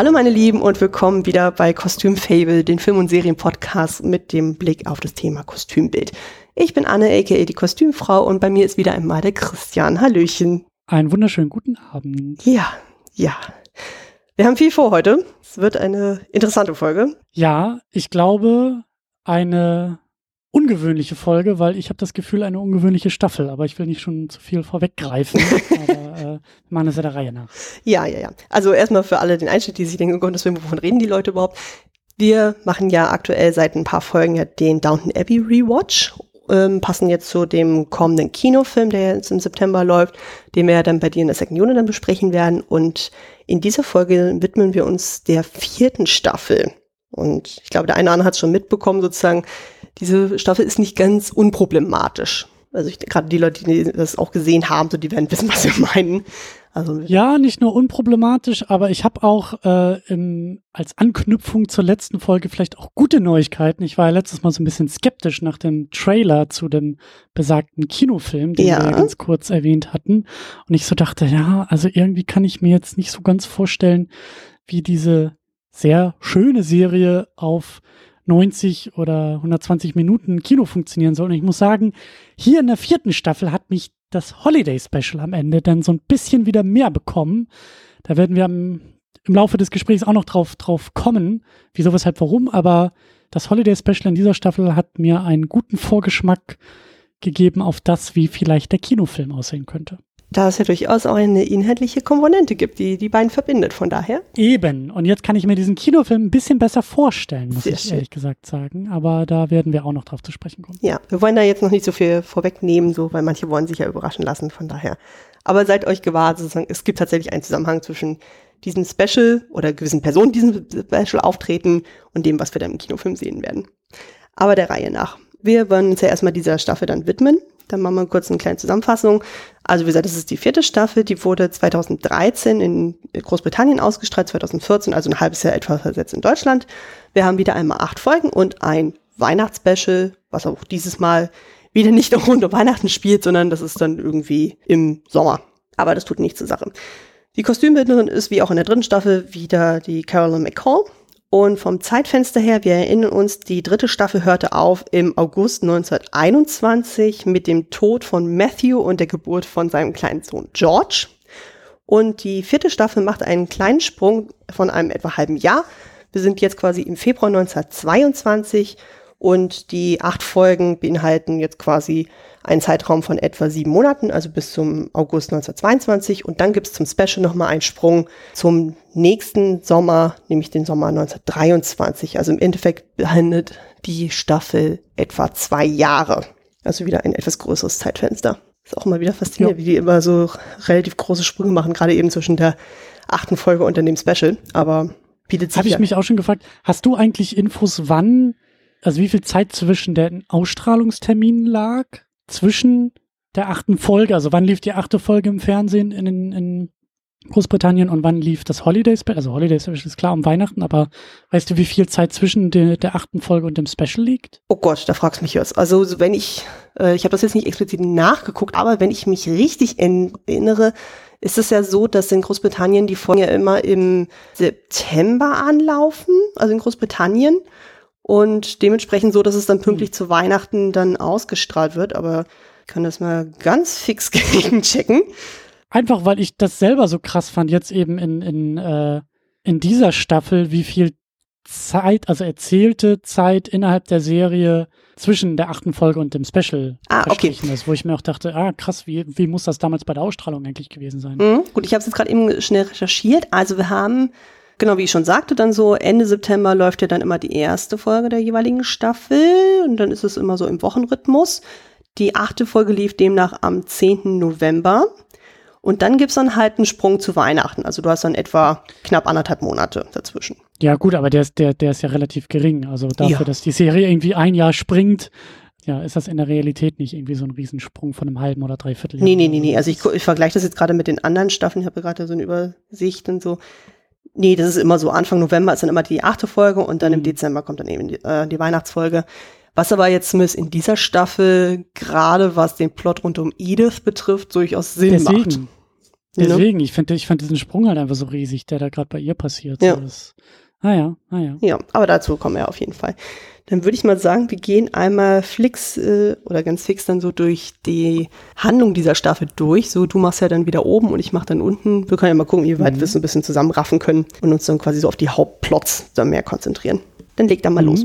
Hallo meine Lieben und willkommen wieder bei Kostüm Fable, den Film- und Serienpodcast mit dem Blick auf das Thema Kostümbild. Ich bin Anne, aka die Kostümfrau und bei mir ist wieder einmal der Christian. Hallöchen. Einen wunderschönen guten Abend. Ja, ja. Wir haben viel vor heute. Es wird eine interessante Folge. Ja, ich glaube, eine ungewöhnliche Folge, weil ich habe das Gefühl, eine ungewöhnliche Staffel, aber ich will nicht schon zu viel vorweggreifen. aber äh, wir machen es ja der Reihe nach. Ja, ja, ja. Also erstmal für alle den Einschnitt, die sich denken, oh Gott, wovon reden die Leute überhaupt? Wir machen ja aktuell seit ein paar Folgen ja den Downton Abbey Rewatch, ähm, passen jetzt zu dem kommenden Kinofilm, der jetzt im September läuft, den wir ja dann bei dir in der Second Unit dann besprechen werden. Und in dieser Folge widmen wir uns der vierten Staffel. Und ich glaube, der eine oder andere hat es schon mitbekommen, sozusagen, diese Staffel ist nicht ganz unproblematisch. Also gerade die Leute, die das auch gesehen haben, so die werden wissen, was wir meinen. Also ja, nicht nur unproblematisch, aber ich habe auch äh, im, als Anknüpfung zur letzten Folge vielleicht auch gute Neuigkeiten. Ich war ja letztes Mal so ein bisschen skeptisch nach dem Trailer zu dem besagten Kinofilm, den ja. wir ja ganz kurz erwähnt hatten. Und ich so dachte, ja, also irgendwie kann ich mir jetzt nicht so ganz vorstellen, wie diese sehr schöne Serie auf 90 oder 120 Minuten Kino funktionieren soll. Und ich muss sagen, hier in der vierten Staffel hat mich das Holiday Special am Ende dann so ein bisschen wieder mehr bekommen. Da werden wir am, im Laufe des Gesprächs auch noch drauf, drauf kommen, wieso, weshalb, warum. Aber das Holiday Special in dieser Staffel hat mir einen guten Vorgeschmack gegeben auf das, wie vielleicht der Kinofilm aussehen könnte da es ja durchaus auch eine inhaltliche Komponente gibt, die die beiden verbindet. Von daher. Eben. Und jetzt kann ich mir diesen Kinofilm ein bisschen besser vorstellen, muss Sehr ich schön. ehrlich gesagt sagen. Aber da werden wir auch noch drauf zu sprechen kommen. Ja, wir wollen da jetzt noch nicht so viel vorwegnehmen, so, weil manche wollen sich ja überraschen lassen. Von daher. Aber seid euch gewahr, sozusagen, es gibt tatsächlich einen Zusammenhang zwischen diesem Special oder gewissen Personen, die diesem Special auftreten und dem, was wir dann im Kinofilm sehen werden. Aber der Reihe nach. Wir wollen uns ja erstmal dieser Staffel dann widmen. Dann machen wir kurz eine kleine Zusammenfassung. Also wie gesagt, das ist die vierte Staffel, die wurde 2013 in Großbritannien ausgestrahlt, 2014, also ein halbes Jahr etwa versetzt in Deutschland. Wir haben wieder einmal acht Folgen und ein Weihnachtsspecial, was auch dieses Mal wieder nicht rund um Weihnachten spielt, sondern das ist dann irgendwie im Sommer. Aber das tut nichts zur Sache. Die Kostümbildnerin ist wie auch in der dritten Staffel wieder die Carolyn McCall. Und vom Zeitfenster her, wir erinnern uns, die dritte Staffel hörte auf im August 1921 mit dem Tod von Matthew und der Geburt von seinem kleinen Sohn George. Und die vierte Staffel macht einen kleinen Sprung von einem etwa halben Jahr. Wir sind jetzt quasi im Februar 1922 und die acht Folgen beinhalten jetzt quasi einen Zeitraum von etwa sieben Monaten, also bis zum August 1922. Und dann gibt es zum Special nochmal einen Sprung zum nächsten Sommer, nämlich den Sommer 1923. Also im Endeffekt behandelt die Staffel etwa zwei Jahre. Also wieder ein etwas größeres Zeitfenster. Ist auch immer wieder faszinierend, ja. wie die immer so relativ große Sprünge machen, gerade eben zwischen der achten Folge und dem Special. Aber bietet sich. Habe ich mich auch schon gefragt, hast du eigentlich Infos, wann, also wie viel Zeit zwischen den Ausstrahlungsterminen lag? Zwischen der achten Folge, also wann lief die achte Folge im Fernsehen in, in Großbritannien und wann lief das Holiday Special? Also Holiday Special ist klar um Weihnachten, aber weißt du, wie viel Zeit zwischen de, der achten Folge und dem Special liegt? Oh Gott, da fragst du mich jetzt. Also wenn ich, äh, ich habe das jetzt nicht explizit nachgeguckt, aber wenn ich mich richtig erinnere, ist es ja so, dass in Großbritannien die Folgen ja immer im September anlaufen, also in Großbritannien. Und dementsprechend so, dass es dann pünktlich mhm. zu Weihnachten dann ausgestrahlt wird. Aber ich kann das mal ganz fix checken. Einfach weil ich das selber so krass fand, jetzt eben in, in, äh, in dieser Staffel, wie viel Zeit, also erzählte Zeit innerhalb der Serie zwischen der achten Folge und dem Special ah, okay. ist, wo ich mir auch dachte, ah krass, wie, wie muss das damals bei der Ausstrahlung eigentlich gewesen sein? Mhm, gut, ich habe es jetzt gerade eben schnell recherchiert. Also wir haben genau wie ich schon sagte, dann so Ende September läuft ja dann immer die erste Folge der jeweiligen Staffel und dann ist es immer so im Wochenrhythmus. Die achte Folge lief demnach am 10. November. Und dann gibt's dann halt einen Sprung zu Weihnachten. Also du hast dann etwa knapp anderthalb Monate dazwischen. Ja, gut, aber der ist, der, der ist ja relativ gering. Also dafür, ja. dass die Serie irgendwie ein Jahr springt, ja, ist das in der Realität nicht irgendwie so ein Riesensprung von einem halben oder dreiviertel Jahr? Nee, nee, nee, nee. Also ich, ich vergleiche das jetzt gerade mit den anderen Staffeln. Ich habe gerade so eine Übersicht und so. Nee, das ist immer so. Anfang November ist dann immer die achte Folge und dann mhm. im Dezember kommt dann eben die, äh, die Weihnachtsfolge. Was aber jetzt zumindest in dieser Staffel, gerade was den Plot rund um Edith betrifft, durchaus Sinn Deswegen. macht. Deswegen, ja. ich finde ich find diesen Sprung halt einfach so riesig, der da gerade bei ihr passiert. Ja. So, das, ah ja, ah ja. Ja, aber dazu kommen wir auf jeden Fall. Dann würde ich mal sagen, wir gehen einmal flix äh, oder ganz fix dann so durch die Handlung dieser Staffel durch. So, du machst ja dann wieder oben und ich mache dann unten. Wir können ja mal gucken, wie weit mhm. wir es ein bisschen zusammenraffen können und uns dann quasi so auf die Hauptplots dann mehr konzentrieren. Dann leg da mal mhm. los.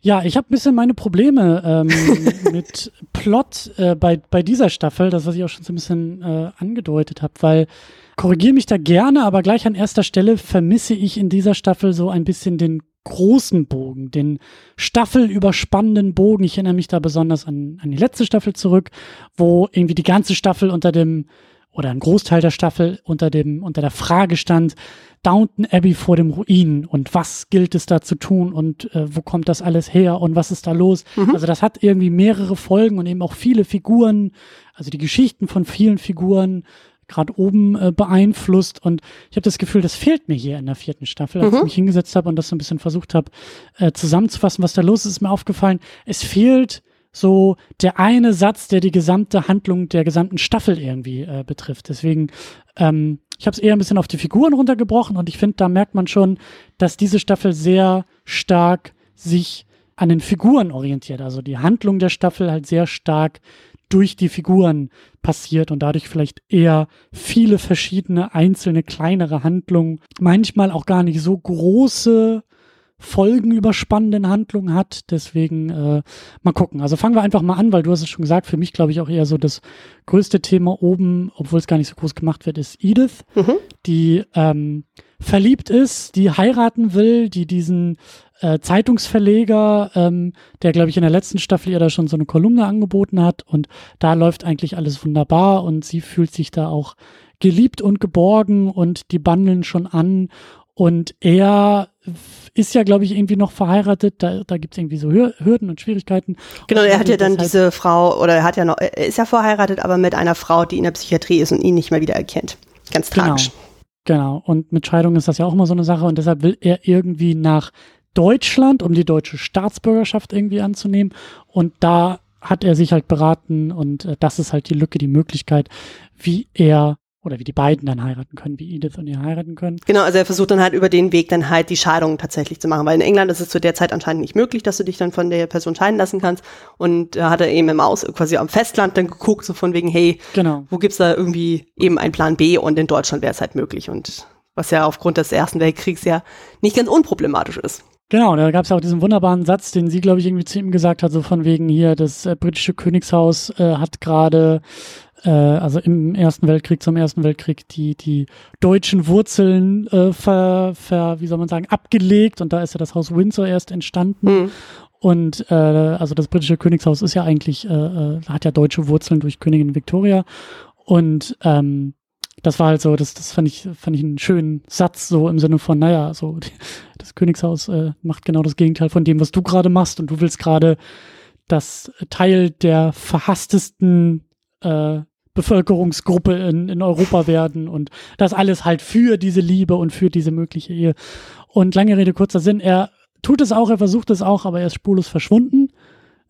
Ja, ich habe ein bisschen meine Probleme ähm, mit Plot äh, bei, bei dieser Staffel, das was ich auch schon so ein bisschen äh, angedeutet habe, weil korrigiere mich da gerne, aber gleich an erster Stelle vermisse ich in dieser Staffel so ein bisschen den großen Bogen, den staffelüberspannenden Bogen. Ich erinnere mich da besonders an, an die letzte Staffel zurück, wo irgendwie die ganze Staffel unter dem oder ein Großteil der Staffel unter dem unter der Frage stand, Downton Abbey vor dem Ruin und was gilt es da zu tun und äh, wo kommt das alles her und was ist da los? Mhm. Also das hat irgendwie mehrere Folgen und eben auch viele Figuren, also die Geschichten von vielen Figuren gerade oben äh, beeinflusst und ich habe das Gefühl, das fehlt mir hier in der vierten Staffel. Als mhm. ich mich hingesetzt habe und das so ein bisschen versucht habe äh, zusammenzufassen, was da los ist, ist mir aufgefallen, es fehlt so der eine Satz, der die gesamte Handlung der gesamten Staffel irgendwie äh, betrifft. Deswegen, ähm, ich habe es eher ein bisschen auf die Figuren runtergebrochen und ich finde, da merkt man schon, dass diese Staffel sehr stark sich an den Figuren orientiert. Also die Handlung der Staffel halt sehr stark durch die Figuren passiert und dadurch vielleicht eher viele verschiedene einzelne kleinere Handlungen, manchmal auch gar nicht so große folgenüberspannenden Handlung hat. Deswegen äh, mal gucken. Also fangen wir einfach mal an, weil du hast es schon gesagt, für mich glaube ich auch eher so das größte Thema oben, obwohl es gar nicht so groß gemacht wird, ist Edith, mhm. die ähm, verliebt ist, die heiraten will, die diesen äh, Zeitungsverleger, ähm, der glaube ich in der letzten Staffel ihr da schon so eine Kolumne angeboten hat und da läuft eigentlich alles wunderbar und sie fühlt sich da auch geliebt und geborgen und die bandeln schon an und er ist ja, glaube ich, irgendwie noch verheiratet. Da, da gibt es irgendwie so Hürden und Schwierigkeiten. Genau, er hat ja dann diese Frau, oder er hat ja noch, er ist ja verheiratet, aber mit einer Frau, die in der Psychiatrie ist und ihn nicht mehr wieder erkennt. Ganz genau. tragisch. Genau. Und mit Scheidung ist das ja auch immer so eine Sache. Und deshalb will er irgendwie nach Deutschland, um die deutsche Staatsbürgerschaft irgendwie anzunehmen. Und da hat er sich halt beraten und äh, das ist halt die Lücke, die Möglichkeit, wie er oder wie die beiden dann heiraten können, wie Edith und ihr heiraten können. Genau, also er versucht dann halt über den Weg dann halt die Scheidung tatsächlich zu machen, weil in England ist es zu der Zeit anscheinend nicht möglich, dass du dich dann von der Person scheiden lassen kannst und da hat er eben im Aus, quasi am Festland dann geguckt, so von wegen, hey, genau. wo gibt's da irgendwie eben einen Plan B und in Deutschland wäre es halt möglich und was ja aufgrund des Ersten Weltkriegs ja nicht ganz unproblematisch ist. Genau, da gab es auch diesen wunderbaren Satz, den sie, glaube ich, irgendwie zu ihm gesagt hat, so von wegen hier, das äh, britische Königshaus äh, hat gerade äh, also im Ersten Weltkrieg, zum Ersten Weltkrieg, die, die deutschen Wurzeln äh, ver, ver, wie soll man sagen, abgelegt und da ist ja das Haus Windsor erst entstanden. Mhm. Und äh, also das britische Königshaus ist ja eigentlich, äh, hat ja deutsche Wurzeln durch Königin Victoria. Und ähm, das war halt so, das, das fand ich, fand ich einen schönen Satz, so im Sinne von, naja, so das Königshaus äh, macht genau das Gegenteil von dem, was du gerade machst und du willst gerade das Teil der verhasstesten äh, Bevölkerungsgruppe in, in Europa werden und das alles halt für diese Liebe und für diese mögliche Ehe. Und lange Rede, kurzer Sinn, er tut es auch, er versucht es auch, aber er ist spurlos verschwunden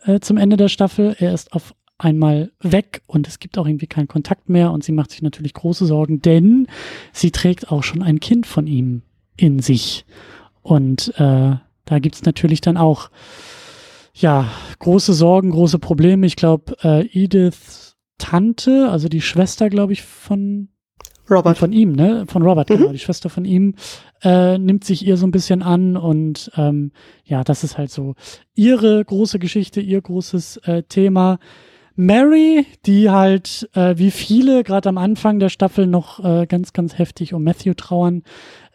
äh, zum Ende der Staffel. Er ist auf einmal weg und es gibt auch irgendwie keinen Kontakt mehr und sie macht sich natürlich große Sorgen, denn sie trägt auch schon ein Kind von ihm in sich. Und äh, da gibt's natürlich dann auch ja große Sorgen, große Probleme. Ich glaube, äh, Edith Tante, also die Schwester, glaube ich, von Robert. Von ihm, ne? Von Robert, mhm. genau. Die Schwester von ihm äh, nimmt sich ihr so ein bisschen an und ähm, ja, das ist halt so ihre große Geschichte, ihr großes äh, Thema. Mary, die halt äh, wie viele gerade am Anfang der Staffel noch äh, ganz, ganz heftig um Matthew trauern,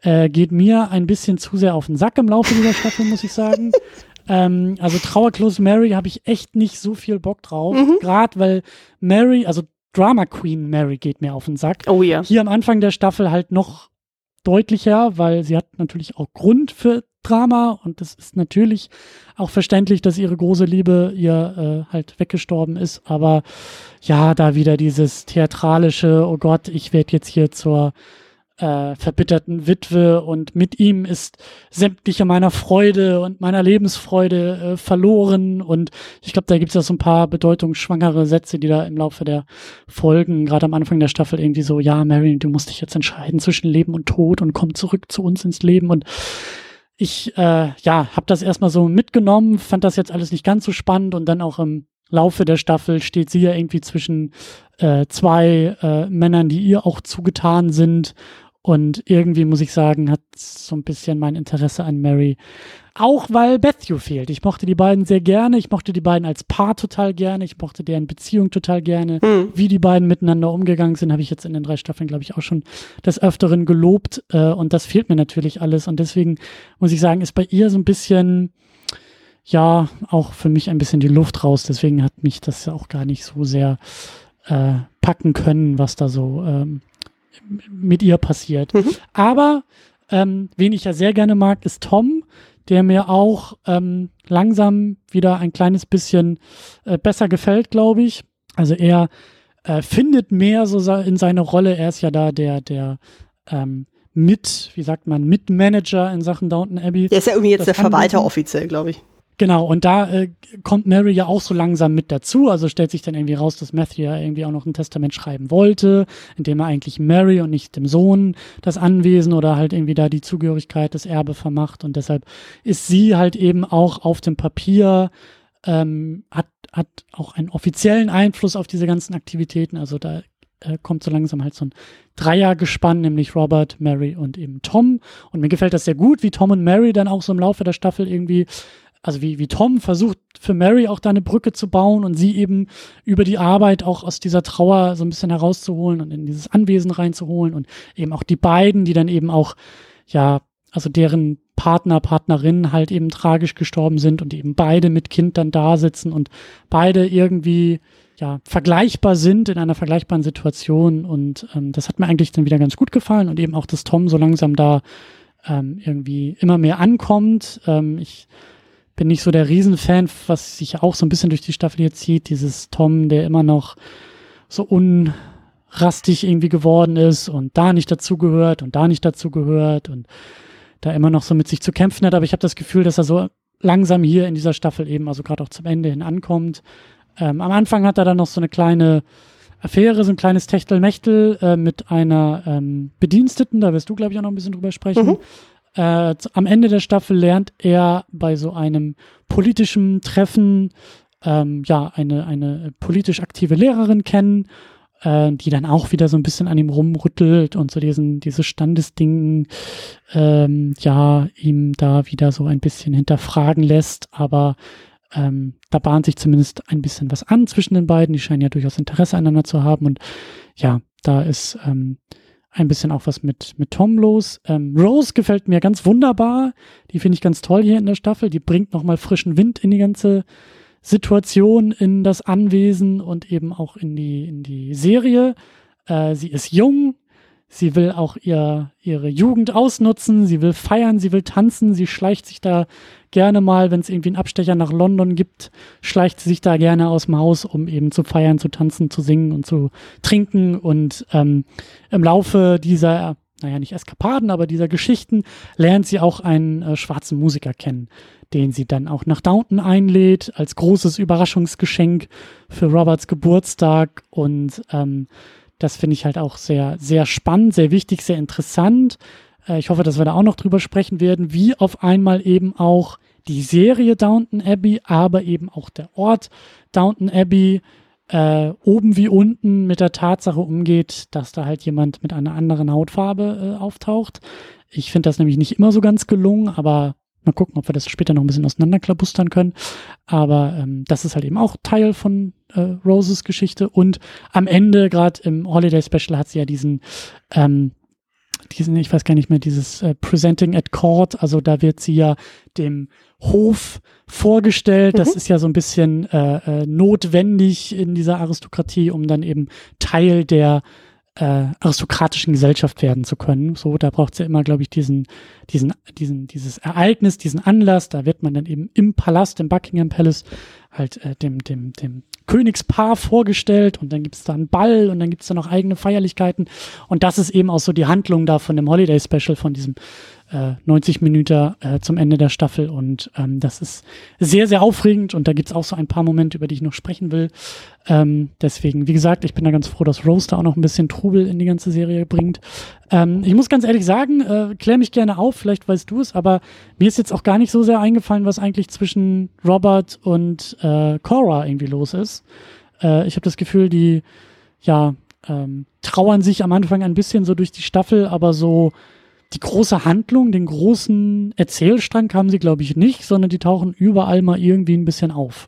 äh, geht mir ein bisschen zu sehr auf den Sack im Laufe dieser Staffel, muss ich sagen. Ähm, also Trauerklos Mary habe ich echt nicht so viel Bock drauf. Mhm. Gerade weil Mary, also Drama Queen Mary geht mir auf den Sack. Oh ja. Hier am Anfang der Staffel halt noch deutlicher, weil sie hat natürlich auch Grund für Drama und es ist natürlich auch verständlich, dass ihre große Liebe ihr äh, halt weggestorben ist. Aber ja, da wieder dieses theatralische, oh Gott, ich werde jetzt hier zur äh, verbitterten Witwe und mit ihm ist sämtliche meiner Freude und meiner Lebensfreude äh, verloren und ich glaube, da gibt es ja so ein paar bedeutungsschwangere Sätze, die da im Laufe der Folgen, gerade am Anfang der Staffel irgendwie so, ja, Mary, du musst dich jetzt entscheiden zwischen Leben und Tod und komm zurück zu uns ins Leben und ich, äh, ja, habe das erstmal so mitgenommen, fand das jetzt alles nicht ganz so spannend und dann auch im Laufe der Staffel steht sie ja irgendwie zwischen äh, zwei äh, Männern, die ihr auch zugetan sind und irgendwie muss ich sagen, hat so ein bisschen mein Interesse an Mary. Auch weil Bethue fehlt. Ich mochte die beiden sehr gerne. Ich mochte die beiden als Paar total gerne. Ich mochte deren Beziehung total gerne. Mhm. Wie die beiden miteinander umgegangen sind, habe ich jetzt in den drei Staffeln, glaube ich, auch schon des Öfteren gelobt. Äh, und das fehlt mir natürlich alles. Und deswegen muss ich sagen, ist bei ihr so ein bisschen, ja, auch für mich ein bisschen die Luft raus. Deswegen hat mich das ja auch gar nicht so sehr äh, packen können, was da so ähm, mit ihr passiert. Mhm. Aber ähm, wen ich ja sehr gerne mag, ist Tom, der mir auch ähm, langsam wieder ein kleines bisschen äh, besser gefällt, glaube ich. Also er äh, findet mehr so in seine Rolle. Er ist ja da der, der ähm, mit, wie sagt man, Mitmanager in Sachen Downton Abbey. Der ist ja irgendwie jetzt der Verwalter offiziell, glaube ich. Genau, und da äh, kommt Mary ja auch so langsam mit dazu. Also stellt sich dann irgendwie raus, dass Matthew ja irgendwie auch noch ein Testament schreiben wollte, in dem er eigentlich Mary und nicht dem Sohn das Anwesen oder halt irgendwie da die Zugehörigkeit des Erbe vermacht. Und deshalb ist sie halt eben auch auf dem Papier, ähm, hat, hat auch einen offiziellen Einfluss auf diese ganzen Aktivitäten. Also da äh, kommt so langsam halt so ein Dreiergespann, nämlich Robert, Mary und eben Tom. Und mir gefällt das sehr gut, wie Tom und Mary dann auch so im Laufe der Staffel irgendwie also wie, wie Tom versucht für Mary auch da eine Brücke zu bauen und sie eben über die Arbeit auch aus dieser Trauer so ein bisschen herauszuholen und in dieses Anwesen reinzuholen und eben auch die beiden, die dann eben auch, ja, also deren Partner, Partnerinnen halt eben tragisch gestorben sind und eben beide mit Kind dann da sitzen und beide irgendwie ja, vergleichbar sind in einer vergleichbaren Situation und ähm, das hat mir eigentlich dann wieder ganz gut gefallen und eben auch, dass Tom so langsam da ähm, irgendwie immer mehr ankommt. Ähm, ich bin nicht so der Riesenfan, was sich auch so ein bisschen durch die Staffel hier zieht. Dieses Tom, der immer noch so unrastig irgendwie geworden ist und da nicht dazugehört und da nicht dazugehört und da immer noch so mit sich zu kämpfen hat. Aber ich habe das Gefühl, dass er so langsam hier in dieser Staffel eben, also gerade auch zum Ende hin ankommt. Ähm, am Anfang hat er dann noch so eine kleine Affäre, so ein kleines Techtelmechtel äh, mit einer ähm, Bediensteten, da wirst du, glaube ich, auch noch ein bisschen drüber sprechen. Mhm. Äh, am Ende der Staffel lernt er bei so einem politischen Treffen ähm, ja eine, eine politisch aktive Lehrerin kennen, äh, die dann auch wieder so ein bisschen an ihm rumrüttelt und so diesen, diese Standesdingen ähm, ja ihm da wieder so ein bisschen hinterfragen lässt, aber ähm, da bahnt sich zumindest ein bisschen was an zwischen den beiden. Die scheinen ja durchaus Interesse aneinander zu haben und ja, da ist ähm, ein bisschen auch was mit, mit Tom los. Ähm, Rose gefällt mir ganz wunderbar. Die finde ich ganz toll hier in der Staffel. Die bringt nochmal frischen Wind in die ganze Situation, in das Anwesen und eben auch in die, in die Serie. Äh, sie ist jung, Sie will auch ihr, ihre Jugend ausnutzen, sie will feiern, sie will tanzen, sie schleicht sich da gerne mal, wenn es irgendwie einen Abstecher nach London gibt, schleicht sie sich da gerne aus dem Haus, um eben zu feiern, zu tanzen, zu singen und zu trinken. Und ähm, im Laufe dieser, naja, nicht Eskapaden, aber dieser Geschichten lernt sie auch einen äh, schwarzen Musiker kennen, den sie dann auch nach Downton einlädt, als großes Überraschungsgeschenk für Roberts Geburtstag. Und ähm, das finde ich halt auch sehr, sehr spannend, sehr wichtig, sehr interessant. Äh, ich hoffe, dass wir da auch noch drüber sprechen werden, wie auf einmal eben auch die Serie Downton Abbey, aber eben auch der Ort Downton Abbey äh, oben wie unten mit der Tatsache umgeht, dass da halt jemand mit einer anderen Hautfarbe äh, auftaucht. Ich finde das nämlich nicht immer so ganz gelungen, aber mal gucken, ob wir das später noch ein bisschen auseinanderklabustern können. Aber ähm, das ist halt eben auch Teil von äh, Roses Geschichte. Und am Ende, gerade im Holiday Special, hat sie ja diesen, ähm, diesen, ich weiß gar nicht mehr, dieses äh, Presenting at Court. Also da wird sie ja dem Hof vorgestellt. Das mhm. ist ja so ein bisschen äh, äh, notwendig in dieser Aristokratie, um dann eben Teil der äh, aristokratischen Gesellschaft werden zu können. So, da braucht es ja immer, glaube ich, diesen, diesen, diesen, dieses Ereignis, diesen Anlass. Da wird man dann eben im Palast, im Buckingham Palace, halt äh, dem, dem, dem Königspaar vorgestellt und dann gibt es da einen Ball und dann gibt es da noch eigene Feierlichkeiten. Und das ist eben auch so die Handlung da von dem Holiday Special, von diesem äh, 90 Minuten äh, zum Ende der Staffel. Und ähm, das ist sehr, sehr aufregend. Und da gibt es auch so ein paar Momente, über die ich noch sprechen will. Ähm, deswegen, wie gesagt, ich bin da ganz froh, dass Rose da auch noch ein bisschen Trubel in die ganze Serie bringt. Ähm, ich muss ganz ehrlich sagen, äh, klär mich gerne auf, vielleicht weißt du es, aber mir ist jetzt auch gar nicht so sehr eingefallen, was eigentlich zwischen Robert und äh, Cora irgendwie los ist. Äh, ich habe das Gefühl, die, ja, ähm, trauern sich am Anfang ein bisschen so durch die Staffel, aber so die große Handlung, den großen Erzählstrang haben sie, glaube ich, nicht, sondern die tauchen überall mal irgendwie ein bisschen auf.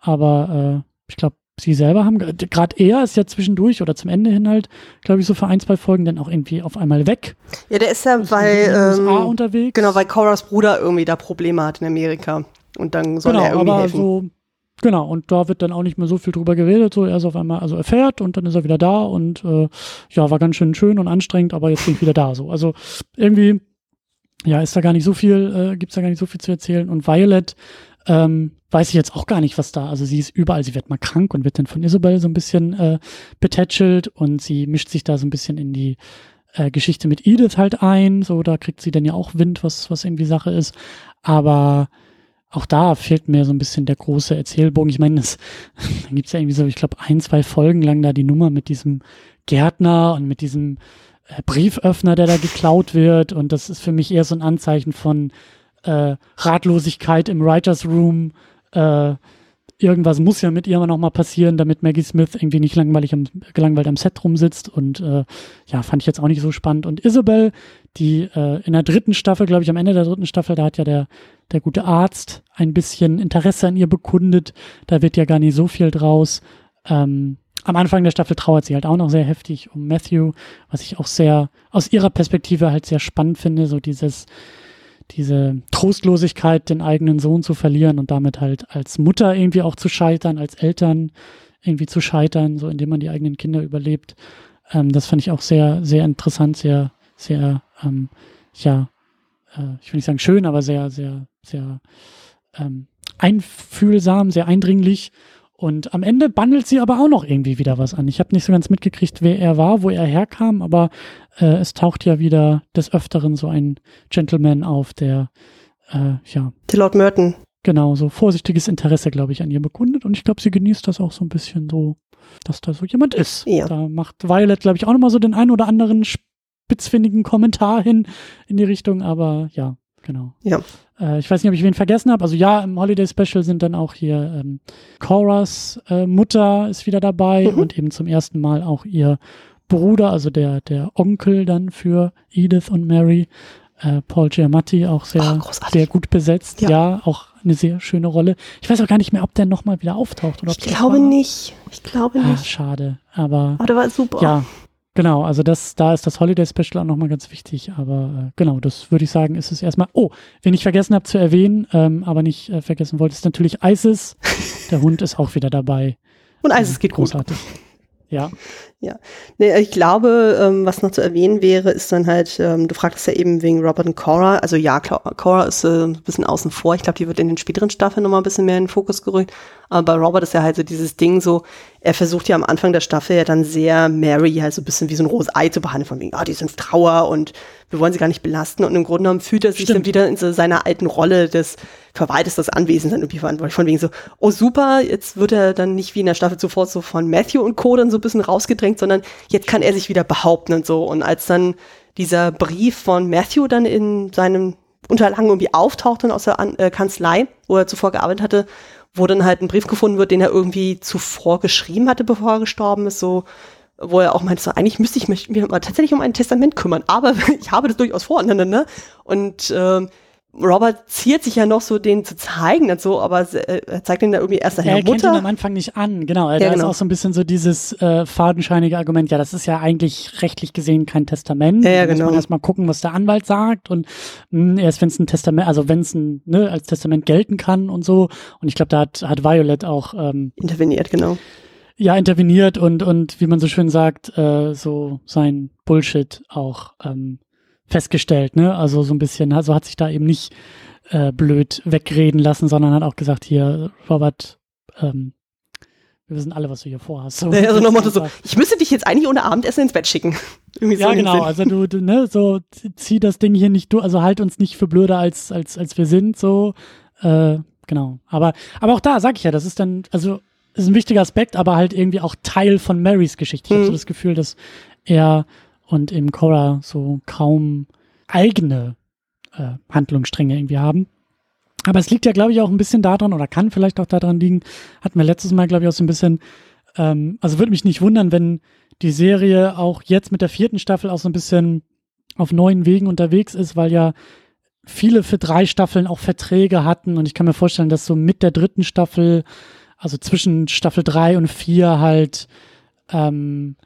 Aber äh, ich glaube, sie selber haben, gerade er ist ja zwischendurch oder zum Ende hin halt, glaube ich, so für ein, zwei Folgen dann auch irgendwie auf einmal weg. Ja, der ist ja ist weil, ähm, unterwegs. genau, weil Coras Bruder irgendwie da Probleme hat in Amerika. Und dann soll genau, er irgendwie aber helfen. So, genau, und da wird dann auch nicht mehr so viel drüber geredet. So, er ist auf einmal, also er fährt und dann ist er wieder da und äh, ja, war ganz schön schön und anstrengend, aber jetzt bin ich wieder da. So, also irgendwie, ja, ist da gar nicht so viel, äh, gibt's da gar nicht so viel zu erzählen. Und Violet, ähm, weiß ich jetzt auch gar nicht, was da. Also sie ist überall, sie wird mal krank und wird dann von Isabel so ein bisschen äh, betätschelt und sie mischt sich da so ein bisschen in die äh, Geschichte mit Edith halt ein. So, da kriegt sie dann ja auch Wind, was, was irgendwie Sache ist. Aber auch da fehlt mir so ein bisschen der große Erzählbogen. Ich meine, es da gibt's ja irgendwie so, ich glaube, ein, zwei Folgen lang da die Nummer mit diesem Gärtner und mit diesem äh, Brieföffner, der da geklaut wird. Und das ist für mich eher so ein Anzeichen von äh, Ratlosigkeit im Writers Room. Äh, irgendwas muss ja mit ihr noch mal passieren, damit Maggie Smith irgendwie nicht langweilig am, gelangweilt am Set rumsitzt. Und äh, ja, fand ich jetzt auch nicht so spannend. Und Isabel, die äh, in der dritten Staffel, glaube ich, am Ende der dritten Staffel, da hat ja der, der gute Arzt ein bisschen Interesse an ihr bekundet. Da wird ja gar nicht so viel draus. Ähm, am Anfang der Staffel trauert sie halt auch noch sehr heftig um Matthew, was ich auch sehr aus ihrer Perspektive halt sehr spannend finde, so dieses diese Trostlosigkeit, den eigenen Sohn zu verlieren und damit halt als Mutter irgendwie auch zu scheitern, als Eltern irgendwie zu scheitern, so indem man die eigenen Kinder überlebt. Ähm, das fand ich auch sehr, sehr interessant, sehr, sehr, ähm, ja, äh, ich will nicht sagen schön, aber sehr, sehr, sehr ähm, einfühlsam, sehr eindringlich und am Ende bandelt sie aber auch noch irgendwie wieder was an. Ich habe nicht so ganz mitgekriegt, wer er war, wo er herkam, aber äh, es taucht ja wieder des Öfteren so ein Gentleman auf, der, äh, ja. Der Lord Merton. Genau, so vorsichtiges Interesse, glaube ich, an ihr bekundet. Und ich glaube, sie genießt das auch so ein bisschen so, dass da so jemand ist. Ja. Da macht Violet, glaube ich, auch nochmal so den einen oder anderen spitzfindigen Kommentar hin in die Richtung, aber ja, genau. Ja. Äh, ich weiß nicht, ob ich wen vergessen habe. Also ja, im Holiday Special sind dann auch hier ähm, Coras äh, Mutter ist wieder dabei mhm. und eben zum ersten Mal auch ihr Bruder, also der, der Onkel dann für Edith und Mary. Äh, Paul Giamatti auch sehr, oh, sehr gut besetzt. Ja. ja. auch eine sehr schöne Rolle. Ich weiß auch gar nicht mehr, ob der nochmal wieder auftaucht. Oder ich glaube nicht. Ich glaube ah, nicht. Schade. Aber, aber der war super. Ja, Genau, also das, da ist das Holiday Special auch nochmal ganz wichtig, aber äh, genau, das würde ich sagen, ist es erstmal. Oh, wen ich vergessen habe zu erwähnen, ähm, aber nicht äh, vergessen wollte, ist natürlich Isis. Der Hund ist auch wieder dabei. Und Isis geht großartig. Gut. Ja. Ja. Nee, ich glaube, ähm, was noch zu erwähnen wäre, ist dann halt, ähm, du fragtest ja eben wegen Robert und Cora. Also ja, Cora ist äh, ein bisschen außen vor. Ich glaube, die wird in den späteren Staffeln nochmal ein bisschen mehr in den Fokus gerückt. Aber bei Robert ist ja halt so dieses Ding so, er versucht ja am Anfang der Staffel ja dann sehr Mary halt so ein bisschen wie so ein rohes Ei zu behandeln, von wegen, ah, die sind Trauer und wir wollen sie gar nicht belasten. Und im Grunde genommen fühlt er sich Stimmt. dann wieder in so seiner alten Rolle des Verwalters des Anwesens dann irgendwie verantwortlich. Von wegen so, oh super, jetzt wird er dann nicht wie in der Staffel zuvor so von Matthew und Co. dann so ein bisschen rausgedrängt, sondern jetzt kann er sich wieder behaupten und so. Und als dann dieser Brief von Matthew dann in seinem Unterlagen irgendwie auftaucht dann aus der An äh, Kanzlei, wo er zuvor gearbeitet hatte, wo dann halt ein Brief gefunden wird, den er irgendwie zuvor geschrieben hatte, bevor er gestorben ist, so, wo er auch meinte, so, eigentlich müsste ich mich mal tatsächlich um ein Testament kümmern, aber ich habe das durchaus vor, ne, ne, ne? Und ähm, Robert ziert sich ja noch so, den zu zeigen und so, aber äh, er zeigt den da irgendwie erst nachher Er kennt ihn am Anfang nicht an, genau. Ja, da genau. ist auch so ein bisschen so dieses äh, fadenscheinige Argument, ja, das ist ja eigentlich rechtlich gesehen kein Testament. Ja, ja genau. muss man erstmal gucken, was der Anwalt sagt und mh, hm, erst wenn es ein Testament, also wenn es ein, ne, als Testament gelten kann und so. Und ich glaube, da hat, hat Violet auch ähm, interveniert, genau. Ja, interveniert und, und wie man so schön sagt, äh, so sein Bullshit auch ähm, festgestellt, ne? Also so ein bisschen, also hat sich da eben nicht äh, blöd wegreden lassen, sondern hat auch gesagt, hier, Robert, ähm, wir wissen alle, was du hier vorhast. So, also nochmal so, ich müsste dich jetzt eigentlich ohne Abendessen ins Bett schicken. Irgendwie ja, so genau, also du, du, ne, so, zieh das Ding hier nicht durch, also halt uns nicht für blöder als, als, als wir sind, so, äh, genau. Aber, aber auch da sag ich ja, das ist dann, also, ist ein wichtiger Aspekt, aber halt irgendwie auch Teil von Marys Geschichte. Ich hm. habe so das Gefühl, dass er und eben Cora so kaum eigene äh, Handlungsstränge irgendwie haben. Aber es liegt ja, glaube ich, auch ein bisschen daran oder kann vielleicht auch daran liegen, hatten wir letztes Mal, glaube ich, auch so ein bisschen, ähm, also würde mich nicht wundern, wenn die Serie auch jetzt mit der vierten Staffel auch so ein bisschen auf neuen Wegen unterwegs ist, weil ja viele für drei Staffeln auch Verträge hatten und ich kann mir vorstellen, dass so mit der dritten Staffel, also zwischen Staffel drei und vier halt, ähm,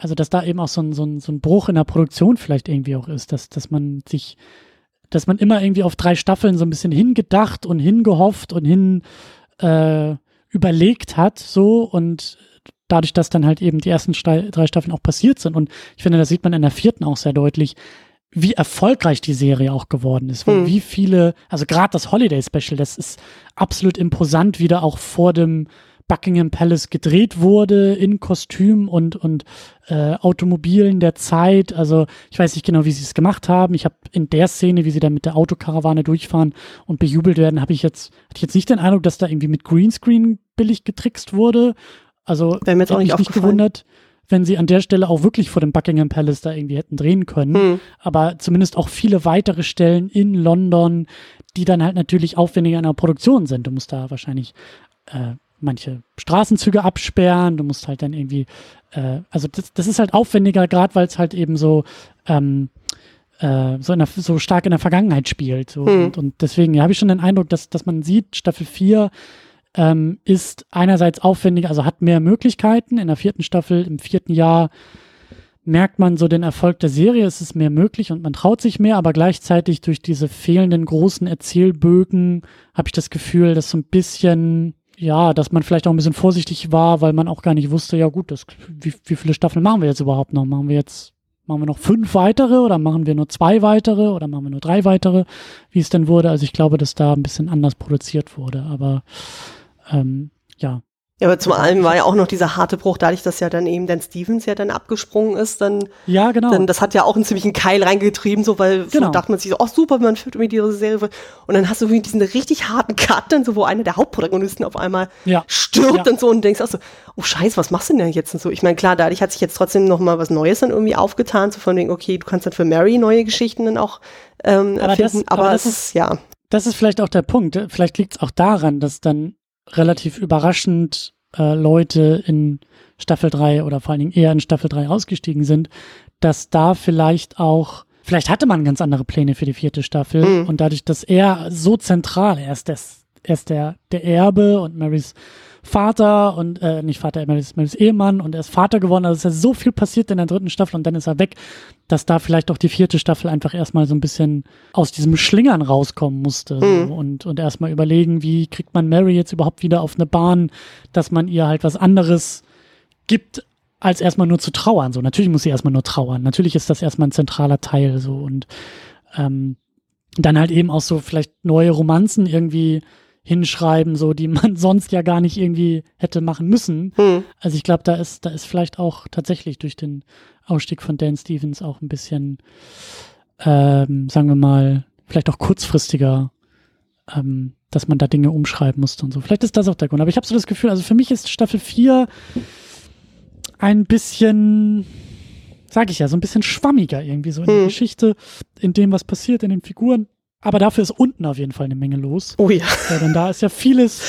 also dass da eben auch so ein, so, ein, so ein Bruch in der Produktion vielleicht irgendwie auch ist, dass, dass man sich dass man immer irgendwie auf drei Staffeln so ein bisschen hingedacht und hingehofft und hin äh, überlegt hat, so und dadurch, dass dann halt eben die ersten drei Staffeln auch passiert sind. Und ich finde, das sieht man in der vierten auch sehr deutlich, wie erfolgreich die Serie auch geworden ist. Hm. Wie viele, also gerade das Holiday Special, das ist absolut imposant, wieder auch vor dem Buckingham Palace gedreht wurde in Kostüm und, und äh, Automobilen der Zeit. Also ich weiß nicht genau, wie sie es gemacht haben. Ich habe in der Szene, wie sie dann mit der Autokarawane durchfahren und bejubelt werden, habe ich jetzt, hatte ich jetzt nicht den Eindruck, dass da irgendwie mit Greenscreen billig getrickst wurde. Also Wäre mir jetzt auch nicht, nicht gewundert wenn sie an der Stelle auch wirklich vor dem Buckingham Palace da irgendwie hätten drehen können. Hm. Aber zumindest auch viele weitere Stellen in London, die dann halt natürlich aufwendiger in der Produktion sind. Du musst da wahrscheinlich äh, manche Straßenzüge absperren, du musst halt dann irgendwie, äh, also das, das ist halt aufwendiger, gerade weil es halt eben so, ähm, äh, so, der, so stark in der Vergangenheit spielt. So. Hm. Und, und, deswegen ja, habe ich schon den Eindruck, dass, dass man sieht, Staffel 4 ähm, ist einerseits aufwendiger, also hat mehr Möglichkeiten. In der vierten Staffel, im vierten Jahr merkt man so den Erfolg der Serie, es ist mehr möglich und man traut sich mehr, aber gleichzeitig durch diese fehlenden großen Erzählbögen habe ich das Gefühl, dass so ein bisschen ja, dass man vielleicht auch ein bisschen vorsichtig war, weil man auch gar nicht wusste, ja gut, das, wie, wie viele Staffeln machen wir jetzt überhaupt noch? Machen wir jetzt, machen wir noch fünf weitere oder machen wir nur zwei weitere oder machen wir nur drei weitere, wie es denn wurde? Also ich glaube, dass da ein bisschen anders produziert wurde, aber ähm, ja, ja, aber zum einen war ja auch noch dieser harte Bruch, dadurch, dass ja dann eben Dan Stevens ja dann abgesprungen ist, dann. Ja, genau. Dann, das hat ja auch einen ziemlichen Keil reingetrieben, so, weil genau. so dachte man sich so, oh super, man führt irgendwie diese Serie. Und dann hast du irgendwie diesen richtig harten Cut, dann so, wo einer der Hauptprotagonisten auf einmal ja. stirbt ja. und so und denkst auch so, oh Scheiße, was machst du denn jetzt und so? Ich meine, klar, dadurch hat sich jetzt trotzdem noch mal was Neues dann irgendwie aufgetan, so von wegen, okay, du kannst dann für Mary neue Geschichten dann auch ähm, aber erfinden, das, aber, aber das ist, ja. Das ist vielleicht auch der Punkt. Vielleicht liegt es auch daran, dass dann relativ überraschend äh, Leute in Staffel 3 oder vor allen Dingen eher in Staffel 3 ausgestiegen sind, dass da vielleicht auch, vielleicht hatte man ganz andere Pläne für die vierte Staffel mhm. und dadurch, dass er so zentral, er ist, das, er ist der, der Erbe und Marys Vater und äh, nicht Vater, Marys, Marys Ehemann und er ist Vater geworden. Also es ist ja so viel passiert in der dritten Staffel und dann ist er weg, dass da vielleicht auch die vierte Staffel einfach erstmal so ein bisschen aus diesem Schlingern rauskommen musste mhm. so, und, und erstmal überlegen, wie kriegt man Mary jetzt überhaupt wieder auf eine Bahn, dass man ihr halt was anderes gibt, als erstmal nur zu trauern. So, natürlich muss sie erstmal nur trauern. Natürlich ist das erstmal ein zentraler Teil so und ähm, dann halt eben auch so vielleicht neue Romanzen irgendwie hinschreiben, so die man sonst ja gar nicht irgendwie hätte machen müssen. Hm. Also ich glaube, da ist, da ist vielleicht auch tatsächlich durch den Ausstieg von Dan Stevens auch ein bisschen, ähm, sagen wir mal, vielleicht auch kurzfristiger, ähm, dass man da Dinge umschreiben musste und so. Vielleicht ist das auch der Grund. Aber ich habe so das Gefühl, also für mich ist Staffel 4 ein bisschen, sag ich ja, so ein bisschen schwammiger irgendwie so in hm. der Geschichte, in dem, was passiert, in den Figuren. Aber dafür ist unten auf jeden Fall eine Menge los. Oh ja. ja denn da ist ja vieles,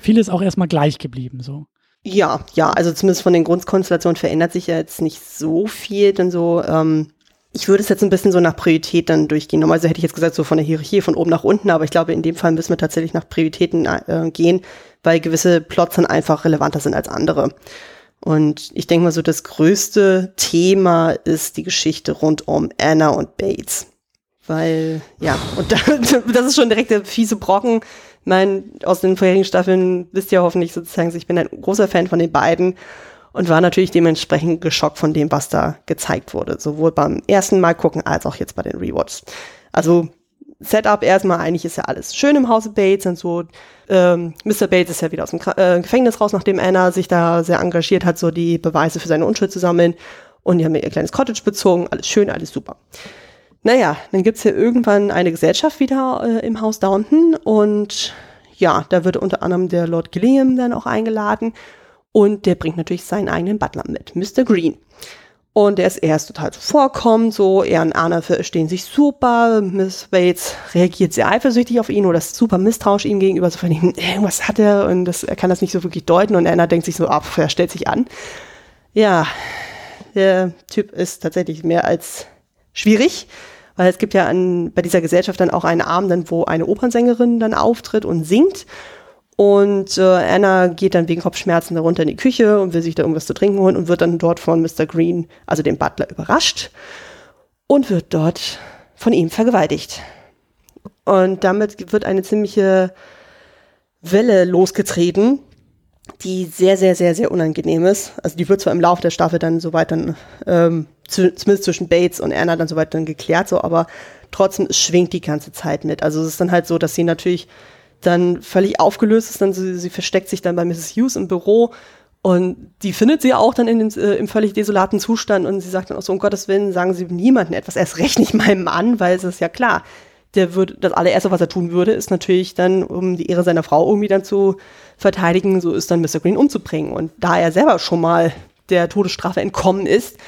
vieles auch erstmal gleich geblieben, so. Ja, ja, also zumindest von den Grundkonstellationen verändert sich ja jetzt nicht so viel, denn so, ähm, ich würde es jetzt ein bisschen so nach Priorität dann durchgehen. Normalerweise hätte ich jetzt gesagt, so von der Hierarchie von oben nach unten, aber ich glaube, in dem Fall müssen wir tatsächlich nach Prioritäten äh, gehen, weil gewisse Plots dann einfach relevanter sind als andere. Und ich denke mal so, das größte Thema ist die Geschichte rund um Anna und Bates. Weil, ja, und da, das ist schon direkt der fiese Brocken. Mein, aus den vorherigen Staffeln wisst ihr hoffentlich sozusagen, ich bin ein großer Fan von den beiden und war natürlich dementsprechend geschockt von dem, was da gezeigt wurde. Sowohl beim ersten Mal gucken als auch jetzt bei den Rewards. Also Setup erstmal, eigentlich ist ja alles schön im Hause Bates und so. Ähm, Mr. Bates ist ja wieder aus dem äh, Gefängnis raus, nachdem Anna sich da sehr engagiert hat, so die Beweise für seine Unschuld zu sammeln. Und die haben ihr kleines Cottage bezogen, alles schön, alles super. Naja, dann gibt's hier irgendwann eine Gesellschaft wieder äh, im Haus Downton und ja, da wird unter anderem der Lord Gillingham dann auch eingeladen und der bringt natürlich seinen eigenen Butler mit, Mr. Green. Und der ist erst total zuvorkommend, so er und Anna verstehen sich super. Miss Bates reagiert sehr eifersüchtig auf ihn oder ist super misstrauisch ihm gegenüber, so von ihm, irgendwas hat er und das, er kann das nicht so wirklich deuten und Anna denkt sich so, ab, er stellt sich an. Ja, der Typ ist tatsächlich mehr als schwierig, weil es gibt ja an, bei dieser Gesellschaft dann auch einen Abend, dann, wo eine Opernsängerin dann auftritt und singt. Und äh, Anna geht dann wegen Kopfschmerzen da runter in die Küche und will sich da irgendwas zu trinken holen und wird dann dort von Mr. Green, also dem Butler, überrascht und wird dort von ihm vergewaltigt. Und damit wird eine ziemliche Welle losgetreten, die sehr, sehr, sehr, sehr unangenehm ist. Also die wird zwar im Laufe der Staffel dann soweit dann, ähm, zumindest zwischen Bates und Anna dann soweit dann geklärt, so, aber trotzdem, schwingt die ganze Zeit mit. Also es ist dann halt so, dass sie natürlich dann völlig aufgelöst ist, dann sie, sie versteckt sich dann bei Mrs. Hughes im Büro und die findet sie auch dann in dem, äh, im völlig desolaten Zustand und sie sagt dann auch so, um Gottes Willen, sagen sie niemandem etwas, erst recht nicht meinem Mann, weil es ist ja klar, der würde, das allererste, was er tun würde, ist natürlich dann, um die Ehre seiner Frau irgendwie dann zu verteidigen, so ist dann Mr. Green umzubringen. Und da er selber schon mal der Todesstrafe entkommen ist,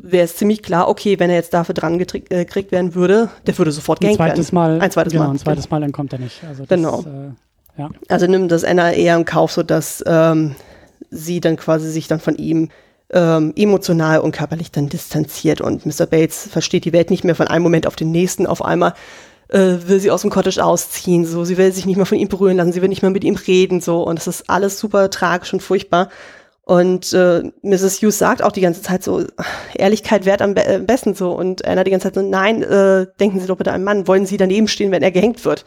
wäre es ziemlich klar, okay, wenn er jetzt dafür dran gekriegt äh, werden würde, der würde sofort gehängt werden. ein zweites Mal, ein zweites genau, Mal. Ein zweites Mal entkommt er nicht. Also das, genau. Äh, ja. Also nimmt das Anna eher im Kauf, so dass ähm, sie dann quasi sich dann von ihm ähm, emotional und körperlich dann distanziert und Mr. Bates versteht die Welt nicht mehr von einem Moment auf den nächsten. Auf einmal äh, will sie aus dem Cottage ausziehen, so sie will sich nicht mehr von ihm berühren lassen, sie will nicht mehr mit ihm reden, so und das ist alles super tragisch und furchtbar. Und äh, Mrs. Hughes sagt auch die ganze Zeit so, Ehrlichkeit wert am, be äh, besten so. Und Anna die ganze Zeit so, nein, äh, denken Sie doch bitte an einen Mann, wollen Sie daneben stehen, wenn er gehängt wird?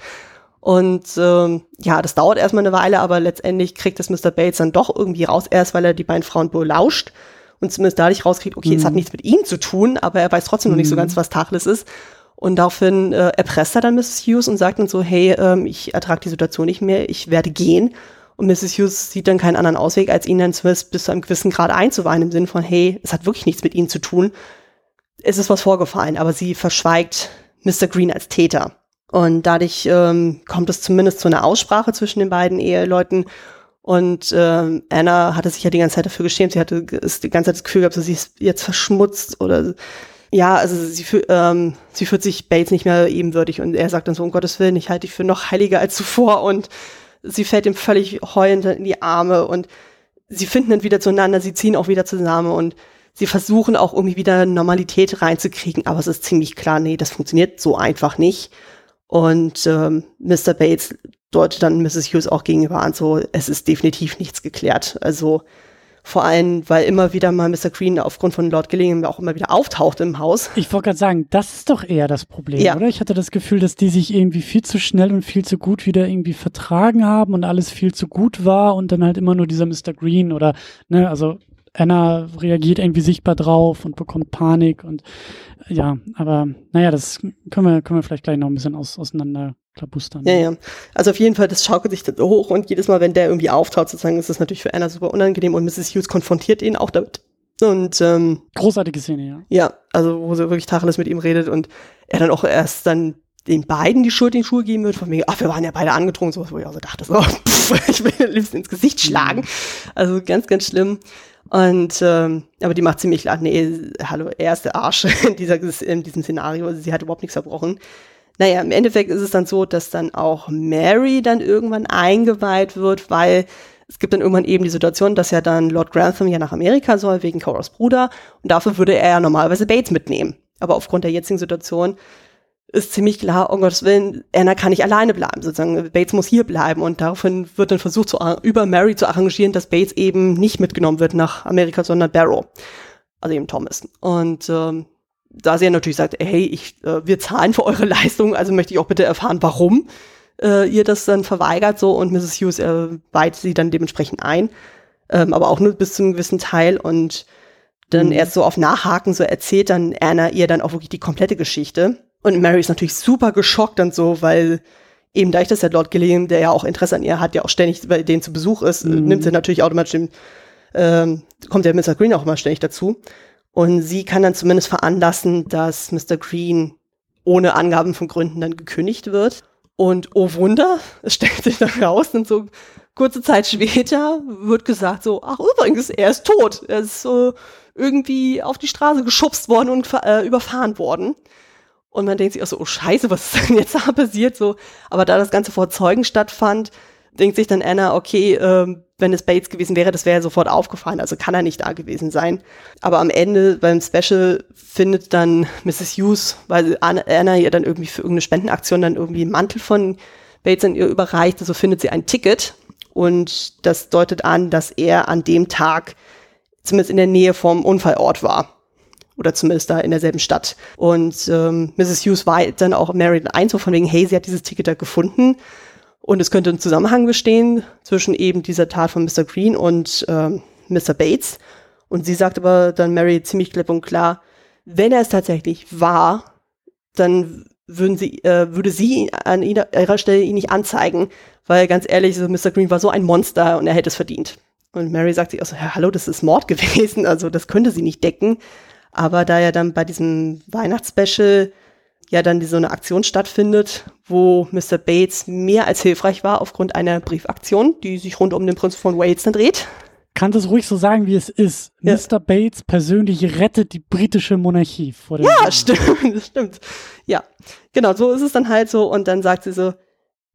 Und ähm, ja, das dauert erstmal eine Weile, aber letztendlich kriegt es Mr. Bates dann doch irgendwie raus, erst weil er die beiden Frauen belauscht und zumindest dadurch rauskriegt, okay, mhm. es hat nichts mit ihm zu tun, aber er weiß trotzdem mhm. noch nicht so mhm. ganz, was Tachlis ist. Und daraufhin äh, erpresst er dann Mrs. Hughes und sagt dann so, hey, ähm, ich ertrage die Situation nicht mehr, ich werde gehen. Und Mrs. Hughes sieht dann keinen anderen Ausweg, als ihn dann zumindest bis zu einem gewissen Grad einzuweihen, im Sinne von, hey, es hat wirklich nichts mit ihnen zu tun. Es ist was vorgefallen, aber sie verschweigt Mr. Green als Täter. Und dadurch ähm, kommt es zumindest zu einer Aussprache zwischen den beiden Eheleuten. Und ähm, Anna hatte sich ja die ganze Zeit dafür geschämt. Sie hatte ist die ganze Zeit das Gefühl gehabt, sie ist jetzt verschmutzt oder ja, also sie, ähm, sie fühlt sich Bates nicht mehr ebenwürdig. Und er sagt dann so, um Gottes Willen, ich halte dich für noch heiliger als zuvor. Und sie fällt ihm völlig heulend in die Arme und sie finden dann wieder zueinander, sie ziehen auch wieder zusammen und sie versuchen auch irgendwie wieder Normalität reinzukriegen, aber es ist ziemlich klar, nee, das funktioniert so einfach nicht. Und ähm, Mr. Bates deutet dann Mrs. Hughes auch gegenüber an, so, es ist definitiv nichts geklärt. Also vor allem, weil immer wieder mal Mr. Green aufgrund von Lord Gillingham auch immer wieder auftaucht im Haus. Ich wollte gerade sagen, das ist doch eher das Problem, ja. oder? Ich hatte das Gefühl, dass die sich irgendwie viel zu schnell und viel zu gut wieder irgendwie vertragen haben und alles viel zu gut war und dann halt immer nur dieser Mr. Green oder, ne, also Anna reagiert irgendwie sichtbar drauf und bekommt Panik und ja, aber naja, das können wir, können wir vielleicht gleich noch ein bisschen aus, auseinander klabustern. Ja, ja. Also auf jeden Fall, das schaukelt sich so hoch und jedes Mal, wenn der irgendwie auftaucht, sozusagen, ist das natürlich für Anna super unangenehm und Mrs. Hughes konfrontiert ihn auch damit. Und ähm, großartige Szene, ja. Ja, also wo sie wirklich Tacheles mit ihm redet und er dann auch erst dann den beiden die Schuld in die Schuhe geben wird, von mir, ach, wir waren ja beide angetrunken, sowas, wo ich auch so dachte, so, pff, ich will den liebsten ins Gesicht schlagen. Mhm. Also ganz, ganz schlimm. Und ähm, aber die macht ziemlich klar, nee, hallo, er ist der Arsch in, dieser, in diesem Szenario. Sie hat überhaupt nichts verbrochen. Naja, im Endeffekt ist es dann so, dass dann auch Mary dann irgendwann eingeweiht wird, weil es gibt dann irgendwann eben die Situation, dass ja dann Lord Grantham ja nach Amerika soll, wegen Coras Bruder. Und dafür würde er ja normalerweise Bates mitnehmen. Aber aufgrund der jetzigen Situation ist ziemlich klar, um Gottes Willen, Anna kann nicht alleine bleiben, sozusagen. Bates muss hier bleiben und daraufhin wird dann versucht, zu, über Mary zu arrangieren, dass Bates eben nicht mitgenommen wird nach Amerika, sondern Barrow. Also eben Thomas. Und ähm, da sie ja natürlich sagt, hey, ich, äh, wir zahlen für eure Leistung, also möchte ich auch bitte erfahren, warum äh, ihr das dann verweigert so und Mrs. Hughes äh, weiht sie dann dementsprechend ein, ähm, aber auch nur bis zu einem gewissen Teil und dann mhm. erst so auf Nachhaken so erzählt dann Anna ihr dann auch wirklich die komplette Geschichte Und Mary ist natürlich super geschockt und so, weil eben dadurch, dass der Lord Gilliam, der ja auch Interesse an ihr hat, ja auch ständig bei denen zu Besuch ist, mhm. nimmt sie natürlich automatisch den, ähm, kommt der Mr. Green auch immer ständig dazu. Und sie kann dann zumindest veranlassen, dass Mr. Green ohne Angaben von Gründen dann gekündigt wird. Und oh Wunder, es stellt sich dann raus und so kurze Zeit später wird gesagt so, ach übrigens, er ist tot. Er ist so irgendwie auf die Straße geschubst worden und äh, überfahren worden. Und man denkt sich auch so, oh Scheiße, was ist denn jetzt da passiert? So, aber da das Ganze vor Zeugen stattfand, denkt sich dann Anna, okay, ähm, wenn es Bates gewesen wäre, das wäre sofort aufgefallen, also kann er nicht da gewesen sein. Aber am Ende beim Special findet dann Mrs. Hughes, weil Anna ihr dann irgendwie für irgendeine Spendenaktion dann irgendwie einen Mantel von Bates an ihr überreicht, also findet sie ein Ticket und das deutet an, dass er an dem Tag zumindest in der Nähe vom Unfallort war oder zumindest da in derselben Stadt. Und ähm, Mrs. Hughes war dann auch married eins, so von wegen, hey, sie hat dieses Ticket da gefunden und es könnte ein Zusammenhang bestehen zwischen eben dieser Tat von Mr. Green und ähm, Mr. Bates. Und sie sagt aber dann Mary ziemlich klipp und klar, wenn er es tatsächlich war, dann würden sie, äh, würde sie an ihrer Stelle ihn nicht anzeigen, weil ganz ehrlich, so Mr. Green war so ein Monster und er hätte es verdient. Und Mary sagt sich also, ja, hallo, das ist Mord gewesen, also das könnte sie nicht decken. Aber da ja dann bei diesem Weihnachtsspecial ja dann so eine Aktion stattfindet, wo Mr. Bates mehr als hilfreich war aufgrund einer Briefaktion, die sich rund um den Prinz von Wales dann dreht. Kann das ruhig so sagen, wie es ist. Ja. Mr. Bates persönlich rettet die britische Monarchie vor dem. Ja, Mann. stimmt, stimmt. Ja, genau, so ist es dann halt so. Und dann sagt sie so,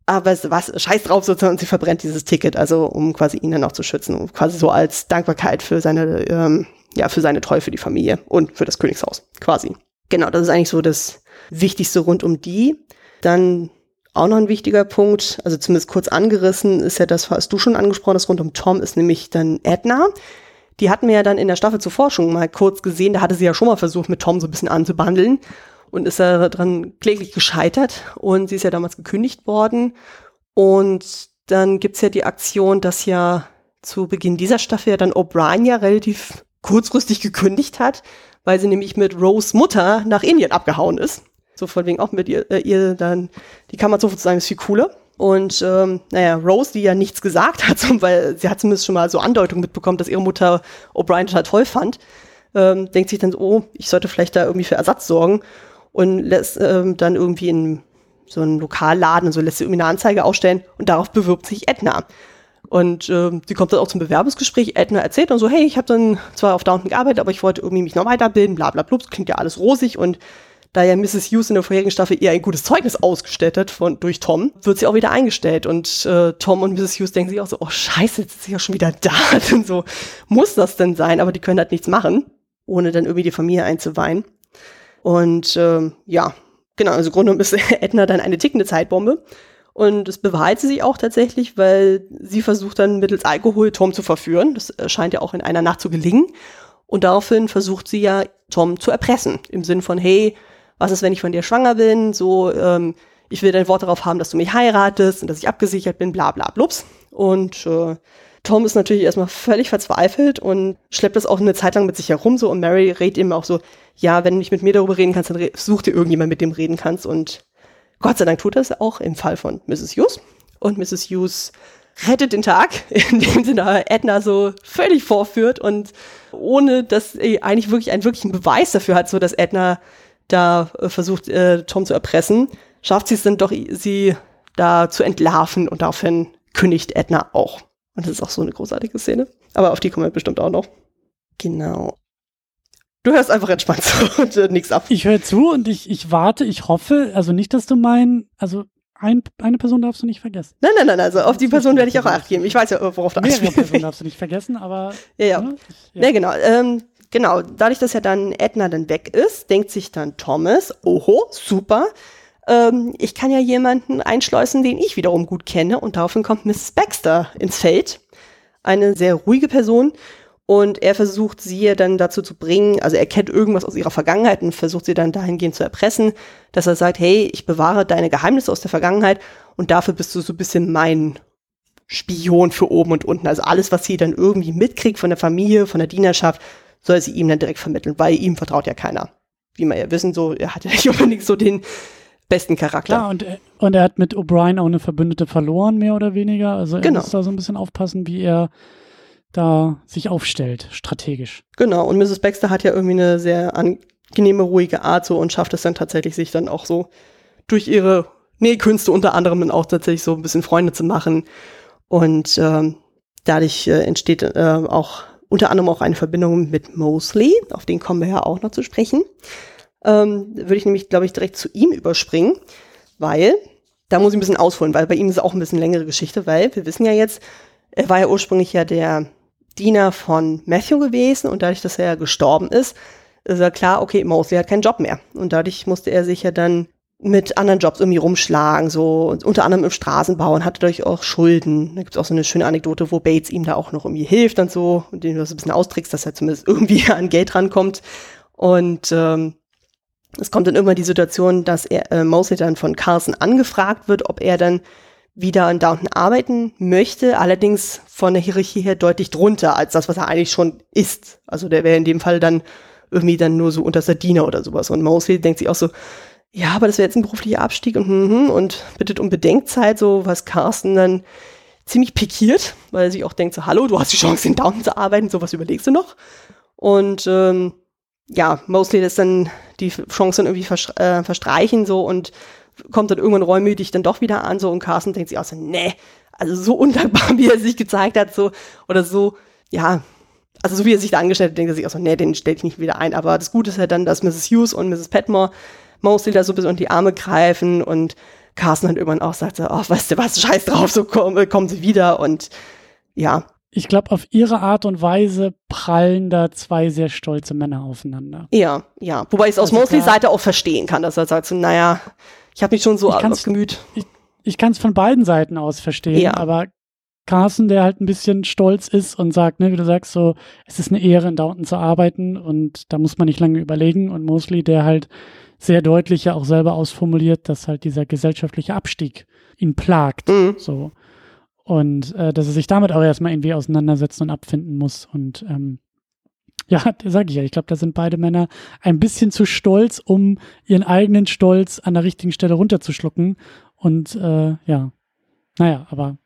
aber ah, was, scheiß drauf sozusagen, und sie verbrennt dieses Ticket, also um quasi ihn dann auch zu schützen, quasi so als Dankbarkeit für seine ähm, ja, für seine Treue für die Familie und für das Königshaus, quasi. Genau, das ist eigentlich so das Wichtigste rund um die. Dann auch noch ein wichtiger Punkt, also zumindest kurz angerissen, ist ja das, was du schon angesprochen hast, rund um Tom, ist nämlich dann Edna. Die hatten wir ja dann in der Staffel zur schon mal kurz gesehen, da hatte sie ja schon mal versucht, mit Tom so ein bisschen anzubandeln und ist ja daran kläglich gescheitert und sie ist ja damals gekündigt worden. Und dann gibt's ja die Aktion, dass ja zu Beginn dieser Staffel ja dann O'Brien ja relativ kurzfristig gekündigt hat, weil sie nämlich mit Rose Mutter nach Indien abgehauen ist. So von wegen auch mit ihr, äh, ihr dann die Kammer sozusagen ist viel cooler. Und ähm, naja, Rose, die ja nichts gesagt hat, weil sie hat zumindest schon mal so Andeutungen mitbekommen, dass ihre Mutter O'Brien total toll fand, ähm, denkt sich dann so, oh, ich sollte vielleicht da irgendwie für Ersatz sorgen und lässt ähm, dann irgendwie in so einen Lokalladen und so lässt sie irgendwie eine Anzeige ausstellen und darauf bewirbt sich Edna. Und äh, sie kommt dann auch zum Bewerbungsgespräch. Edna erzählt dann so, hey, ich habe dann zwar auf Downton gearbeitet, aber ich wollte irgendwie mich noch weiterbilden, bla bla bla. Klingt ja alles rosig. Und da ja Mrs. Hughes in der vorherigen Staffel ihr ein gutes Zeugnis ausgestellt hat von, durch Tom, wird sie auch wieder eingestellt. Und äh, Tom und Mrs. Hughes denken sich auch so, oh scheiße, jetzt ist sie ja schon wieder da. und so, muss das denn sein? Aber die können halt nichts machen, ohne dann irgendwie die Familie einzuweihen. Und äh, ja, genau, also im Grunde ist Edna dann eine tickende Zeitbombe. Und es bewahrheitet sich auch tatsächlich, weil sie versucht dann mittels Alkohol Tom zu verführen. Das scheint ja auch in einer Nacht zu gelingen. Und daraufhin versucht sie ja Tom zu erpressen. Im Sinn von, hey, was ist, wenn ich von dir schwanger bin? So, ähm, ich will dein Wort darauf haben, dass du mich heiratest und dass ich abgesichert bin, bla bla blups. Und äh, Tom ist natürlich erstmal völlig verzweifelt und schleppt das auch eine Zeit lang mit sich herum so und Mary redet ihm auch so, ja, wenn du nicht mit mir darüber reden kannst, dann such dir irgendjemand, mit dem reden kannst und Gott sei Dank tut das auch im Fall von Mrs. Hughes. Und Mrs. Hughes rettet den Tag, indem sie da Edna so völlig vorführt und ohne dass sie eigentlich wirklich einen wirklichen Beweis dafür hat, so dass Edna da äh, versucht, äh, Tom zu erpressen, schafft sie es dann doch, sie da zu entlarven und daraufhin kündigt Edna auch. Und das ist auch so eine großartige Szene. Aber auf die kommen wir bestimmt auch noch. Genau. Du hörst einfach entspannt zu und äh, nichts ab. Ich höre zu und ich, ich warte, ich hoffe, also nicht, dass du mein, also ein, eine Person darfst du nicht vergessen. Nein, nein, nein, also auf die Person werde ich auch acht geben. Ich weiß ja, worauf du Mehrere Personen darfst du nicht vergessen, aber. Ja, ja. Ne? ja. ja genau. Ähm, genau, dadurch, dass ja dann Edna dann weg ist, denkt sich dann Thomas, oho, super. Ähm, ich kann ja jemanden einschleusen, den ich wiederum gut kenne und daraufhin kommt Mrs. Baxter ins Feld. Eine sehr ruhige Person und er versucht sie dann dazu zu bringen, also er kennt irgendwas aus ihrer Vergangenheit und versucht sie dann dahingehend zu erpressen, dass er sagt, hey, ich bewahre deine Geheimnisse aus der Vergangenheit und dafür bist du so ein bisschen mein Spion für oben und unten. Also alles, was sie dann irgendwie mitkriegt von der Familie, von der Dienerschaft, soll sie ihm dann direkt vermitteln, weil ihm vertraut ja keiner. wie wir ja wissen, so, er hat ja nicht unbedingt so den besten Charakter. Ja, und, und er hat mit O'Brien auch eine Verbündete verloren, mehr oder weniger. Also er Genau. muss da so ein bisschen aufpassen, wie er da sich aufstellt, strategisch. Genau, und Mrs. Baxter hat ja irgendwie eine sehr angenehme, ruhige Art so und schafft es dann tatsächlich, sich dann auch so durch ihre Nähkünste unter anderem dann auch tatsächlich so ein bisschen Freunde zu machen. Und ähm, dadurch äh, entsteht äh, auch unter anderem auch eine Verbindung mit Mosley, auf den kommen wir ja auch noch zu sprechen. Ähm, würde ich nämlich, glaube ich, direkt zu ihm überspringen, weil da muss ich ein bisschen ausholen, weil bei ihm ist auch ein bisschen längere Geschichte, weil wir wissen ja jetzt, er war ja ursprünglich ja der Diener von Matthew gewesen und dadurch, dass er gestorben ist, ist ja klar, okay, Mosley hat keinen Job mehr. Und dadurch musste er sich ja dann mit anderen Jobs irgendwie rumschlagen, so unter anderem im Straßenbau und hatte dadurch auch Schulden. Da gibt es auch so eine schöne Anekdote, wo Bates ihm da auch noch irgendwie hilft und so und den du das ein bisschen austrickst, dass er zumindest irgendwie an Geld rankommt. Und ähm, es kommt dann irgendwann die Situation, dass er äh, Mosley dann von Carson angefragt wird, ob er dann wieder in Downton arbeiten möchte, allerdings von der Hierarchie her deutlich drunter als das, was er eigentlich schon ist. Also der wäre in dem Fall dann irgendwie dann nur so unterster Diener oder sowas. Und Mosley denkt sich auch so, ja, aber das wäre jetzt ein beruflicher Abstieg und, hm, und bittet um Bedenkzeit, so was Carsten dann ziemlich pikiert, weil er sich auch denkt so, hallo, du hast die Chance in Downton zu arbeiten, sowas überlegst du noch. Und ähm, ja, Mosley lässt dann die Chance dann irgendwie äh, verstreichen so und kommt dann irgendwann reumütig dann doch wieder an so und Carsten denkt sich auch so, nee, also so undankbar, wie er sich gezeigt hat, so oder so, ja, also so wie er sich da angestellt hat, denkt er sich auch so, nee, den stelle ich nicht wieder ein. Aber das Gute ist ja dann, dass Mrs. Hughes und Mrs. Petmore Mosley da so ein bisschen unter die Arme greifen und Carsten dann irgendwann auch sagt so, oh, weißt du was, scheiß drauf, so kommen, kommen sie wieder und ja, Ich glaube, auf ihre Art und Weise prallen da zwei sehr stolze Männer aufeinander. ja, ja. Wobei ich es aus Also Mosleys Seite auch verstehen kann, dass er sagt so, naja, ich habe mich schon so Ich aufs Gemüt. Ich kann es von beiden Seiten aus verstehen, Ja. aber Carson, der halt ein bisschen stolz ist und sagt, ne, wie du sagst, so, es ist eine Ehre, in Downton zu arbeiten und da muss man nicht lange überlegen. Und Mosley, der halt sehr deutlich ja auch selber ausformuliert, dass halt dieser gesellschaftliche Abstieg ihn plagt. Mhm. So. Und äh, dass er sich damit auch erstmal irgendwie auseinandersetzen und abfinden muss. Und ähm, ja, sag ich ja, ich glaube, da sind beide Männer ein bisschen zu stolz, um ihren eigenen Stolz an der richtigen Stelle runterzuschlucken. Und äh, ja, naja, aber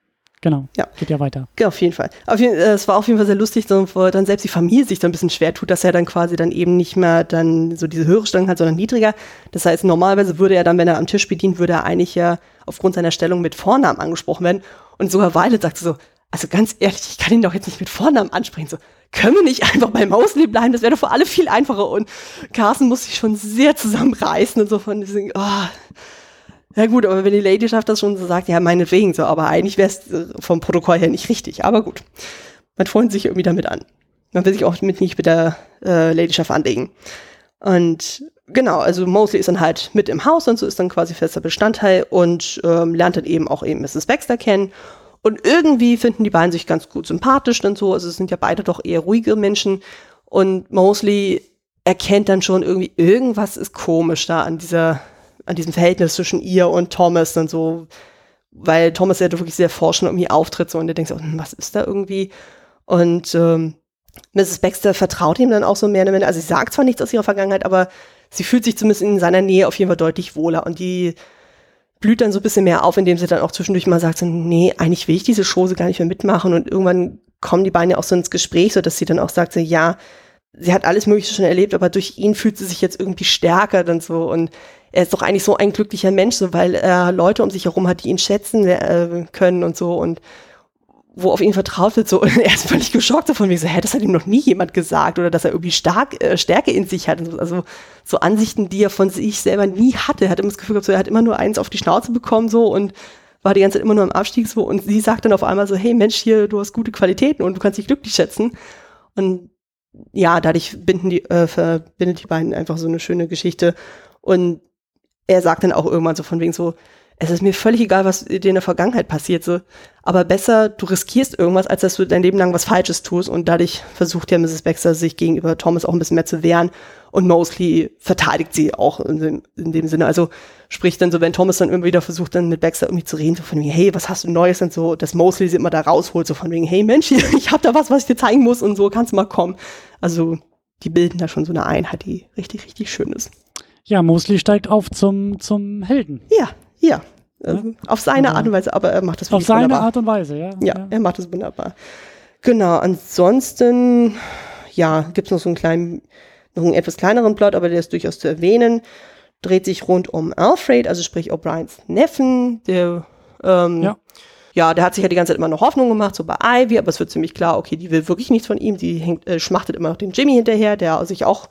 genau, Ja. geht ja weiter. Ja, auf jeden Fall. Auf jeden, äh, es war auf jeden Fall sehr lustig, so, wo dann selbst die Familie sich so ein bisschen schwer tut, dass er dann quasi dann eben nicht mehr dann so diese höhere Stellung hat, sondern niedriger. Das heißt, normalerweise würde er dann, wenn er am Tisch bedient, würde er eigentlich ja aufgrund seiner Stellung mit Vornamen angesprochen werden. Und sogar Violet sagte so, also ganz ehrlich, ich kann ihn doch jetzt nicht mit Vornamen ansprechen. So, können wir nicht einfach bei Mosley bleiben? Das wäre doch für alle viel einfacher. Und Carsten muss sich schon sehr zusammenreißen und so von diesem, oh, ja gut, aber wenn die Ladyschaft das schon so sagt, ja, meinetwegen so, aber eigentlich wäre es äh, vom Protokoll her nicht richtig. Aber gut, man freut sich irgendwie damit an. Man will sich auch mit nicht mit der äh, Ladyschaft anlegen. Und genau, also Mosley ist dann halt mit im Haus und so ist dann quasi fester Bestandteil und ähm, lernt dann eben auch eben Mrs. Baxter kennen. Und irgendwie finden die beiden sich ganz gut sympathisch dann so. Also es sind ja beide doch eher ruhige Menschen. Und Mosley erkennt dann schon irgendwie, irgendwas ist komisch da an dieser, an diesem Verhältnis zwischen ihr und Thomas und so. Weil Thomas ja wirklich sehr forschend irgendwie auftritt so und der denkt so, hm, was ist da irgendwie? Und ähm, Mrs. Baxter vertraut ihm dann auch so mehr oder weniger. Also sie sagt zwar nichts aus ihrer Vergangenheit, aber sie fühlt sich zumindest in seiner Nähe auf jeden Fall deutlich wohler. Und die blüht dann so ein bisschen mehr auf, indem sie dann auch zwischendurch mal sagt, so, nee, eigentlich will ich diese Chose gar nicht mehr mitmachen. Und irgendwann kommen die beiden ja auch so ins Gespräch, so dass sie dann auch sagt, so, ja, sie hat alles Mögliche schon erlebt, aber durch ihn fühlt sie sich jetzt irgendwie stärker dann so. Und er ist doch eigentlich so ein glücklicher Mensch, so, weil er Leute um sich herum hat, die ihn schätzen äh, können und so. Und wo auf ihn vertraut wird, so, und er ist völlig geschockt davon, wie so, hä, das hat ihm noch nie jemand gesagt oder dass er irgendwie stark, äh, Stärke in sich hat. Also so Ansichten, die er von sich selber nie hatte. Er hat immer das Gefühl gehabt, so, er hat immer nur eins auf die Schnauze bekommen so und war die ganze Zeit immer nur im Abstieg so und sie sagt dann auf einmal so, hey Mensch, hier, du hast gute Qualitäten und du kannst dich glücklich schätzen. Und ja, dadurch binden die, äh, verbindet die beiden einfach so eine schöne Geschichte. Und er sagt dann auch irgendwann so von wegen so, es ist mir völlig egal, was dir in der Vergangenheit passiert, so. Aber besser, du riskierst irgendwas, als dass du dein Leben lang was Falsches tust. Und dadurch versucht ja Mrs. Baxter sich gegenüber Thomas auch ein bisschen mehr zu wehren. Und Mosley verteidigt sie auch in dem, in dem Sinne. Also sprich dann so, wenn Thomas dann immer wieder versucht, dann mit Baxter irgendwie zu reden, so von wegen, hey, was hast du Neues und so, dass Mosley sie immer da rausholt, so von wegen, hey Mensch, ich hab da was, was ich dir zeigen muss und so, kannst du mal kommen. Also die bilden da schon so eine Einheit, die richtig, richtig schön ist. Ja, Mosley steigt auf zum, zum Helden. Ja, ja. ja. Auf seine Art und Weise, aber er macht das Auf wirklich seine wunderbar. Art und Weise, ja. Ja, er macht es wunderbar. Genau, ansonsten, ja, gibt es noch so einen kleinen, noch einen etwas kleineren Plot, aber der ist durchaus zu erwähnen. Dreht sich rund um Alfred, also sprich O'Briens Neffen, der, ähm, Ja. ja. der hat sich ja die ganze Zeit immer noch Hoffnung gemacht, so bei Ivy, aber es wird ziemlich klar, okay, die will wirklich nichts von ihm, die hängt, äh, schmachtet immer noch den Jimmy hinterher, der sich auch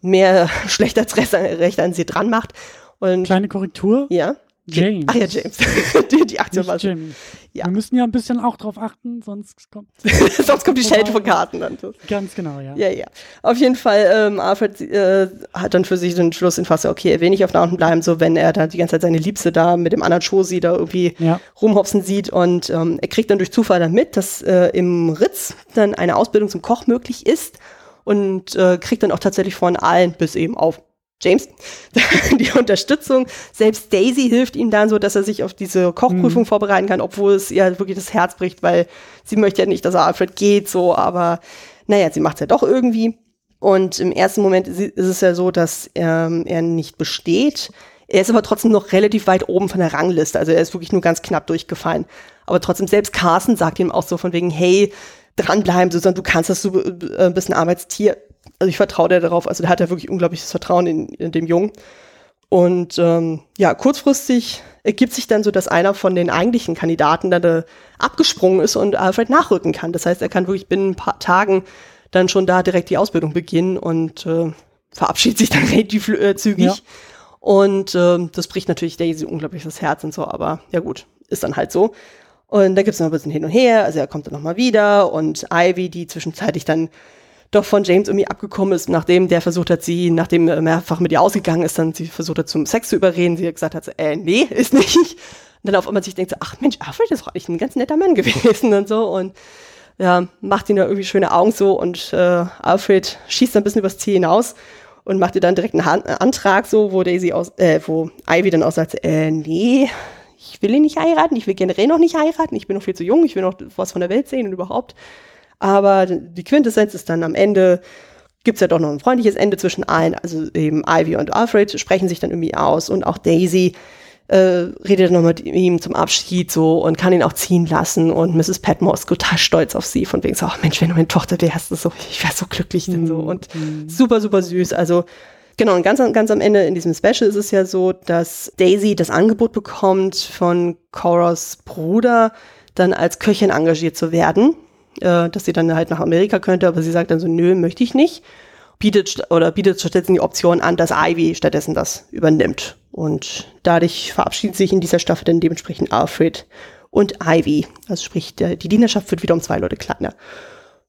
mehr schlecht als recht, recht an sie dran macht. Und, Kleine Korrektur. ja. James. Ach ja, James. die, die Aktion war Nicht Jimmy. Ja. Wir müssen ja ein bisschen auch drauf achten, sonst kommt. Sonst kommt die Schelte von Karten dann. Ganz genau, ja. Ja, ja. Auf jeden Fall, ähm, Alfred äh, hat dann für sich den Schluss entfasst, okay, er will nicht auf der unten bleiben, so wenn er da die ganze Zeit seine Liebste da mit dem anderen Schosi da irgendwie Ja. rumhopsen sieht und ähm, er kriegt dann durch Zufall dann mit, dass äh, im Ritz dann eine Ausbildung zum Koch möglich ist und äh, kriegt dann auch tatsächlich von allen, bis eben auf James, die Unterstützung. Selbst Daisy hilft ihm dann so, dass er sich auf diese Kochprüfung vorbereiten kann, obwohl es ihr wirklich das Herz bricht, weil sie möchte ja nicht, dass er Alfred geht, so, aber naja, sie macht es ja doch irgendwie. Und im ersten Moment ist es ja so, dass ähm, er nicht besteht. Er ist aber trotzdem noch relativ weit oben von der Rangliste. Also er ist wirklich nur ganz knapp durchgefallen. Aber trotzdem, selbst Carsten sagt ihm auch so von wegen, hey, dranbleiben, Susanne, du kannst das, du äh, bist ein Arbeitstier. Also ich vertraue dir darauf. Also da hat er wirklich unglaubliches Vertrauen in, in dem Jungen. Und ähm, ja, kurzfristig ergibt sich dann so, dass einer von den eigentlichen Kandidaten dann äh, abgesprungen ist und Alfred nachrücken kann. Das heißt, er kann wirklich binnen ein paar Tagen dann schon da direkt die Ausbildung beginnen und äh, verabschiedet sich dann relativ äh, zügig. Ja. Und ähm, das bricht natürlich Daisy unglaublich das Herz und so, aber ja gut, ist dann halt so. Und da gibt's noch ein bisschen hin und her, also er kommt dann nochmal wieder und Ivy, die zwischenzeitlich dann doch von James irgendwie abgekommen ist, nachdem der versucht hat, sie, nachdem er mehrfach mit ihr ausgegangen ist, dann sie versucht hat, zum Sex zu überreden, sie hat gesagt hat, äh, nee, ist nicht. Und dann auf einmal sich denkt so, ach Mensch, Alfred ist doch eigentlich ein ganz netter Mann gewesen und so. Und ja, macht ihn da irgendwie schöne Augen so und äh, Alfred schießt dann ein bisschen übers Ziel hinaus und macht ihr dann direkt einen Antrag so, wo Daisy aus, äh, wo Ivy dann auch sagt, äh, nee, ich will ihn nicht heiraten, ich will generell noch nicht heiraten, ich bin noch viel zu jung, ich will noch was von der Welt sehen und überhaupt. Aber die Quintessenz ist dann am Ende, gibt's ja doch noch ein freundliches Ende zwischen allen, also eben Ivy und Alfred sprechen sich dann irgendwie aus und auch Daisy äh, redet nochmal mit ihm zum Abschied so und kann ihn auch ziehen lassen und Mrs. Patmore ist total stolz auf sie, von wegen so, ach Mensch, wenn du meine Tochter wärst, das so, ich wär so glücklich denn so und super, super süß, also Genau, und ganz, am- ganz am Ende in diesem Special ist es ja so, dass Daisy das Angebot bekommt, von Coras Bruder dann als Köchin engagiert zu werden, äh, dass sie dann halt nach Amerika könnte, aber sie sagt dann so, nö, möchte ich nicht. Bietet oder bietet stattdessen die Option an, dass Ivy stattdessen das übernimmt. Und dadurch verabschiedet sich in dieser Staffel dann dementsprechend Alfred und Ivy. Also sprich, die Dienerschaft wird wieder um zwei Leute kleiner.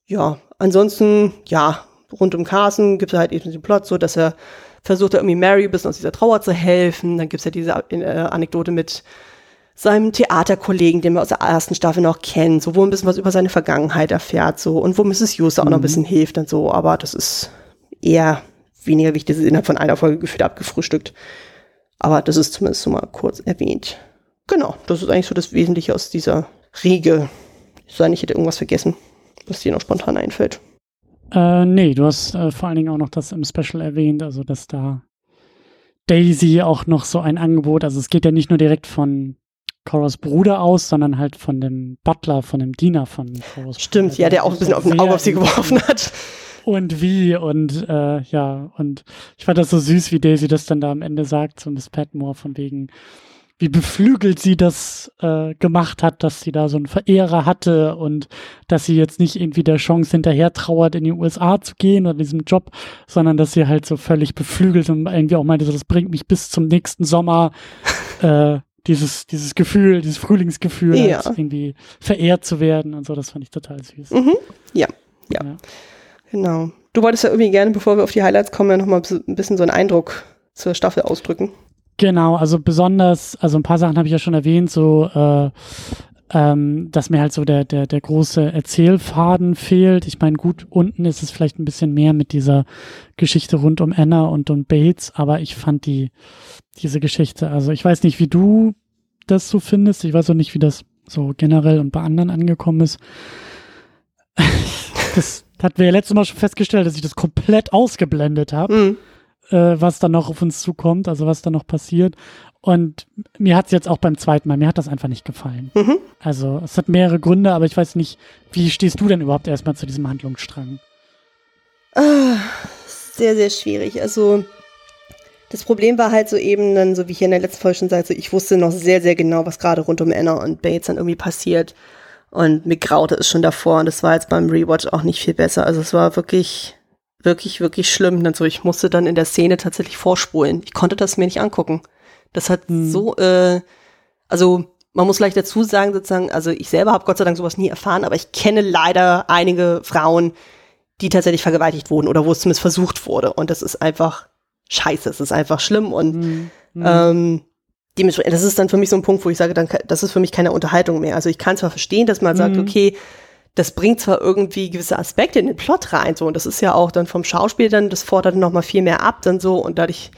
Ja, ansonsten, ja, rund um Carson gibt es halt eben den Plot so, dass er versucht, irgendwie Mary ein bisschen aus dieser Trauer zu helfen. Dann gibt es ja diese äh, Anekdote mit seinem Theaterkollegen, den wir aus der ersten Staffel noch kennen, so wo ein bisschen was über seine Vergangenheit erfährt, so und wo Mrs. Hughes auch noch ein bisschen hilft und so, aber das ist eher weniger wichtig, das ist innerhalb von einer Folge gefühlt abgefrühstückt. Aber das ist zumindest so mal kurz erwähnt. Genau, das ist eigentlich so das Wesentliche aus dieser Riege. Ich sei nicht, ich hätte irgendwas vergessen, was dir noch spontan einfällt. Äh, nee, du hast äh, vor allen Dingen auch noch das im Special erwähnt, also dass da Daisy auch noch so ein Angebot, also es geht ja nicht nur direkt von Coras Bruder aus, sondern halt von dem Butler, von dem Diener von Coras Stimmt, Bruder, ja, der auch ein bisschen auf ein Auge auf sie geworfen hat. Und wie und äh, ja, und ich fand das so süß, wie Daisy das dann da am Ende sagt, so Miss Patmore, von wegen, wie beflügelt sie das äh, gemacht hat, dass sie da so einen Verehrer hatte und dass sie jetzt nicht irgendwie der Chance hinterher trauert, in die USA zu gehen oder diesem Job, sondern dass sie halt so völlig beflügelt und irgendwie auch meinte, so, das bringt mich bis zum nächsten Sommer, äh, dieses, dieses Gefühl, dieses Frühlingsgefühl, Ja. als irgendwie verehrt zu werden und so, das fand ich total süß. Mhm. Ja, ja. Ja. Genau. Du wolltest ja irgendwie gerne, bevor wir auf die Highlights kommen, ja noch mal ein bisschen so einen Eindruck zur Staffel ausdrücken. Genau, also besonders, also ein paar Sachen habe ich ja schon erwähnt, so äh, ähm, dass mir halt so der, der, der große Erzählfaden fehlt. Ich meine, gut, unten ist es vielleicht ein bisschen mehr mit dieser Geschichte rund um Anna und um Bates, aber ich fand die, diese Geschichte, also ich weiß nicht, wie du das so findest, ich weiß auch nicht, wie das so generell und bei anderen angekommen ist. Das hatten wir ja letztes Mal schon festgestellt, dass ich das komplett ausgeblendet habe Mhm. Äh, was dann noch auf uns zukommt, also was dann noch passiert. Und mir hat es jetzt auch beim zweiten Mal, mir hat das einfach nicht gefallen. Mhm. Also es hat mehrere Gründe, aber ich weiß nicht, wie stehst du denn überhaupt erstmal zu diesem Handlungsstrang? Ah, sehr, sehr schwierig. Also das Problem war halt so eben dann, so wie ich in der letzten Folge schon sagte, ich wusste noch sehr, sehr genau, was gerade rund um Anna und Bates dann irgendwie passiert. Und mir graute es schon davor und das war jetzt beim Rewatch auch nicht viel besser. Also es war wirklich, wirklich, wirklich schlimm. Also ich musste dann in der Szene tatsächlich vorspulen. Ich konnte das mir nicht angucken. Das hat hm. so, äh, also man muss gleich dazu sagen, sozusagen, also ich selber habe Gott sei Dank sowas nie erfahren, aber ich kenne leider einige Frauen, die tatsächlich vergewaltigt wurden oder wo es zumindest versucht wurde. Und das ist einfach scheiße, es ist einfach schlimm und mhm. ähm, dementsprechend, das ist dann für mich so ein Punkt, wo ich sage, dann, das ist für mich keine Unterhaltung mehr. Also ich kann zwar verstehen, dass man sagt, okay, das bringt zwar irgendwie gewisse Aspekte in den Plot rein, so, und das ist ja auch dann vom Schauspiel dann, das fordert noch mal viel mehr ab, dann so, und dadurch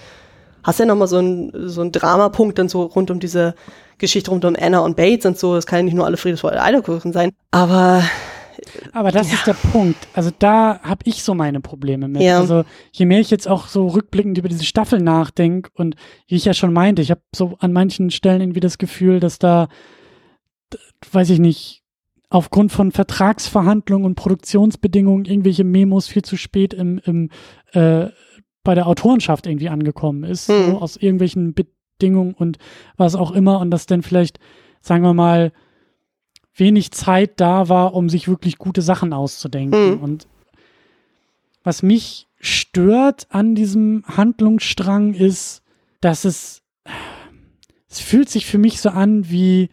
hast du ja noch mal so ein, so ein Dramapunkt dann so rund um diese Geschichte rund um Anna und Bates und so, das kann ja nicht nur alle Friedensvolle Eierkuchen sein, aber aber das ja. ist der Punkt. Also da habe ich so meine Probleme mit. Ja. Also je mehr ich jetzt auch so rückblickend über diese Staffel nachdenke und wie ich ja schon meinte, ich habe so an manchen Stellen irgendwie das Gefühl, dass da, weiß ich nicht, aufgrund von Vertragsverhandlungen und Produktionsbedingungen irgendwelche Memos viel zu spät im, im äh, bei der Autorenschaft irgendwie angekommen ist, mhm. so aus irgendwelchen Bedingungen und was auch immer und das dann vielleicht, sagen wir mal, wenig Zeit da war, um sich wirklich gute Sachen auszudenken. Mhm. Und was mich stört an diesem Handlungsstrang ist, dass es, es fühlt sich für mich so an wie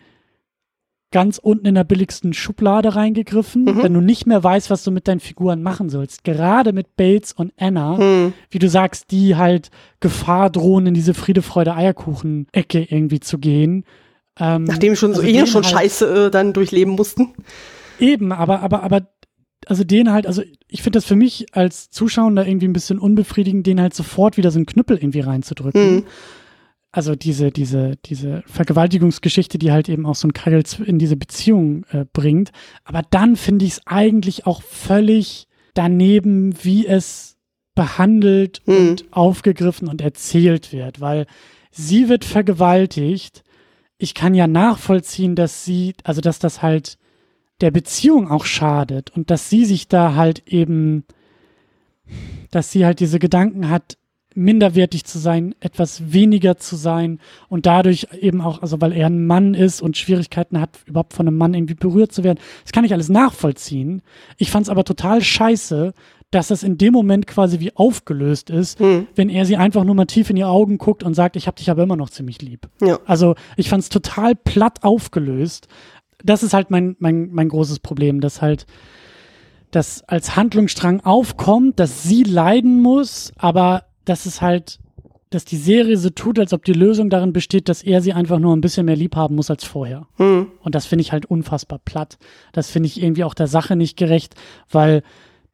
ganz unten in der billigsten Schublade reingegriffen, mhm. wenn du nicht mehr weißt, was du mit deinen Figuren machen sollst. Gerade mit Bates und Anna, mhm. wie du sagst, die halt Gefahr drohen, in diese Friede, Freude, Eierkuchen-Ecke irgendwie zu gehen. Ähm, Nachdem schon also so eh schon halt, Scheiße äh, dann durchleben mussten. Eben, aber, aber, aber, also den halt, also ich finde das für mich als Zuschauer irgendwie ein bisschen unbefriedigend, den halt sofort wieder so einen Knüppel irgendwie reinzudrücken. Mhm. Also diese, diese, diese Vergewaltigungsgeschichte, die halt eben auch so ein Keil in diese Beziehung äh, bringt. Aber dann finde ich es eigentlich auch völlig daneben, wie es behandelt mhm. und aufgegriffen und erzählt wird, weil sie wird vergewaltigt ich kann ja nachvollziehen, dass sie, also dass das halt der Beziehung auch schadet und dass sie sich da halt eben, dass sie halt diese Gedanken hat, minderwertig zu sein, etwas weniger zu sein und dadurch eben auch, also weil er ein Mann ist und Schwierigkeiten hat, überhaupt von einem Mann irgendwie berührt zu werden. Das kann ich alles nachvollziehen. Ich fand es aber total scheiße, dass das in dem Moment quasi wie aufgelöst ist, hm. wenn er sie einfach nur mal tief in die Augen guckt und sagt, ich hab dich aber immer noch ziemlich lieb. Ja. Also ich fand es total platt aufgelöst. Das ist halt mein, mein, mein großes Problem, dass halt das als Handlungsstrang aufkommt, dass sie leiden muss, aber dass es halt, dass die Serie so tut, als ob die Lösung darin besteht, dass er sie einfach nur ein bisschen mehr lieb haben muss als vorher. Hm. Und das finde ich halt unfassbar platt. Das finde ich irgendwie auch der Sache nicht gerecht, weil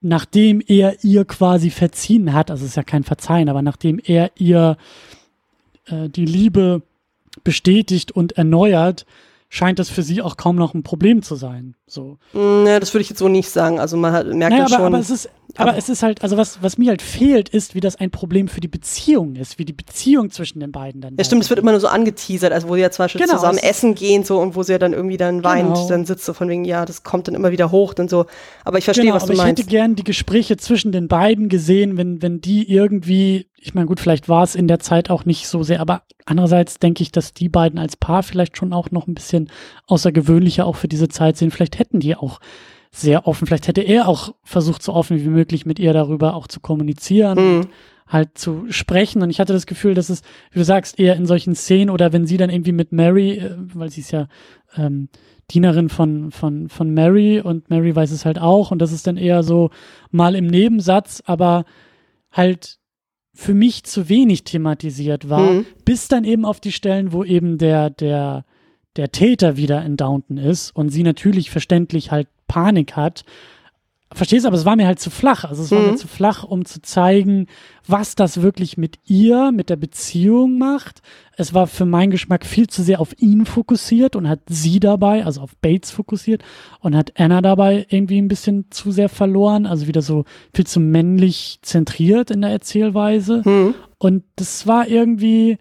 nachdem er ihr quasi verziehen hat, also es ist ja kein Verzeihen, aber nachdem er ihr äh, die Liebe bestätigt und erneuert, scheint das für sie auch kaum noch ein Problem zu sein. So. Naja, das würde ich jetzt so nicht sagen. Also man hat, merkt naja, ja schon. Aber es ist, aber, aber es ist halt, also was, was mir halt fehlt, ist, wie das ein Problem für die Beziehung ist, wie die Beziehung zwischen den beiden dann. Ja, stimmt, es wird immer nur so angeteasert, also wo sie ja zum Beispiel genau, zusammen essen gehen so und wo sie ja dann irgendwie dann weint, genau. dann sitzt so von wegen, ja, das kommt dann immer wieder hoch und so. Aber ich verstehe, genau, was du aber meinst. Ich hätte gern die Gespräche zwischen den beiden gesehen, wenn, wenn die irgendwie ich meine, gut, vielleicht war es in der Zeit auch nicht so sehr, aber andererseits denke ich, dass die beiden als Paar vielleicht schon auch noch ein bisschen außergewöhnlicher auch für diese Zeit sind. Vielleicht hätten die auch sehr offen, vielleicht hätte er auch versucht, so offen wie möglich mit ihr darüber auch zu kommunizieren mhm. und halt zu sprechen. Und ich hatte das Gefühl, dass es, wie du sagst, eher in solchen Szenen oder wenn sie dann irgendwie mit Mary, äh, weil sie ist ja ähm, Dienerin von, von, von Mary und Mary weiß es halt auch und das ist dann eher so mal im Nebensatz, aber halt für mich zu wenig thematisiert war, mhm. bis dann eben auf die Stellen, wo eben der, der, der Täter wieder in Downton ist und sie natürlich verständlich halt Panik hat Verstehst du, aber es war mir halt zu flach. Also es war mir mhm. zu flach, um zu zeigen, was das wirklich mit ihr, mit der Beziehung macht. Es war für meinen Geschmack viel zu sehr auf ihn fokussiert und hat sie dabei, also auf Bates fokussiert und hat Anna dabei irgendwie ein bisschen zu sehr verloren. Also wieder so viel zu männlich zentriert in der Erzählweise. Mhm. Und das war irgendwie,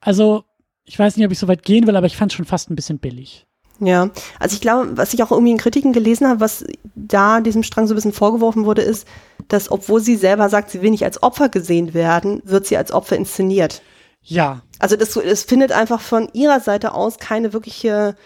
also ich weiß nicht, ob ich so weit gehen will, aber ich fand es schon fast ein bisschen billig. Ja, also ich glaube, was ich auch irgendwie in Kritiken gelesen habe, was da diesem Strang so ein bisschen vorgeworfen wurde, ist, dass obwohl sie selber sagt, sie will nicht als Opfer gesehen werden, wird sie als Opfer inszeniert. Ja. Also das, das findet einfach von ihrer Seite aus keine wirkliche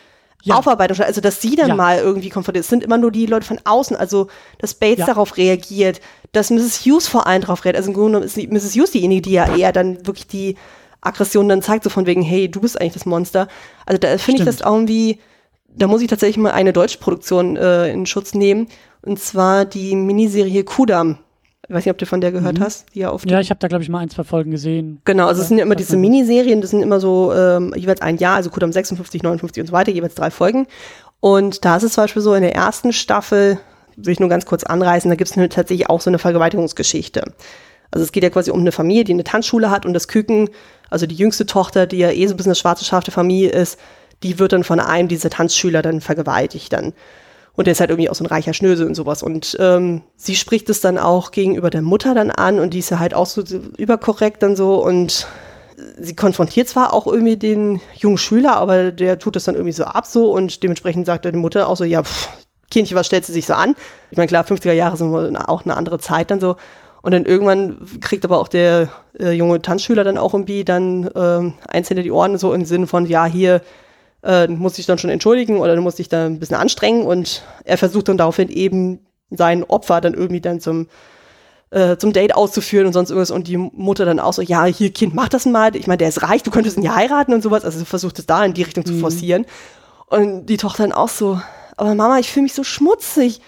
ja. Aufarbeitung statt. Also dass sie dann ja. mal irgendwie konfrontiert. Es sind immer nur die Leute von außen. Also dass Bates ja. darauf reagiert, dass Mrs. Hughes vor allem darauf reagiert. Also im Grunde genommen ist Mrs. Hughes diejenige, die ja eher dann wirklich die Aggression dann zeigt, so von wegen, hey, du bist eigentlich das Monster. Also da finde ich das irgendwie da muss ich tatsächlich mal eine deutsche Produktion äh, in Schutz nehmen. Und zwar die Miniserie Kudam. Ich weiß nicht, ob du von der gehört mhm. hast. Die ja, auf ja, ich habe da, glaube ich, mal ein, zwei Folgen gesehen. Genau, also es sind ja immer diese Miniserien, das sind immer so ähm, jeweils ein Jahr, also Kudam 56, 59 und so weiter, jeweils drei Folgen. Und da ist es zum Beispiel so, in der ersten Staffel, will ich nur ganz kurz anreißen, da gibt es tatsächlich auch so eine Vergewaltigungsgeschichte. Also es geht ja quasi um eine Familie, die eine Tanzschule hat und das Küken, also die jüngste Tochter, die ja eh so ein bisschen eine schwarze Schaf der Familie ist, die wird dann von einem dieser Tanzschüler dann vergewaltigt dann. Und der ist halt irgendwie auch so ein reicher Schnösel und sowas. Und ähm, sie spricht es dann auch gegenüber der Mutter dann an und die ist ja halt auch so überkorrekt dann so und sie konfrontiert zwar auch irgendwie den jungen Schüler, aber der tut das dann irgendwie so ab so und dementsprechend sagt die Mutter auch so, ja, pff, Kindchen, was stellt sie sich so an? Ich meine, klar, 50er Jahre sind auch eine andere Zeit dann so. Und dann irgendwann kriegt aber auch der äh, junge Tanzschüler dann auch irgendwie dann äh, eins hinter die Ohren so im Sinne von, ja, hier, äh, muss sich dann schon entschuldigen oder du musst dich da ein bisschen anstrengen. Und er versucht dann daraufhin eben sein Opfer dann irgendwie dann zum äh, zum Date auszuführen und sonst irgendwas. Und die Mutter dann auch so, ja, hier Kind, mach das mal, ich meine, der ist reich, du könntest ihn ja heiraten und sowas, also versucht es da in die Richtung mhm. zu forcieren. Und die Tochter dann auch so, aber Mama, ich fühle mich so schmutzig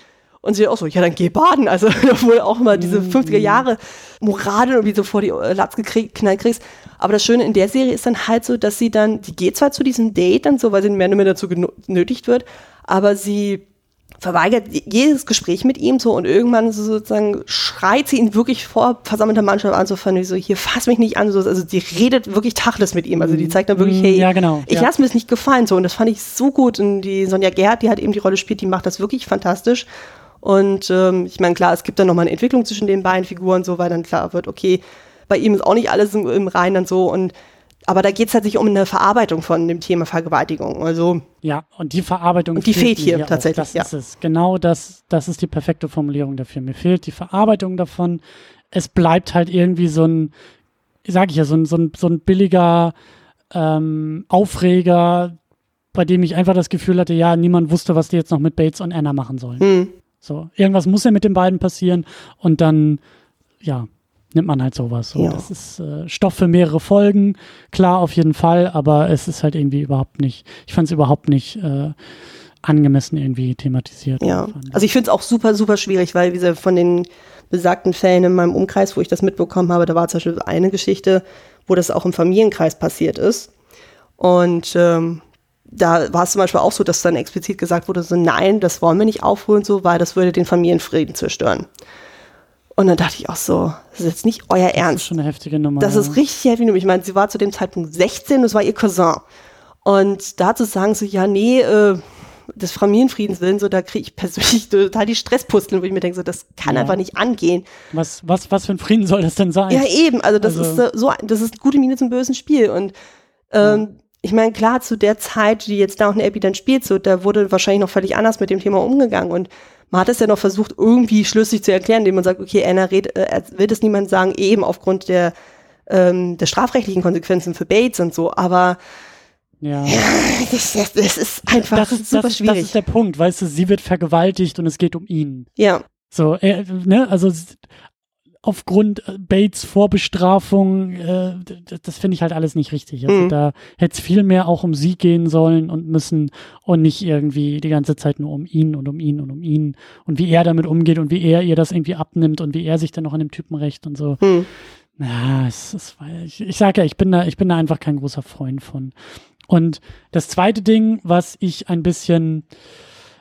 und sie auch so, ja, dann geh baden. Also, wohl auch mal diese 50er mhm. Jahre Moral irgendwie so vor die äh, Latz geknallt kriegst. Aber das Schöne in der Serie ist dann halt so, dass sie dann, die geht zwar zu diesem Date dann so, weil sie mehr oder mehr dazu genötigt wird, aber sie verweigert jedes Gespräch mit ihm so und irgendwann so sozusagen schreit sie ihn wirklich vor versammelter Mannschaft an, so von so, hier fass mich nicht an, so, also die redet wirklich Tachles mit ihm, also die zeigt dann wirklich, mhm. hey, ja, genau, ich ja. lasse mir es nicht gefallen, so und das fand ich so gut und die Sonja Gerhardt, die halt eben die Rolle spielt, die macht das wirklich fantastisch und ähm, ich meine, klar, es gibt dann nochmal eine Entwicklung zwischen den beiden Figuren, so weil dann klar wird, okay, bei ihm ist auch nicht alles im, im Reinen und so. Und aber da geht es halt nicht um eine Verarbeitung von dem Thema Vergewaltigung. Also ja, und die Verarbeitung und die fehlt hier tatsächlich. Das ja. ist es. Genau das, das ist die perfekte Formulierung dafür. Mir fehlt die Verarbeitung davon. Es bleibt halt irgendwie so ein, sag ich ja, so ein, so ein, so ein billiger ähm, Aufreger, bei dem ich einfach das Gefühl hatte, ja, niemand wusste, was die jetzt noch mit Bates und Anna machen sollen. Hm. So, irgendwas muss ja mit den beiden passieren und dann, ja, nimmt man halt sowas. So. Ja. Das ist äh, Stoff für mehrere Folgen, klar, auf jeden Fall, aber es ist halt irgendwie überhaupt nicht, ich fand es überhaupt nicht äh, angemessen irgendwie thematisiert. Ja, also ich finde es auch super, super schwierig, weil wie gesagt, von den besagten Fällen in meinem Umkreis, wo ich das mitbekommen habe, da war zum Beispiel eine Geschichte, wo das auch im Familienkreis passiert ist. Und ähm, da war es zum Beispiel auch so, dass dann explizit gesagt wurde, so nein, das wollen wir nicht aufholen, so, weil das würde den Familienfrieden zerstören. Und dann dachte ich auch so, das ist jetzt nicht euer Ernst. Das ist schon eine heftige Nummer. Das ja. ist richtig Nummer. Ich meine, sie war zu dem Zeitpunkt 16, das war ihr Cousin. Und da zu sagen so, ja, nee, äh, des Familienfriedens willen, so da kriege ich persönlich total die Stresspusteln, wo ich mir denke, so das kann ja. einfach nicht angehen. Was, was, was für ein Frieden soll das denn sein? Ja, eben, also das also. ist so, das ist gute Miene zum bösen Spiel. Und ähm, ja ich meine, klar, zu der Zeit, die jetzt Downton Abbey dann spielt, so, da wurde wahrscheinlich noch völlig anders mit dem Thema umgegangen und man hat es ja noch versucht, irgendwie schlüssig zu erklären, indem man sagt, okay, Anna red, äh, wird es niemand sagen, eben aufgrund der, ähm, der strafrechtlichen Konsequenzen für Bates und so, aber ja. Das, das, das, ist einfach das ist, super das, schwierig. Das ist der Punkt, weißt du, sie wird vergewaltigt und es geht um ihn. Ja. So, er, ne, also aufgrund äh, Bates Vorbestrafung, äh, das, das finde ich halt alles nicht richtig. Also mhm. da hätte es viel mehr auch um sie gehen sollen und müssen und nicht irgendwie die ganze Zeit nur um ihn und um ihn und um ihn und wie er damit umgeht und wie er ihr das irgendwie abnimmt und wie er sich dann noch an dem Typen rächt und so. Mhm. Ja, es, es, ich, ich sage ja, ich bin da, ich bin da einfach kein großer Freund von. Und das zweite Ding, was ich ein bisschen,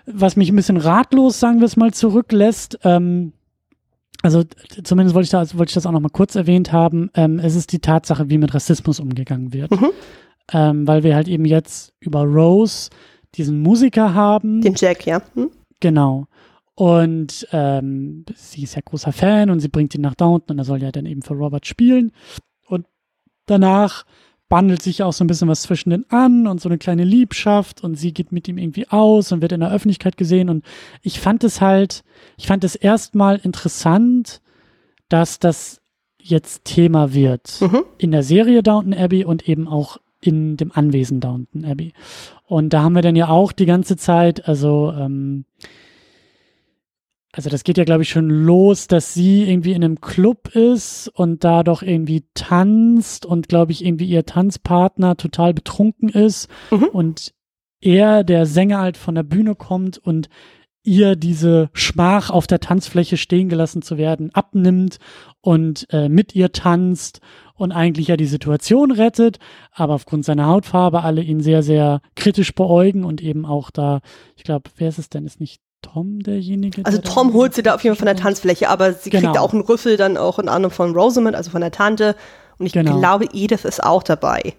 was mich ein bisschen ratlos, sagen wir es mal, zurücklässt, ähm, also zumindest wollte ich, da, wollte ich das auch noch mal kurz erwähnt haben, ähm, es ist die Tatsache, wie mit Rassismus umgegangen wird. Mhm. Ähm, weil wir halt eben jetzt über Rose diesen Musiker haben. Den Jack, ja. Hm? Genau. Und ähm, sie ist ja großer Fan und sie bringt ihn nach Downton und er soll ja dann eben für Robert spielen. Und danach bandelt sich auch so ein bisschen was zwischen den an und so eine kleine Liebschaft und sie geht mit ihm irgendwie aus und wird in der Öffentlichkeit gesehen. Und ich fand es halt, ich fand es erstmal interessant, dass das jetzt Thema wird mhm. in der Serie Downton Abbey und eben auch in dem Anwesen Downton Abbey. Und da haben wir dann ja auch die ganze Zeit, also ähm, also das geht ja, glaube ich, schon los, dass sie irgendwie in einem Club ist und da doch irgendwie tanzt und, glaube ich, irgendwie ihr Tanzpartner total betrunken ist mhm. und er, der Sänger, halt von der Bühne kommt und ihr diese Schmach auf der Tanzfläche stehen gelassen zu werden, abnimmt und äh, mit ihr tanzt und eigentlich ja die Situation rettet, aber aufgrund seiner Hautfarbe alle ihn sehr, sehr kritisch beäugen und eben auch da, ich glaube, wer ist es denn? Ist nicht Tom derjenige? Also der Tom holt sie da auf jeden Fall von der Tanzfläche, aber sie genau. kriegt auch einen Rüffel dann auch in anderem von Rosamund, also von der Tante. Und ich genau. glaube, Edith ist auch dabei.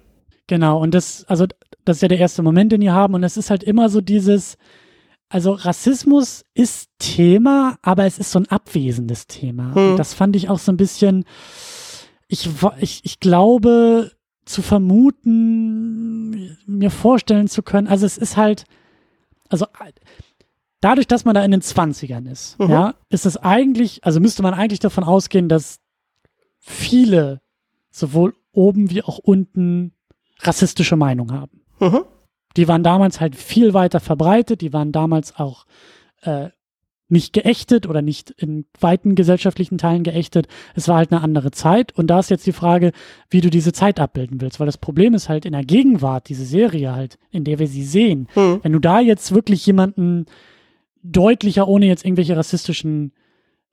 Genau, und das, also das ist ja der erste Moment, den wir haben. Und es ist halt immer so dieses, also Rassismus ist Thema, aber es ist so ein abwesendes Thema. Hm. Und das fand ich auch so ein bisschen, ich, ich, ich glaube, zu vermuten, mir vorstellen zu können, also es ist halt, also dadurch, dass man da in den 20ern ist, mhm. ja, ist es eigentlich, also müsste man eigentlich davon ausgehen, dass viele sowohl oben wie auch unten rassistische Meinung haben. Mhm. Die waren damals halt viel weiter verbreitet, die waren damals auch äh, nicht geächtet oder nicht in weiten gesellschaftlichen Teilen geächtet. Es war halt eine andere Zeit und da ist jetzt die Frage, wie du diese Zeit abbilden willst, weil das Problem ist halt in der Gegenwart, diese Serie halt, in der wir sie sehen. Mhm. Wenn du da jetzt wirklich jemanden deutlicher, ohne jetzt irgendwelche rassistischen,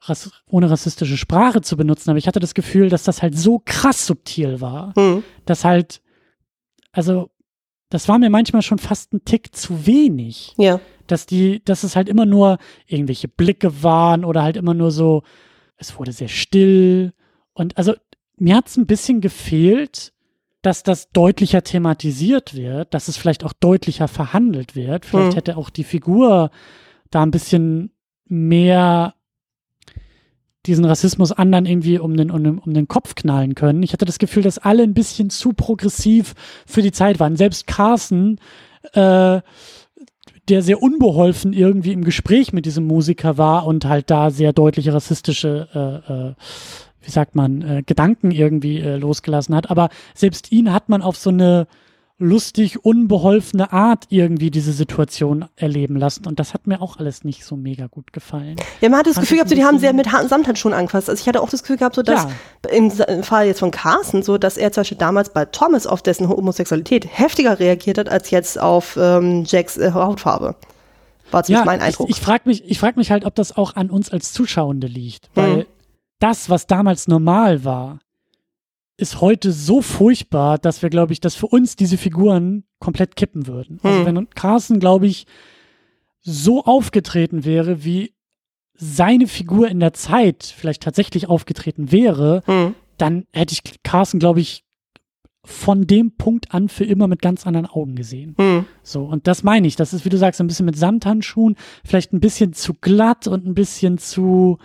rass, ohne rassistische Sprache zu benutzen, aber ich hatte das Gefühl, dass das halt so krass subtil war, mhm. dass halt, also, das war mir manchmal schon fast ein Tick zu wenig. Ja. Dass die, dass es halt immer nur irgendwelche Blicke waren oder halt immer nur so, es wurde sehr still und also mir hat es ein bisschen gefehlt, dass das deutlicher thematisiert wird, dass es vielleicht auch deutlicher verhandelt wird. Vielleicht mhm. hätte auch die Figur da ein bisschen mehr diesen Rassismus anderen irgendwie um den, um, um den Kopf knallen können. Ich hatte das Gefühl, dass alle ein bisschen zu progressiv für die Zeit waren. Selbst Carson, äh, der sehr unbeholfen irgendwie im Gespräch mit diesem Musiker war und halt da sehr deutliche rassistische, äh, äh, wie sagt man, äh, Gedanken irgendwie äh, losgelassen hat. Aber selbst ihn hat man auf so eine lustig, unbeholfene Art irgendwie diese Situation erleben lassen. Und das hat mir auch alles nicht so mega gut gefallen. Ja, man hat das Fand Gefühl gehabt, so, die haben sehr mit Samthandschuhen angefasst. Also ich hatte auch das Gefühl gehabt, so dass ja. im, Fall jetzt von Carsten, so dass er zum Beispiel damals bei Thomas auf dessen Homosexualität heftiger reagiert hat, als jetzt auf ähm, Jacks äh, Hautfarbe. War zumindest ja, mein Eindruck. Ich, ich frage mich, ich frag mich halt, ob das auch an uns als Zuschauende liegt. Weil hm. das, was damals normal war, ist heute so furchtbar, dass wir, glaube ich, dass für uns diese Figuren komplett kippen würden. Also hm. Also wenn Carsten, glaube ich, so aufgetreten wäre, wie seine Figur in der Zeit vielleicht tatsächlich aufgetreten wäre, hm. dann hätte ich Carsten, glaube ich, von dem Punkt an für immer mit ganz anderen Augen gesehen. Hm. So, und das meine ich. Das ist, wie du sagst, ein bisschen mit Samthandschuhen, vielleicht ein bisschen zu glatt und ein bisschen zu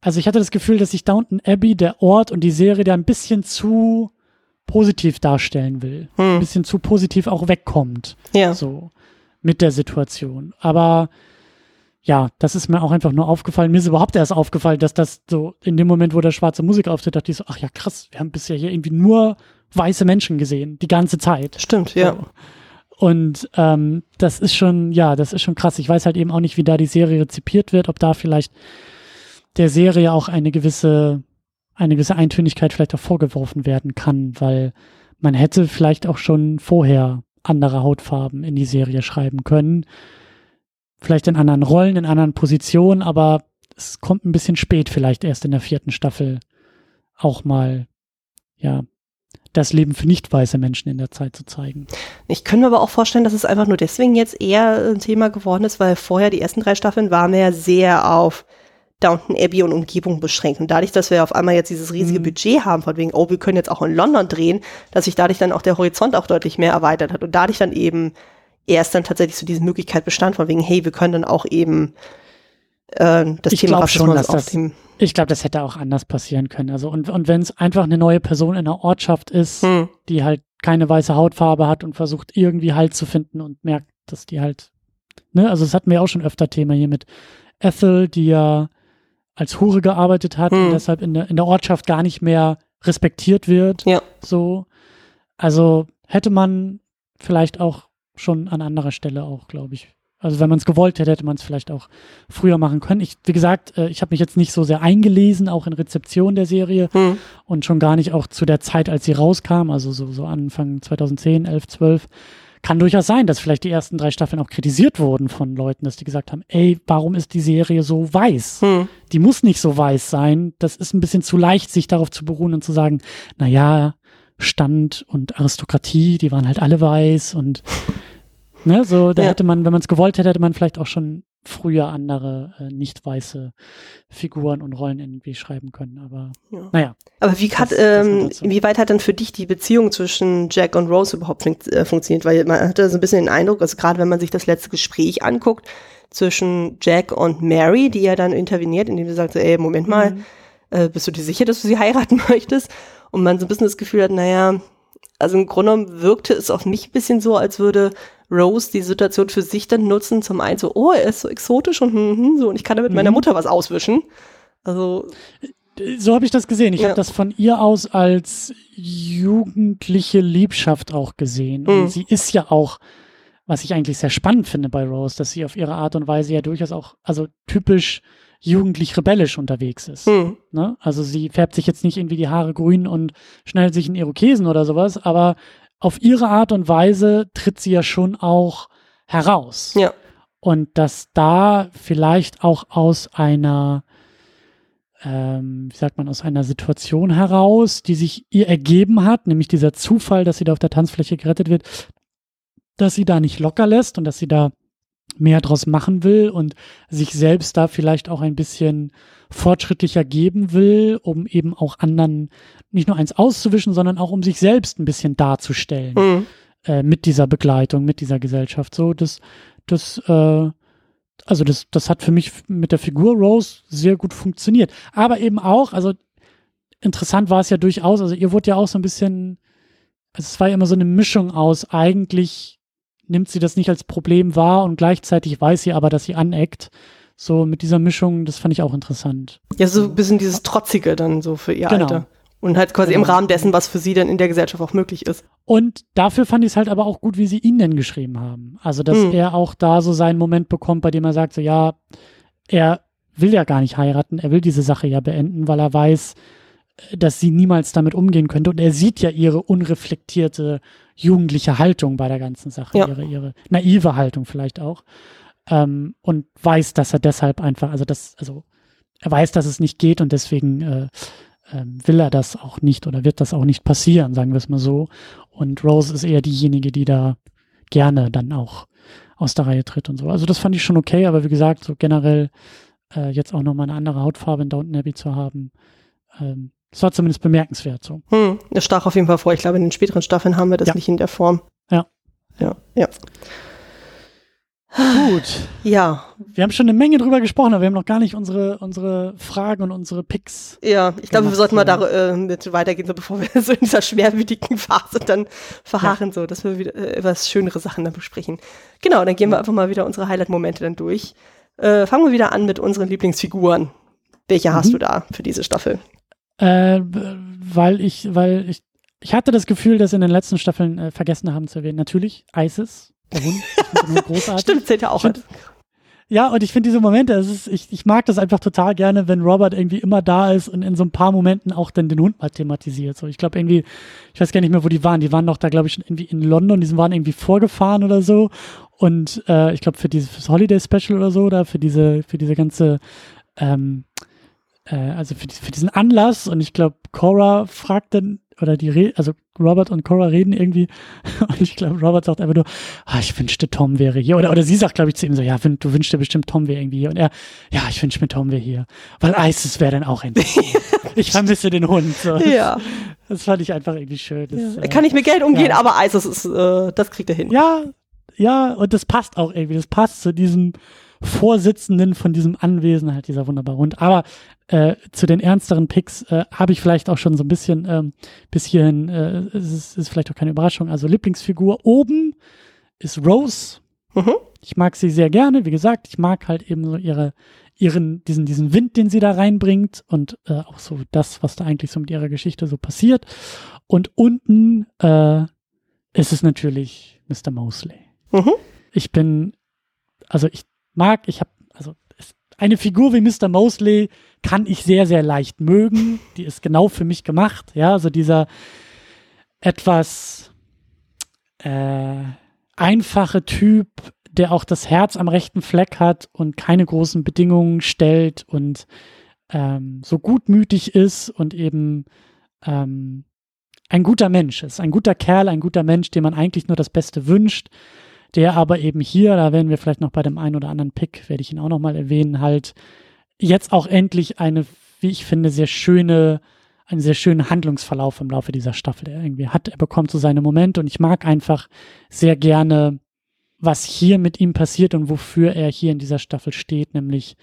also ich hatte das Gefühl, dass sich Downton Abbey, der Ort und die Serie da ein bisschen zu positiv darstellen will. Hm. Ein bisschen zu positiv auch wegkommt. Ja. So. Mit der Situation. Aber ja, das ist mir auch einfach nur aufgefallen. Mir ist überhaupt erst aufgefallen, dass das so in dem Moment, wo der schwarze Musik auftritt, dachte ich so, ach ja, krass, wir haben bisher hier irgendwie nur weiße Menschen gesehen, die ganze Zeit. Stimmt, ja. So. Und ähm, das ist schon, ja, das ist schon krass. Ich weiß halt eben auch nicht, wie da die Serie rezipiert wird, ob da vielleicht der Serie auch eine gewisse, eine gewisse Eintönigkeit vielleicht auch vorgeworfen werden kann, weil man hätte vielleicht auch schon vorher andere Hautfarben in die Serie schreiben können. Vielleicht in anderen Rollen, in anderen Positionen, aber es kommt ein bisschen spät, vielleicht erst in der vierten Staffel auch mal, ja, das Leben für nicht weiße Menschen in der Zeit zu zeigen. Ich könnte mir aber auch vorstellen, dass es einfach nur deswegen jetzt eher ein Thema geworden ist, weil vorher die ersten drei Staffeln waren ja sehr auf Downton Abbey und Umgebung beschränkt. Und dadurch, dass wir auf einmal jetzt dieses riesige mhm. Budget haben, von wegen, oh, wir können jetzt auch in London drehen, dass sich dadurch dann auch der Horizont auch deutlich mehr erweitert hat und dadurch dann eben erst dann tatsächlich so diese Möglichkeit bestand, von wegen, hey, wir können dann auch eben äh, das ich Thema schon, dass das, Ich glaube, das hätte auch anders passieren können. Also und, und wenn es einfach eine neue Person in der Ortschaft ist, hm. die halt keine weiße Hautfarbe hat und versucht irgendwie Halt zu finden und merkt, dass die halt, ne, also das hatten wir auch schon öfter Thema hier mit Ethel, die ja als Hure gearbeitet hat hm. und deshalb in der, in der Ortschaft gar nicht mehr respektiert wird. Ja. So. Also hätte man vielleicht auch schon an anderer Stelle auch, glaube ich. Also wenn man es gewollt hätte, hätte man es vielleicht auch früher machen können. Ich, wie gesagt, äh, ich habe mich jetzt nicht so sehr eingelesen, auch in Rezeption der Serie hm. und schon gar nicht auch zu der Zeit, als sie rauskam, also so, so Anfang 2010, 11, 12. Kann durchaus sein, dass vielleicht die ersten drei Staffeln auch kritisiert wurden von Leuten, dass die gesagt haben, ey, warum ist die Serie so weiß? Hm. Die muss nicht so weiß sein. Das ist ein bisschen zu leicht, sich darauf zu beruhen und zu sagen, na ja, Stand und Aristokratie, die waren halt alle weiß und ne, so, da ja. hätte man, wenn man es gewollt hätte, hätte man vielleicht auch schon früher andere äh, nicht weiße Figuren und Rollen irgendwie schreiben können. Aber ja. naja. Aber wie hat, ähm, inwieweit hat dann für dich die Beziehung zwischen Jack und Rose überhaupt fun äh, funktioniert? Weil man hatte so ein bisschen den Eindruck, also gerade wenn man sich das letzte Gespräch anguckt zwischen Jack und Mary, die ja dann interveniert, indem sie sagt, so, ey, Moment mal, mhm. äh, bist du dir sicher, dass du sie heiraten möchtest? Und man so ein bisschen das Gefühl hat, naja, also im Grunde genommen wirkte es auf mich ein bisschen so, als würde Rose die Situation für sich dann nutzen, zum einen so, oh, er ist so exotisch und hm, hm, so, und ich kann damit mhm. meiner Mutter was auswischen. Also. So habe ich das gesehen. Ich ja. habe das von ihr aus als jugendliche Liebschaft auch gesehen. Und mhm. sie ist ja auch, was ich eigentlich sehr spannend finde bei Rose, dass sie auf ihre Art und Weise ja durchaus auch, also typisch jugendlich rebellisch unterwegs ist. Mhm. Ne? Also sie färbt sich jetzt nicht irgendwie die Haare grün und schneidet sich einen Irokesen oder sowas, aber auf ihre Art und Weise tritt sie ja schon auch heraus. Ja. Und dass da vielleicht auch aus einer, ähm, wie sagt man, aus einer Situation heraus, die sich ihr ergeben hat, nämlich dieser Zufall, dass sie da auf der Tanzfläche gerettet wird, dass sie da nicht locker lässt und dass sie da mehr draus machen will und sich selbst da vielleicht auch ein bisschen fortschrittlicher geben will, um eben auch anderen nicht nur eins auszuwischen, sondern auch um sich selbst ein bisschen darzustellen mhm. äh, mit dieser Begleitung, mit dieser Gesellschaft. So, das, das, äh, also das, das hat für mich mit der Figur Rose sehr gut funktioniert. Aber eben auch, also interessant war es ja durchaus, also ihr wurde ja auch so ein bisschen, also es war ja immer so eine Mischung aus eigentlich nimmt sie das nicht als Problem wahr und gleichzeitig weiß sie aber, dass sie aneckt. So mit dieser Mischung, das fand ich auch interessant. Ja, so ein bisschen dieses Trotzige dann so für ihr genau. Alter. Und halt quasi genau. im Rahmen dessen, was für sie dann in der Gesellschaft auch möglich ist. Und dafür fand ich es halt aber auch gut, wie sie ihn denn geschrieben haben. Also, dass hm. er auch da so seinen Moment bekommt, bei dem er sagt, so ja, er will ja gar nicht heiraten, er will diese Sache ja beenden, weil er weiß, dass sie niemals damit umgehen könnte. Und er sieht ja ihre unreflektierte jugendliche Haltung bei der ganzen Sache, ja. ihre, ihre naive Haltung vielleicht auch. Ähm, und weiß, dass er deshalb einfach, also das, also er weiß, dass es nicht geht und deswegen äh, äh, will er das auch nicht oder wird das auch nicht passieren, sagen wir es mal so. Und Rose ist eher diejenige, die da gerne dann auch aus der Reihe tritt und so. Also das fand ich schon okay, aber wie gesagt, so generell äh, jetzt auch nochmal eine andere Hautfarbe in Downton Abbey zu haben, ähm, das war zumindest bemerkenswert so. Hm, das stach auf jeden Fall vor. Ich glaube, in den späteren Staffeln haben wir das ja. nicht in der Form. Ja. Ja, ja. Gut. Ja. Wir haben schon eine Menge drüber gesprochen, aber wir haben noch gar nicht unsere, unsere Fragen und unsere Picks. Ja, ich glaube, wir sollten mal da äh, mit weitergehen, so bevor wir so in dieser schwermütigen Phase dann verharren, ja. so, dass wir wieder äh, etwas schönere Sachen dann besprechen. Genau, dann gehen wir einfach mal wieder unsere Highlight-Momente dann durch. Äh, fangen wir wieder an mit unseren Lieblingsfiguren. Welche mhm. hast du da für diese Staffel? Äh, weil ich, weil ich, ich hatte das Gefühl, dass in den letzten Staffeln äh, vergessen haben zu erwähnen. Natürlich Isis, der Hund. großartig. Stimmt, zählt ja auch. Find, ja, und ich finde diese Momente, es ist, ich, ich mag das einfach total gerne, wenn Robert irgendwie immer da ist und in so ein paar Momenten auch dann den Hund mal thematisiert. So, ich glaube irgendwie, ich weiß gar nicht mehr, wo die waren. Die waren doch da, glaube ich, schon irgendwie in London, die waren irgendwie vorgefahren oder so. Und äh, ich glaube, für dieses Holiday Special oder so, oder für diese, für diese ganze ähm, äh, also für, die, für, diesen Anlass und ich glaube, Cora fragt dann, oder die, Re also Robert und Cora reden irgendwie und ich glaube, Robert sagt einfach nur, ah, ich wünschte, Tom wäre hier. Oder, oder sie sagt, glaube ich, zu ihm so, ja, du wünschst dir bestimmt, Tom wäre irgendwie hier. Und er, ja, ich wünsche mir, Tom wäre hier. Weil Isis wäre dann auch ein Ich vermisse den Hund. So. Ja. Das fand ich einfach irgendwie schön. Das, ja. Äh, Kann ich mit Geld umgehen, ja. aber Isis ist, äh, das kriegt er hin. Ja, ja, und das passt auch irgendwie. Das passt zu diesem Vorsitzenden von diesem Anwesen, halt dieser wunderbare Hund. Aber äh, zu den ernsteren Picks äh, habe ich vielleicht auch schon so ein bisschen ähm, bis hierhin, äh, es ist, ist vielleicht auch keine Überraschung. Also Lieblingsfigur oben ist Rose. Mhm. Ich mag sie sehr gerne. Wie gesagt, ich mag halt eben so ihre, ihren, diesen, diesen Wind, den sie da reinbringt und äh, auch so das, was da eigentlich so mit ihrer Geschichte so passiert. Und unten äh, ist es natürlich Mr. Mosley. Mhm. Ich bin, also ich mag, ich habe, also eine Figur wie Mr. Mosley kann ich sehr, sehr leicht mögen. Die ist genau für mich gemacht. Ja, also dieser etwas äh, einfache Typ, der auch das Herz am rechten Fleck hat und keine großen Bedingungen stellt und ähm, so gutmütig ist und eben ähm, ein guter Mensch ist, ein guter Kerl, ein guter Mensch, dem man eigentlich nur das Beste wünscht, der aber eben hier, da werden wir vielleicht noch bei dem einen oder anderen Pick, werde ich ihn auch nochmal erwähnen, halt jetzt auch endlich eine, wie ich finde, sehr schöne, einen sehr schönen Handlungsverlauf im Laufe dieser Staffel, der irgendwie hat. Er bekommt so seine Momente und ich mag einfach sehr gerne, was hier mit ihm passiert und wofür er hier in dieser Staffel steht, nämlich,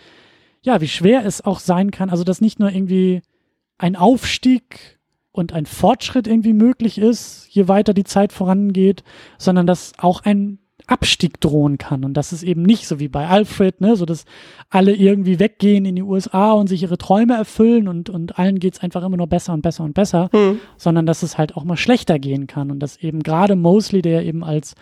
ja, wie schwer es auch sein kann, also dass nicht nur irgendwie ein Aufstieg und ein Fortschritt irgendwie möglich ist, je weiter die Zeit vorangeht, sondern dass auch ein Abstieg drohen kann und dass es eben nicht so wie bei Alfred, ne, so dass alle irgendwie weggehen in die USA und sich ihre Träume erfüllen und, und allen geht's einfach immer nur besser und besser und besser, hm. sondern dass es halt auch mal schlechter gehen kann und dass eben gerade Mosley, der eben als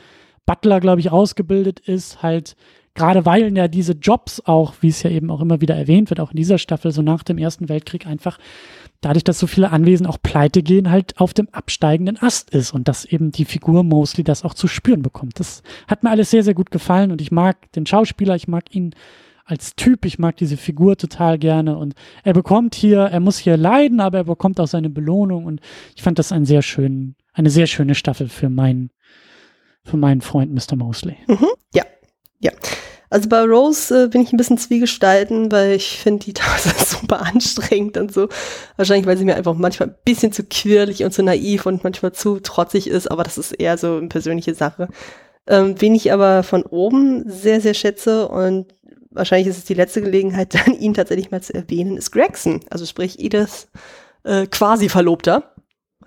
Butler, glaube ich, ausgebildet ist, halt gerade weil ja diese Jobs auch, wie es ja eben auch immer wieder erwähnt wird, auch in dieser Staffel, so nach dem Ersten Weltkrieg einfach dadurch, dass so viele Anwesen auch pleite gehen, halt auf dem absteigenden Ast ist und dass eben die Figur Mosley das auch zu spüren bekommt. Das hat mir alles sehr, sehr gut gefallen und ich mag den Schauspieler, ich mag ihn als Typ, ich mag diese Figur total gerne und er bekommt hier, er muss hier leiden, aber er bekommt auch seine Belohnung und ich fand das ein sehr schön, eine sehr schöne Staffel für meinen, für meinen Freund Mr. Mosley. Mhm, ja, ja. Also bei Rose äh, bin ich ein bisschen zwiegestalten, weil ich finde die Tasse super anstrengend und so. Wahrscheinlich, weil sie mir einfach manchmal ein bisschen zu quirlig und zu naiv und manchmal zu trotzig ist, aber das ist eher so eine persönliche Sache. Ähm, wen ich aber von oben sehr, sehr schätze und wahrscheinlich ist es die letzte Gelegenheit, dann ihn tatsächlich mal zu erwähnen, ist Gregson. Also sprich Ediths äh, quasi Verlobter.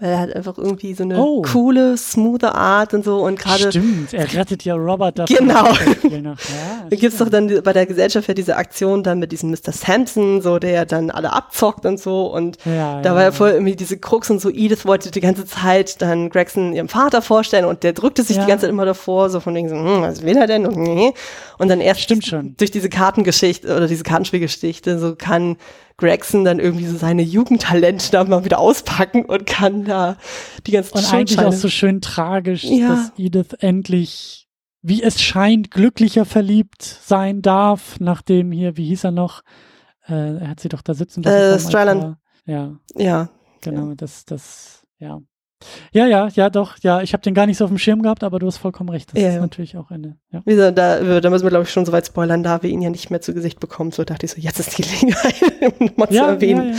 Weil er hat einfach irgendwie so eine oh. coole, smooth Art und so und gerade. Stimmt, er rettet ja Robert davon. Genau. Ja, da gibt's doch dann bei der Gesellschaft ja diese Aktion dann mit diesem Mr. Sampson, so der dann alle abzockt und so und ja, da ja, war ja voll irgendwie diese Krux und so Edith wollte die ganze Zeit dann Gregson ihrem Vater vorstellen und der drückte sich die ganze Zeit immer davor, so von wegen so, hm, was will er denn? Und, und dann erst Stimmt schon. durch diese Kartengeschichte oder diese Kartenspielgeschichte so kann Gregson dann irgendwie so seine Jugendtalente da mal wieder auspacken und kann da die ganzen Und eigentlich auch so schön tragisch, ja. dass Edith endlich, wie es scheint, glücklicher verliebt sein darf, nachdem hier, wie hieß er noch? Äh, er hat sie doch da sitzen. Äh, Stryland. Ja. Ja. Genau, ja. das, das, ja. Ja, ja, ja, doch, ja, ich habe den gar nicht so auf dem Schirm gehabt, aber du hast vollkommen recht. Das ja, ist ja. natürlich auch eine. Ja. Wie gesagt, da, da müssen wir, glaube ich, schon so weit spoilern, da wir ihn ja nicht mehr zu Gesicht bekommen. So dachte ich so, jetzt ist die Gelegenheit, um nochmal ja, zu erwähnen.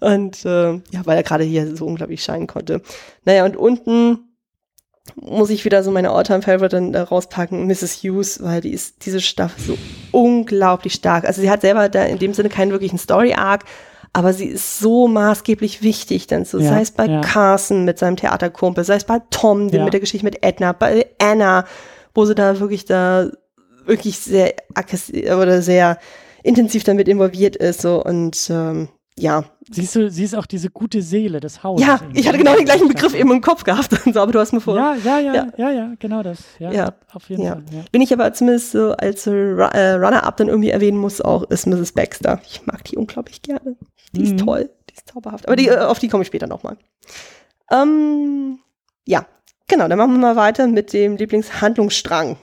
Und äh, ja, weil er gerade hier so unglaublich scheinen konnte. Naja, und unten muss ich wieder so meine All-Time-Favorite dann äh, rauspacken, Mrs. Hughes, weil die ist diese Staffel so unglaublich stark. Also sie hat selber da in dem Sinne keinen wirklichen Story-Arc, aber sie ist so maßgeblich wichtig, denn so, ja, sei es bei ja. Carson mit seinem Theaterkumpel, sei es bei Tom, ja. mit der Geschichte mit Edna, bei Anna, wo sie da wirklich da wirklich sehr oder sehr intensiv damit involviert ist so und ähm, ja. Siehst du, sie ist auch diese gute Seele des Hauses. Ja, ich hatte genau den gleichen Begriff eben im Kopf gehabt, so, aber du hast mir vor. Ja, ja, ja, ja, ja, ja genau das. Ja, ja. auf jeden ja. Fall. Ja. Bin ich aber zumindest so als äh, Runner-up dann irgendwie erwähnen muss, auch ist Mrs. Baxter. Ich mag die unglaublich gerne. Die mhm. ist toll, die ist zauberhaft. Aber die, äh, auf die komme ich später nochmal. Ähm, ja, genau, dann machen wir mal weiter mit dem Lieblingshandlungsstrang.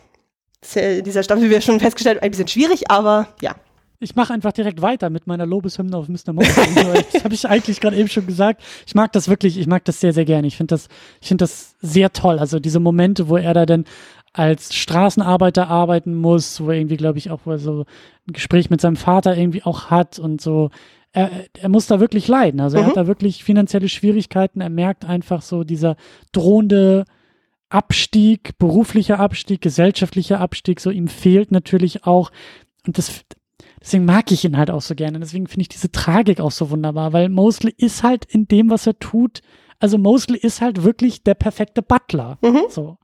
in dieser Staffel, wie wir schon festgestellt, ein bisschen schwierig, aber ja, ich mache einfach direkt weiter mit meiner Lobeshymne auf Mr. Mosley. das habe ich eigentlich gerade eben schon gesagt. Ich mag das wirklich, ich mag das sehr, sehr gerne. Ich finde das, ich finde das sehr toll. Also diese Momente, wo er da denn als Straßenarbeiter arbeiten muss, wo er irgendwie, glaube ich, auch so ein Gespräch mit seinem Vater irgendwie auch hat und so. Er, er muss da wirklich leiden. Also er hat mhm. da wirklich finanzielle Schwierigkeiten. Er merkt einfach so dieser drohende Abstieg, beruflicher Abstieg, gesellschaftlicher Abstieg, so ihm fehlt natürlich auch, und das, deswegen mag ich ihn halt auch so gerne, deswegen finde ich diese Tragik auch so wunderbar, weil Mosley ist halt in dem, was er tut, also Mosley ist halt wirklich der perfekte Butler, mhm. so.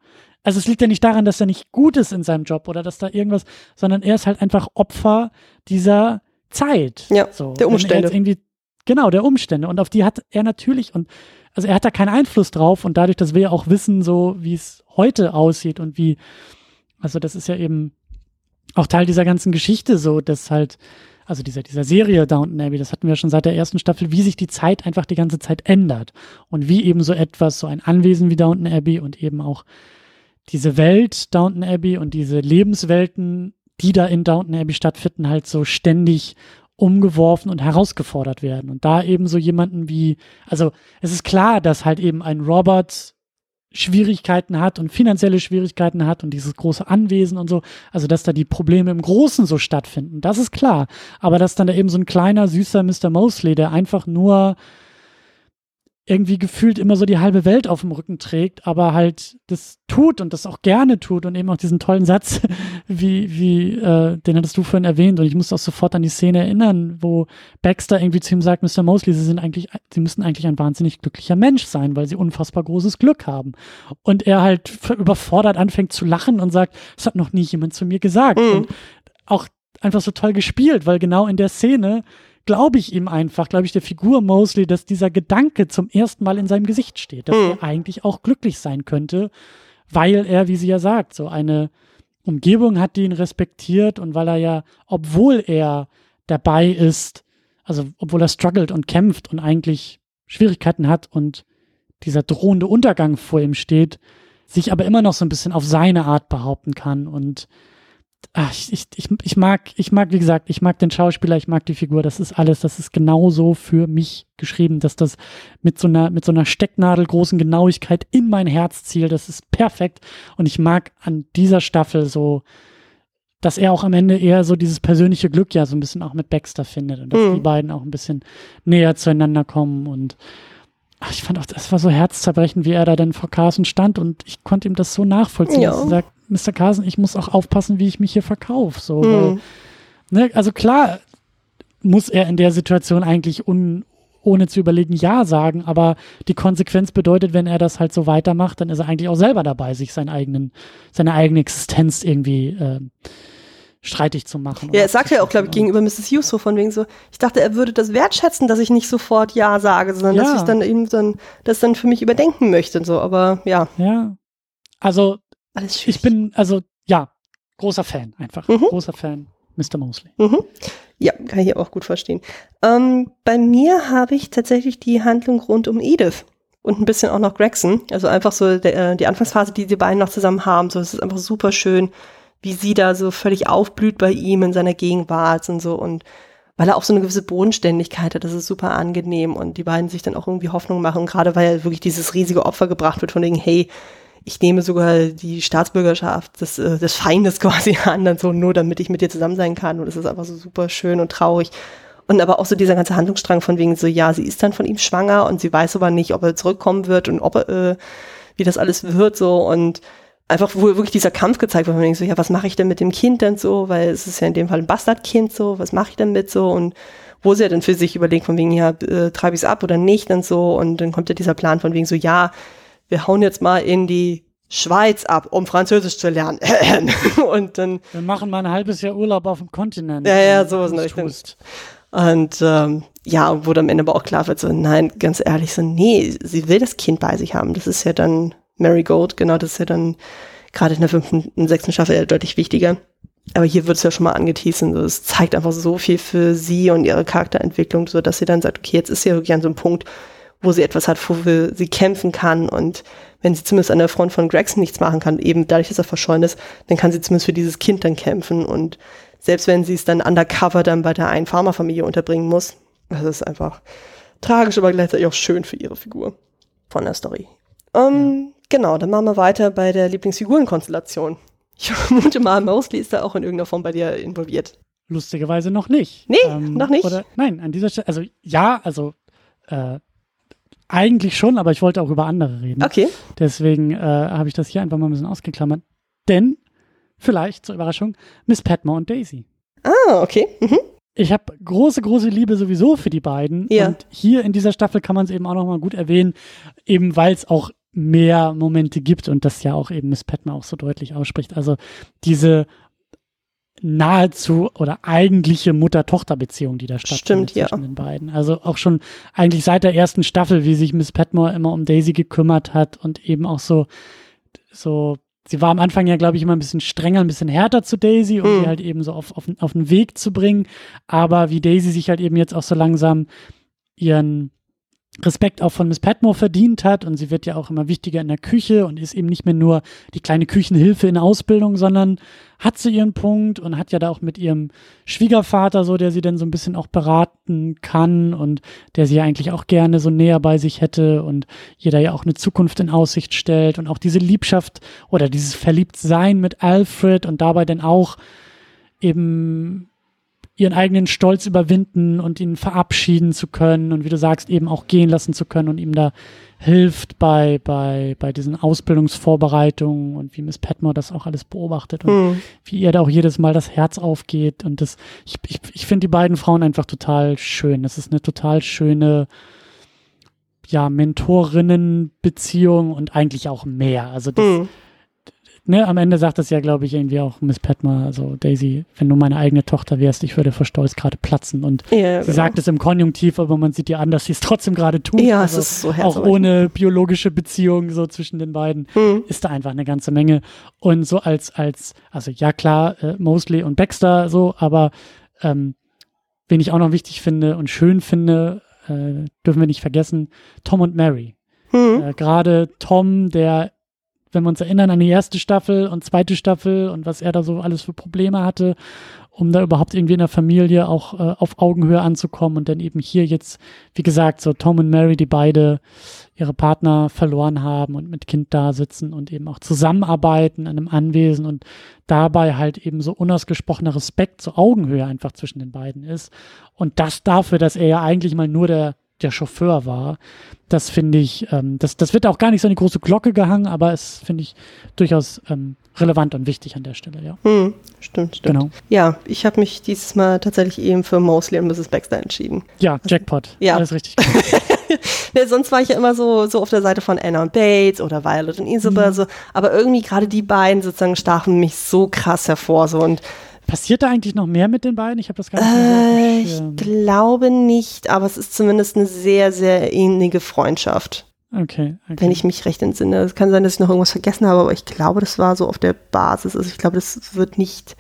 Also es liegt ja nicht daran, dass er nicht gut ist in seinem Job oder dass da irgendwas, sondern er ist halt einfach Opfer dieser Zeit. Ja, so. der Umstände. Irgendwie, genau, der Umstände. Und auf die hat er natürlich, und also er hat da keinen Einfluss drauf und dadurch, dass wir ja auch wissen, so wie es heute aussieht und wie, also das ist ja eben auch Teil dieser ganzen Geschichte so, dass halt, also dieser, dieser Serie Downton Abbey, das hatten wir schon seit der ersten Staffel, wie sich die Zeit einfach die ganze Zeit ändert und wie eben so etwas, so ein Anwesen wie Downton Abbey und eben auch diese Welt Downton Abbey und diese Lebenswelten die da in Downton Abbey stattfinden, halt so ständig umgeworfen und herausgefordert werden. Und da eben so jemanden wie, also es ist klar, dass halt eben ein Robert Schwierigkeiten hat und finanzielle Schwierigkeiten hat und dieses große Anwesen und so, also dass da die Probleme im Großen so stattfinden, das ist klar. Aber dass dann da eben so ein kleiner, süßer Mr. Mosley, der einfach nur irgendwie gefühlt immer so die halbe Welt auf dem Rücken trägt, aber halt das tut und das auch gerne tut und eben auch diesen tollen Satz, wie, wie, äh, den hattest du vorhin erwähnt und ich muss auch sofort an die Szene erinnern, wo Baxter irgendwie zu ihm sagt, Mr. Mosley, Sie sind eigentlich, Sie müssen eigentlich ein wahnsinnig glücklicher Mensch sein, weil Sie unfassbar großes Glück haben. Und er halt überfordert anfängt zu lachen und sagt, das hat noch nie jemand zu mir gesagt. Mhm. Und auch einfach so toll gespielt, weil genau in der Szene glaube ich ihm einfach, glaube ich der Figur Mosley, dass dieser Gedanke zum ersten Mal in seinem Gesicht steht, dass hm. er eigentlich auch glücklich sein könnte, weil er, wie sie ja sagt, so eine Umgebung hat, die ihn respektiert und weil er ja, obwohl er dabei ist, also obwohl er struggelt und kämpft und eigentlich Schwierigkeiten hat und dieser drohende Untergang vor ihm steht, sich aber immer noch so ein bisschen auf seine Art behaupten kann und ach, ich, ich, ich mag, ich mag, wie gesagt, ich mag den Schauspieler, ich mag die Figur, das ist alles, das ist genauso für mich geschrieben, dass das mit so einer, mit so einer stecknadelgroßen Genauigkeit in mein Herz zielt, das ist perfekt. Und ich mag an dieser Staffel so, dass er auch am Ende eher so dieses persönliche Glück ja so ein bisschen auch mit Baxter findet und dass mhm. die beiden auch ein bisschen näher zueinander kommen und ach, ich fand auch, das war so herzzerbrechend, wie er da dann vor Carson stand und ich konnte ihm das so nachvollziehen, ja. dass er sagt, Mr. Carson, ich muss auch aufpassen, wie ich mich hier verkaufe. So, mhm. ne, also klar muss er in der Situation eigentlich un, ohne zu überlegen Ja sagen, aber die Konsequenz bedeutet, wenn er das halt so weitermacht, dann ist er eigentlich auch selber dabei, sich seinen eigenen, seine eigene Existenz irgendwie äh, streitig zu machen. Ja, er sagt ja auch, glaube ich, gegenüber Mrs. Hughes so von wegen so, ich dachte, er würde das wertschätzen, dass ich nicht sofort Ja sage, sondern ja. dass ich dann eben dann das dann für mich überdenken möchte und so, aber ja. Ja. Also. Ich bin, also ja, großer Fan einfach. Mhm. Großer Fan. Mr. Mosley. Mhm. Ja, kann ich auch gut verstehen. Ähm, bei mir habe ich tatsächlich die Handlung rund um Edith und ein bisschen auch noch Gregson. Also einfach so der, äh, die Anfangsphase, die die beiden noch zusammen haben. So, es ist einfach super schön, wie sie da so völlig aufblüht bei ihm in seiner Gegenwart und so und weil er auch so eine gewisse Bodenständigkeit hat, das ist super angenehm und die beiden sich dann auch irgendwie Hoffnung machen, gerade weil wirklich dieses riesige Opfer gebracht wird von wegen, hey, ich nehme sogar die Staatsbürgerschaft des, äh, des Feindes quasi an, dann so nur damit ich mit dir zusammen sein kann. Und es ist einfach so super schön und traurig. Und aber auch so dieser ganze Handlungsstrang von wegen so, ja, sie ist dann von ihm schwanger und sie weiß aber nicht, ob er zurückkommen wird und ob er, äh, wie das alles wird so und einfach wo wirklich dieser Kampf gezeigt wird, von wegen so, ja, was mache ich denn mit dem Kind denn so, weil es ist ja in dem Fall ein Bastardkind so, was mache ich denn mit so und wo sie ja dann für sich überlegt von wegen, ja, äh, treibe ich es ab oder nicht und so und dann kommt ja dieser Plan von wegen so, ja, wir hauen jetzt mal in die Schweiz ab, um Französisch zu lernen. und dann. Wir machen mal ein halbes Jahr Urlaub auf dem Kontinent. Ja, ja, sowas in Richtung. Und ähm, ja, wo dann am Ende aber auch klar wird, so, nein, ganz ehrlich, so, nee, sie will das Kind bei sich haben. Das ist ja dann Mary Gold, genau, das ist ja dann gerade in der fünften und sechsten Staffel ja deutlich wichtiger. Aber hier wird es ja schon mal angeteasert. So, es zeigt einfach so viel für sie und ihre Charakterentwicklung, so dass sie dann sagt, okay, jetzt ist sie wirklich an so einem Punkt, wo sie etwas hat, wofür sie kämpfen kann. Und wenn sie zumindest an der Front von Gregson nichts machen kann, eben dadurch, dass er verschollen ist, dann kann sie zumindest für dieses Kind dann kämpfen. Und selbst wenn sie es dann undercover dann bei der einen Pharmafamilie unterbringen muss, das ist einfach tragisch, aber gleichzeitig auch schön für ihre Figur von der Story. Um, ähm, ja. Genau, dann machen wir weiter bei der Lieblingsfigurenkonstellation. Ich vermute mal, Mosley ist da auch in irgendeiner Form bei dir involviert. Lustigerweise noch nicht. Nee, ähm, noch nicht? Oder, nein, an dieser Stelle, also ja, also äh, eigentlich schon, aber ich wollte auch über andere reden. Okay. Deswegen äh, habe ich das hier einfach mal ein bisschen ausgeklammert. Denn, vielleicht zur Überraschung, Miss Padmore und Daisy. Ah, okay. Mhm. Ich habe große, große Liebe sowieso für die beiden. Ja. Und hier in dieser Staffel kann man es eben auch nochmal gut erwähnen, eben weil es auch mehr Momente gibt und das ja auch eben Miss Padmore auch so deutlich ausspricht. Also diese nahezu oder eigentliche Mutter-Tochter-Beziehung, die da stattfindet Stimmt, ja. zwischen den beiden. Also auch schon eigentlich seit der ersten Staffel, wie sich Miss Padmore immer um Daisy gekümmert hat und eben auch so, so, sie war am Anfang ja, glaube ich, immer ein bisschen strenger, ein bisschen härter zu Daisy, um Hm. sie halt eben so auf, auf, auf den Weg zu bringen. Aber wie Daisy sich halt eben jetzt auch so langsam ihren Respekt auch von Miss Padmore verdient hat und sie wird ja auch immer wichtiger in der Küche und ist eben nicht mehr nur die kleine Küchenhilfe in Ausbildung, sondern hat sie ihren Punkt und hat ja da auch mit ihrem Schwiegervater so, der sie dann so ein bisschen auch beraten kann und der sie ja eigentlich auch gerne so näher bei sich hätte und ihr da ja auch eine Zukunft in Aussicht stellt und auch diese Liebschaft oder dieses Verliebtsein mit Alfred und dabei dann auch eben ihren eigenen Stolz überwinden und ihn verabschieden zu können und wie du sagst, eben auch gehen lassen zu können und ihm da hilft bei, bei, bei diesen Ausbildungsvorbereitungen und wie Miss Padmore das auch alles beobachtet und Hm. wie ihr da auch jedes Mal das Herz aufgeht. Und das, ich, ich, ich finde die beiden Frauen einfach total schön. Das ist eine total schöne, ja, Mentorinnen-Beziehung und eigentlich auch mehr. Also das, Hm. Ne, am Ende sagt das ja, glaube ich, irgendwie auch Miss Padmore, also Daisy, wenn du meine eigene Tochter wärst, ich würde vor Stolz gerade platzen. Und Ja, sie genau. sagt es im Konjunktiv, aber man sieht ihr an, dass sie es trotzdem gerade tut. Ja, also es ist so auch herzerweichend. ohne biologische Beziehung so zwischen den beiden Hm. ist da einfach eine ganze Menge. Und so als, als, also ja klar, äh, Mosley und Baxter so, aber ähm, wen ich auch noch wichtig finde und schön finde, äh, dürfen wir nicht vergessen, Tom und Mary. Hm. Äh, Gerade Tom, der, wenn wir uns erinnern an die erste Staffel und zweite Staffel und was er da so alles für Probleme hatte, um da überhaupt irgendwie in der Familie auch äh, auf Augenhöhe anzukommen und dann eben hier jetzt, wie gesagt, so Tom und Mary, die beide ihre Partner verloren haben und mit Kind da sitzen und eben auch zusammenarbeiten in einem Anwesen und dabei halt eben so unausgesprochener Respekt, so Augenhöhe einfach zwischen den beiden ist. Und das dafür, dass er ja eigentlich mal nur der, der Chauffeur war, das finde ich, ähm, das, das wird auch gar nicht so die große Glocke gehangen, aber es finde ich durchaus ähm, relevant und wichtig an der Stelle, ja. Hm. Stimmt, stimmt. Genau. Ja, ich habe mich dieses Mal tatsächlich eben für Mosley und Mrs. Baxter entschieden. Ja, Jackpot. Ja. Alles richtig. Ne, sonst war ich ja immer so, so auf der Seite von Anna und Bates oder Violet und Isabel, Mhm. so. aber irgendwie gerade die beiden sozusagen stachen mich so krass hervor. So. Und Passiert da eigentlich noch mehr mit den beiden? Ich habe das gar nicht so äh, ich glaube nicht, aber es ist zumindest eine sehr, sehr innige Freundschaft, Okay, okay. wenn ich mich recht entsinne. Es kann sein, dass ich noch irgendwas vergessen habe, aber ich glaube, das war so auf der Basis. Also ich glaube, das wird nicht,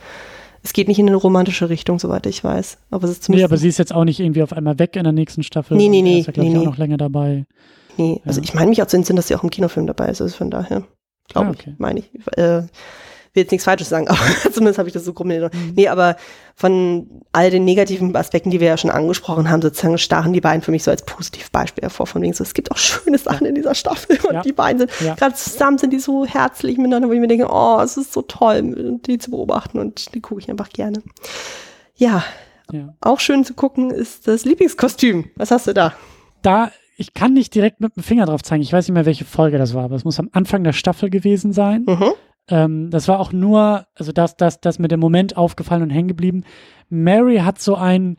es geht nicht in eine romantische Richtung, soweit ich weiß. Aber es ist Nee, zumindest aber sie ist jetzt auch nicht irgendwie auf einmal weg in der nächsten Staffel. Nee, nee, Und er nee, Ist ja, glaube nee, ich, auch nee. noch länger dabei. Nee, also Ja. ich meine mich auch zu entsinnen, dass sie auch im Kinofilm dabei ist, also von daher. Glaube Ah, okay. ich, meine ich. Äh, will jetzt nichts Falsches sagen, aber zumindest habe ich das so grob in. Mhm. Nee, aber von all den negativen Aspekten, die wir ja schon angesprochen haben, sozusagen stachen die beiden für mich so als Positivbeispiel hervor, von wegen so, es gibt auch schöne Sachen in dieser Staffel und Ja. die beiden sind, Ja. gerade zusammen sind die so herzlich miteinander, wo ich mir denke, oh, es ist so toll, die zu beobachten und die gucke ich einfach gerne. Ja, Ja. auch schön zu gucken ist das Lieblingskostüm. Was hast du da? Da, ich kann nicht direkt mit dem Finger drauf zeigen. Ich weiß nicht mehr, welche Folge das war, aber es muss am Anfang der Staffel gewesen sein. Mhm. Ähm, das war auch nur, also das, das, das mit dem Moment aufgefallen und hängen geblieben. Mary hat so ein,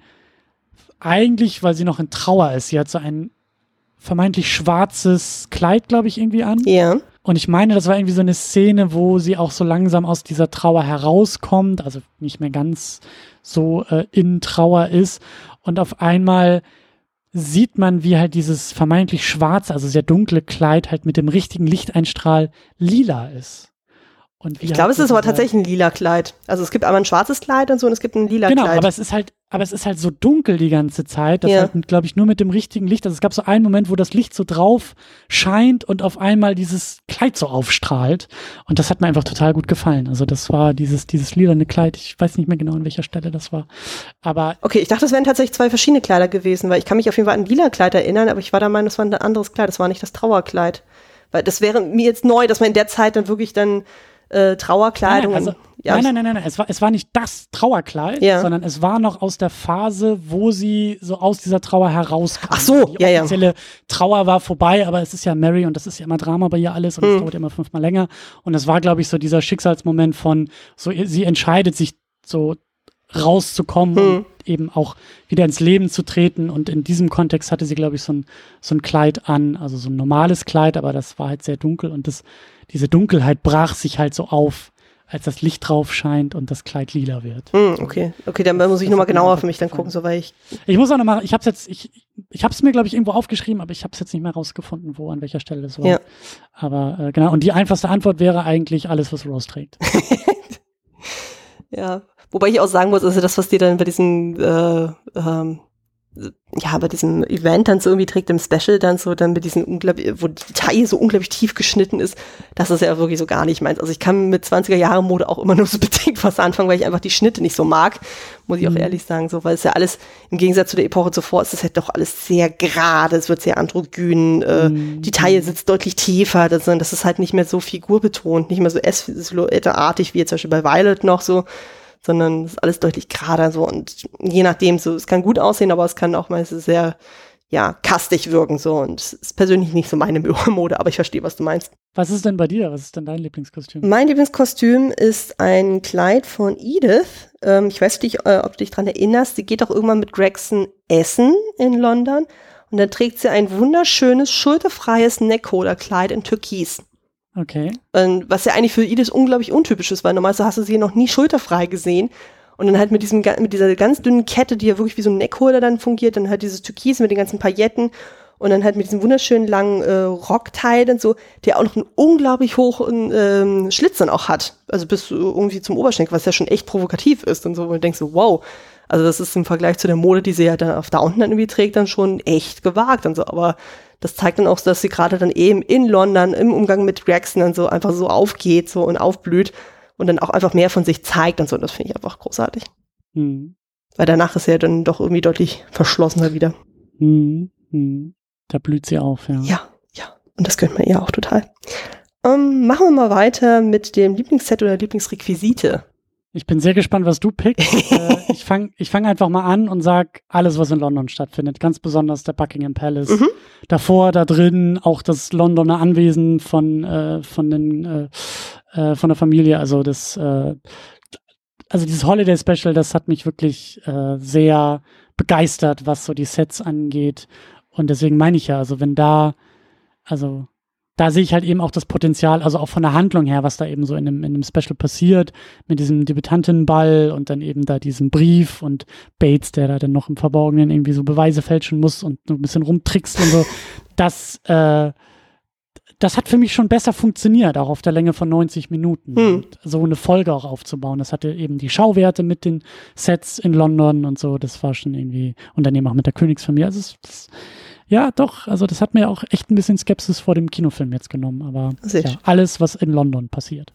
eigentlich, weil sie noch in Trauer ist, sie hat so ein vermeintlich schwarzes Kleid, glaube ich, irgendwie an. Ja. Und ich meine, das war irgendwie so eine Szene, wo sie auch so langsam aus dieser Trauer herauskommt, also nicht mehr ganz so äh, in Trauer ist. Und auf einmal sieht man, wie halt dieses vermeintlich schwarze, also sehr dunkle Kleid halt mit dem richtigen Lichteinstrahl lila ist. Und Ich glaube, es ist aber tatsächlich ein lila Kleid. Also es gibt einmal ein schwarzes Kleid und so und es gibt ein lila Genau, Kleid. aber es ist halt, aber es ist halt so dunkel die ganze Zeit, dass Ja. halt, glaube ich, nur mit dem richtigen Licht, also es gab so einen Moment, wo das Licht so drauf scheint und auf einmal dieses Kleid so aufstrahlt. Und das hat mir einfach total gut gefallen. Also das war dieses, dieses lilane Kleid. Ich weiß nicht mehr genau, an welcher Stelle das war. Aber okay, ich dachte, es wären tatsächlich zwei verschiedene Kleider gewesen, weil ich kann mich auf jeden Fall an ein lila Kleid erinnern, aber ich war der Meinung, das war ein anderes Kleid, das war nicht das Trauerkleid. Weil das wäre mir jetzt neu, dass man in der Zeit dann wirklich dann äh, Trauerkleidung. Nein, nein, also, ja, nein, nein, nein, nein, nein, es war, es war nicht das Trauerkleid, Ja. sondern es war noch aus der Phase, wo sie so aus dieser Trauer herauskam. Ach so, Die ja, ja. offizielle Trauer war vorbei, aber es ist ja Mary und das ist ja immer Drama bei ihr alles und es Hm. dauert immer fünfmal länger. Und es war, glaube ich, so dieser Schicksalsmoment von, so sie entscheidet sich so rauszukommen Hm. und eben auch wieder ins Leben zu treten. Und in diesem Kontext hatte sie, glaube ich, so ein, so ein Kleid an, also so ein normales Kleid, aber das war halt sehr dunkel und das, diese Dunkelheit brach sich halt so auf, als das Licht drauf scheint und das Kleid lila wird. Hm, okay. Okay, dann muss ich Das nochmal genauer für mich dann gucken, so weil ich. Ich muss auch noch mal, ich habe es jetzt, ich, ich habe es mir, glaube ich, irgendwo aufgeschrieben, aber ich habe es jetzt nicht mehr rausgefunden, wo, an welcher Stelle das war. Ja. Aber äh, genau, und die einfachste Antwort wäre eigentlich alles, was Rose trägt. Ja. Wobei ich auch sagen muss, also das, was dir dann bei diesem, äh, ähm, ja, bei diesem Event dann so irgendwie trägt, im Special dann so, dann mit diesen unglaublich, wo die Taille so unglaublich tief geschnitten ist, das ist ja wirklich so gar nicht meins. Also ich kann mit 20er Jahre Mode auch immer nur so bedingt was anfangen, weil ich einfach die Schnitte nicht so mag, muss ich auch Mhm. ehrlich sagen, so, weil es ja alles, im Gegensatz zu der Epoche zuvor, ist es halt doch alles sehr gerade, es wird sehr androgyn, äh, Mhm. die Taille sitzt deutlich tiefer, das, das ist halt nicht mehr so figurbetont, nicht mehr so S-Silhouette-artig wie jetzt zum Beispiel bei Violet noch so, sondern es ist alles deutlich gerader so und je nachdem so, es kann gut aussehen, aber es kann auch mal sehr, ja, kastig wirken so und es ist persönlich nicht so meine Mode, aber ich verstehe, was du meinst. Was ist denn bei dir? Was ist denn dein Lieblingskostüm? Mein Lieblingskostüm ist ein Kleid von Edith. Ähm, ich weiß nicht, äh, ob du dich dran erinnerst. Sie geht auch irgendwann mit Gregson essen in London. Und dann trägt sie ein wunderschönes, schulterfreies Neckholder-Kleid in Türkis. Okay. Ähm, was ja eigentlich für Edith unglaublich untypisch ist, weil normalerweise hast du sie noch nie schulterfrei gesehen. Und dann halt mit, diesem, mit dieser ganz dünnen Kette, die ja wirklich wie so ein Neckholder dann fungiert, dann halt dieses Türkis mit den ganzen Pailletten und dann halt mit diesem wunderschönen langen äh, Rockteil und so, der auch noch einen unglaublich hohen ähm, Schlitz dann auch hat. Also bis äh, irgendwie zum Oberschenkel, was ja schon echt provokativ ist und so, wo du denkst so, wow. Also das ist im Vergleich zu der Mode, die sie ja dann auf Downton dann irgendwie trägt, dann schon echt gewagt und so. Aber das zeigt dann auch, dass sie gerade dann eben in London im Umgang mit Gregson dann so einfach so aufgeht so und aufblüht und dann auch einfach mehr von sich zeigt und so. Und das finde ich einfach großartig. Hm. Weil danach ist sie ja dann doch irgendwie deutlich verschlossener wieder. Hm. Hm. Da blüht sie auf, ja. Ja, ja. Und das gönnt man ihr auch total. Ähm, machen wir mal weiter mit dem Lieblingsset oder Lieblingsrequisite. Ich bin sehr gespannt, was du pickst. äh, ich fange ich fang einfach mal an und sag alles, was in London stattfindet. Ganz besonders der Buckingham Palace. Mhm. Davor, da drin, auch das Londoner Anwesen von, äh, von, den, äh, äh, von der Familie. Also das, äh, also dieses Holiday Special, das hat mich wirklich äh, sehr begeistert, was so die Sets angeht. Und deswegen meine ich ja, also wenn da, also da sehe ich halt eben auch das Potenzial, also auch von der Handlung her, was da eben so in dem, in dem Special passiert, mit diesem Debütantinnenball und dann eben da diesem Brief und Bates, der da dann noch im Verborgenen irgendwie so Beweise fälschen muss und so ein bisschen rumtrickst und so. Das, äh, das hat für mich schon besser funktioniert, auch auf der Länge von 90 Minuten. Hm. So eine Folge auch aufzubauen. Das hatte eben die Schauwerte mit den Sets in London und so. Das war schon irgendwie, und dann eben auch mit der Königsfamilie. Also es, das, ja, doch, also das hat mir auch echt ein bisschen Skepsis vor dem Kinofilm jetzt genommen. Aber ja, alles, was in London passiert.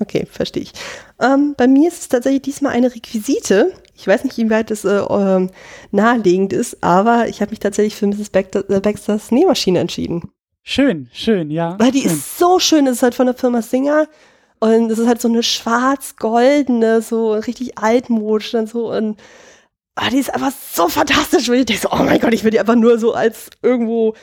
Okay, verstehe ich. Ähm, bei mir ist es tatsächlich diesmal eine Requisite. Ich weiß nicht, inwieweit es äh, ähm, naheliegend ist, aber ich habe mich tatsächlich für Mrs. Baxter, äh, Baxters Nähmaschine entschieden. Schön, schön, ja. Weil die schön. ist so schön. Es ist halt von der Firma Singer. Und es ist halt so eine schwarz-goldene, so richtig altmodisch dann so. Und ah, die ist einfach so fantastisch. Und ich denke so, oh mein Gott, ich will die einfach nur so als irgendwo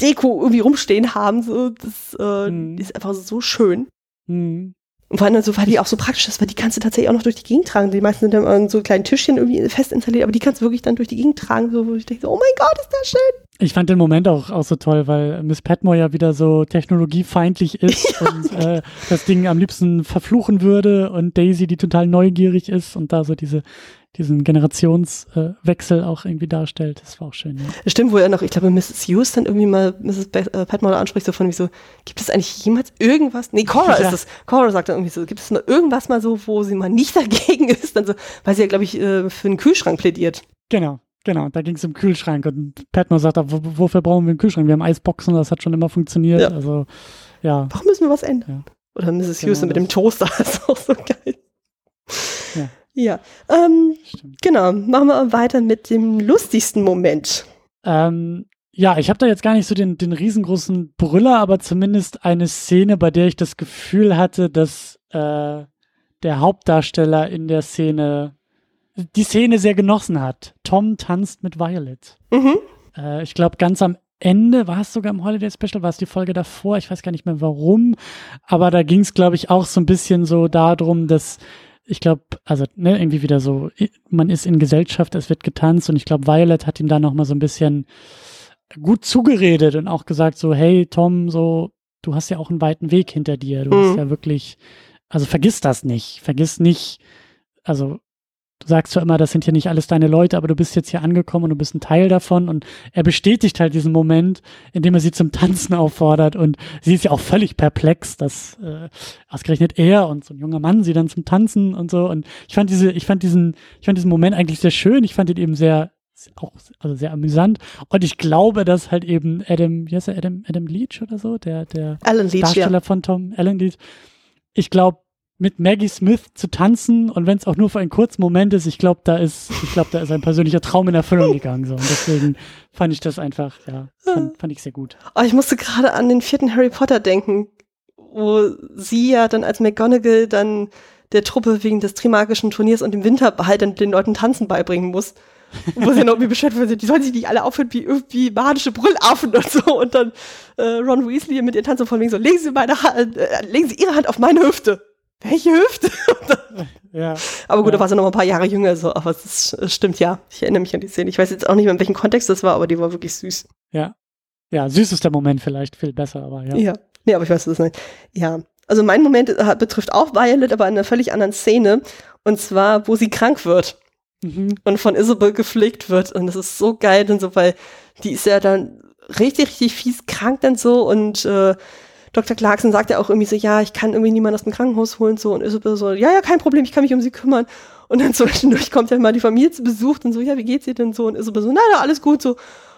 Deko irgendwie rumstehen haben. So, das, äh, Mhm. Die ist einfach so schön. Hm. Und vor allem so, weil die auch so praktisch ist, weil die kannst du tatsächlich auch noch durch die Gegend tragen. Die meisten sind dann an so kleinen Tischchen irgendwie fest installiert, aber die kannst du wirklich dann durch die Gegend tragen, so, wo ich denke, so, oh mein Gott, ist das schön. Ich fand den Moment auch, auch so toll, weil Miss Patmore ja wieder so technologiefeindlich ist und äh, das Ding am liebsten verfluchen würde und Daisy, die total neugierig ist und da so diese, diesen Generationswechsel Wechsel auch irgendwie darstellt. Das war auch schön, ja. Stimmt, wo er noch, ich glaube, Mrs. Hughes dann irgendwie mal Mrs. Äh, Patmore anspricht, so von wie so, gibt es eigentlich jemals irgendwas? Nee, Cora Ja. ist es. Cora sagt dann irgendwie so, gibt es noch irgendwas mal so, wo sie mal nicht dagegen ist? Dann so, weil sie ja, glaube ich, äh, für einen Kühlschrank plädiert. Genau, genau. Da ging es um Kühlschrank und Patmore sagt, wofür brauchen wir einen Kühlschrank? Wir haben Eisboxen, das hat schon immer funktioniert. Ja. Also, ja. Warum müssen wir was ändern? Ja. Oder Mrs. Genau Hughes mit dem. Toaster, das ist auch so geil. Ja. Ja, ähm, Stimmt. genau. Machen wir weiter mit dem lustigsten Moment. Ähm, ja, ich habe da jetzt gar nicht so den, den riesengroßen Brüller, aber zumindest eine Szene, bei der ich das Gefühl hatte, dass äh, der Hauptdarsteller in der Szene die Szene sehr genossen hat. Tom tanzt mit Violet. Mhm. Äh, ich glaube, ganz am Ende war es sogar im Holiday Special, war es die Folge davor, ich weiß gar nicht mehr warum, aber da ging es, glaube ich, auch so ein bisschen so darum, dass ich glaube, also ne, irgendwie wieder so, man ist in Gesellschaft, es wird getanzt und ich glaube, Violet hat ihm da noch mal so ein bisschen gut zugeredet und auch gesagt so, hey Tom, so, du hast ja auch einen weiten Weg hinter dir, du mhm. hast ja wirklich, also vergiss das nicht, vergiss nicht, also du sagst zwar immer, das sind hier nicht alles deine Leute, aber du bist jetzt hier angekommen und du bist ein Teil davon. Und er bestätigt halt diesen Moment, indem er sie zum Tanzen auffordert. Und sie ist ja auch völlig perplex, dass äh, ausgerechnet er und so ein junger Mann sie dann zum Tanzen und so. Und ich fand diese, ich fand diesen, ich fand diesen Moment eigentlich sehr schön, ich fand ihn eben sehr auch also sehr amüsant. Und ich glaube, dass halt eben Adam, wie heißt er, Adam, Adam Leach oder so, der, der Leach, Darsteller ja. von Tom, Alan Leach, ich glaube, mit Maggie Smith zu tanzen und wenn es auch nur für einen kurzen Moment ist, ich glaube, da ist, ich glaube, da ist ein persönlicher Traum in Erfüllung gegangen. So. Und deswegen fand ich das einfach, ja, fand, fand ich sehr gut. Oh, ich musste gerade an den vierten Harry Potter denken, wo sie ja dann als McGonagall dann der Truppe wegen des Trimagischen Turniers und dem Winter halt dann den Leuten Tanzen beibringen muss. wo sie noch irgendwie beschwert werden, die sollen sich nicht alle aufhören wie irgendwie magische Brüllaffen und so. Und dann äh, Ron Weasley mit ihr tanzen von wegen so, legen Sie meine Hand, äh, legen Sie Ihre Hand auf meine Hüfte welche Hüfte? ja. Aber gut, ja. da war sie noch ein paar Jahre jünger, so, aber es, es stimmt ja. Ich erinnere mich an die Szene. Ich weiß jetzt auch nicht mehr, in welchem Kontext das war, aber die war wirklich süß. Ja. Ja, süß ist der Moment vielleicht viel besser, aber ja. Ja. Nee, aber ich weiß das nicht. Ja. Also mein Moment äh, betrifft auch Violet, aber in einer völlig anderen Szene. Und zwar, wo sie krank wird. Mhm. Und von Isabel gepflegt wird. Und das ist so geil, denn so, weil die ist ja dann richtig, richtig fies krank dann so und äh, Dr. Clarkson sagt ja auch irgendwie so, ja, ich kann irgendwie niemanden aus dem Krankenhaus holen, so, und Isabel so, ja, ja, kein Problem, ich kann mich um sie kümmern. Und dann zwischendurch kommt ja mal die Familie zu Besuch und so, ja, wie geht's ihr denn so? Und Isabel so, na, na, alles gut, so.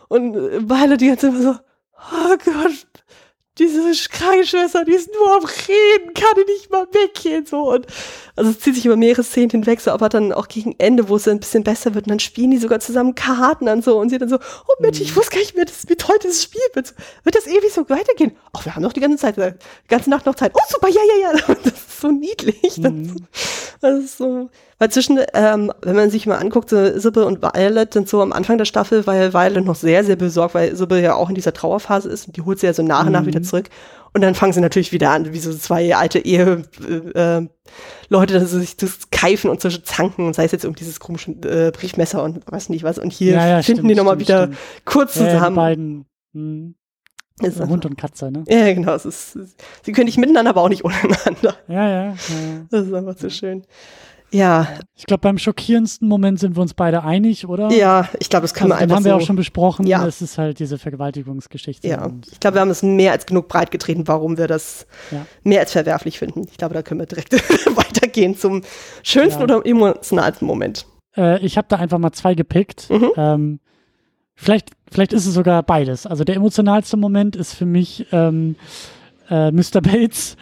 Und Weile die ganze Zeit so, oh Gott, diese Krankenschwester, die ist nur am Reden, kann die nicht mal weggehen, so. Und also es zieht sich über mehrere Szenen hinweg, so, aber dann auch gegen Ende, wo es ein bisschen besser wird, und dann spielen die sogar zusammen Karten und so, und sie dann so, oh Mensch, ich mhm. wusste gar nicht mehr, das, wie toll dieses Spiel wird. Wird das ewig so weitergehen? Ach, wir haben noch die ganze Zeit, die ganze Nacht noch Zeit. Oh, super, ja, ja, ja. Das ist so niedlich. Mhm. Das ist so, weil zwischen, ähm, wenn man sich mal anguckt, so Isabel und Violet sind so am Anfang der Staffel, weil Violet noch sehr, sehr besorgt, weil Isabel ja auch in dieser Trauerphase ist und die holt sie ja so nach und nach wieder mhm. zurück. Und dann fangen sie natürlich wieder an, wie so zwei alte Ehe, äh, Leute, dass sie sich das keifen und so zanken und sei es jetzt um dieses komische äh, Briefmesser und was nicht was. Und hier ja, ja, finden stimmt, die nochmal wieder stimmt. kurz zusammen. Ja, die beiden. Hm. Ist Hund und Katze, ne? Ja, genau. Es ist, sie können nicht miteinander, aber auch nicht untereinander. Ja, ja. ja. Das ist einfach so schön. Ja. Ich glaube, beim schockierendsten Moment sind wir uns beide einig, oder? Ja, ich glaube, das können also, wir einfach haben wir so auch schon besprochen. Ja. Es ist halt diese Vergewaltigungsgeschichte. Ja. Ich glaube, wir haben es mehr als genug breit getreten, warum wir das ja. mehr als verwerflich finden. Ich glaube, da können wir direkt weitergehen zum schönsten ja. oder emotionalsten Moment. Äh, ich habe da einfach mal zwei gepickt. Mhm. Ähm, vielleicht, vielleicht ist es sogar beides. Also der emotionalste Moment ist für mich ähm, äh, Mr. Bates,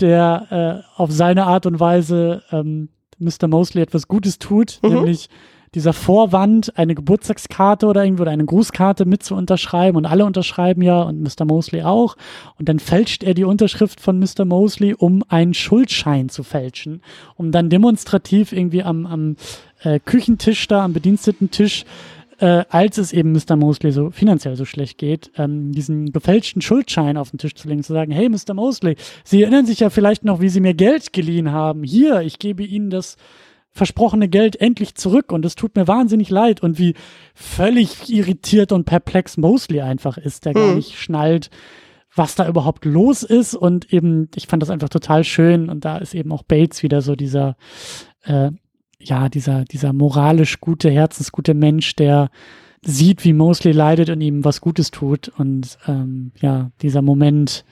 der äh, auf seine Art und Weise ähm, Mr. Mosley etwas Gutes tut, mhm. nämlich dieser Vorwand, eine Geburtstagskarte oder irgendwo oder eine Grußkarte mit zu unterschreiben und alle unterschreiben ja und Mr. Mosley auch. Und dann fälscht er die Unterschrift von Mr. Mosley, um einen Schuldschein zu fälschen, um dann demonstrativ irgendwie am, am äh, Küchentisch da, am Bedienstetentisch äh, als es eben Mr. Mosley so finanziell so schlecht geht, ähm, diesen gefälschten Schuldschein auf den Tisch zu legen, zu sagen, hey Mr. Mosley, Sie erinnern sich ja vielleicht noch, wie Sie mir Geld geliehen haben. Hier, ich gebe Ihnen das versprochene Geld endlich zurück und es tut mir wahnsinnig leid und wie völlig irritiert und perplex Mosley einfach ist, der hm. gar nicht schnallt, was da überhaupt los ist und eben, ich fand das einfach total schön und da ist eben auch Bates wieder so dieser äh, ja, dieser, dieser moralisch gute, herzensgute Mensch, der sieht, wie Mosley leidet und ihm was Gutes tut. Und ähm, ja, dieser Moment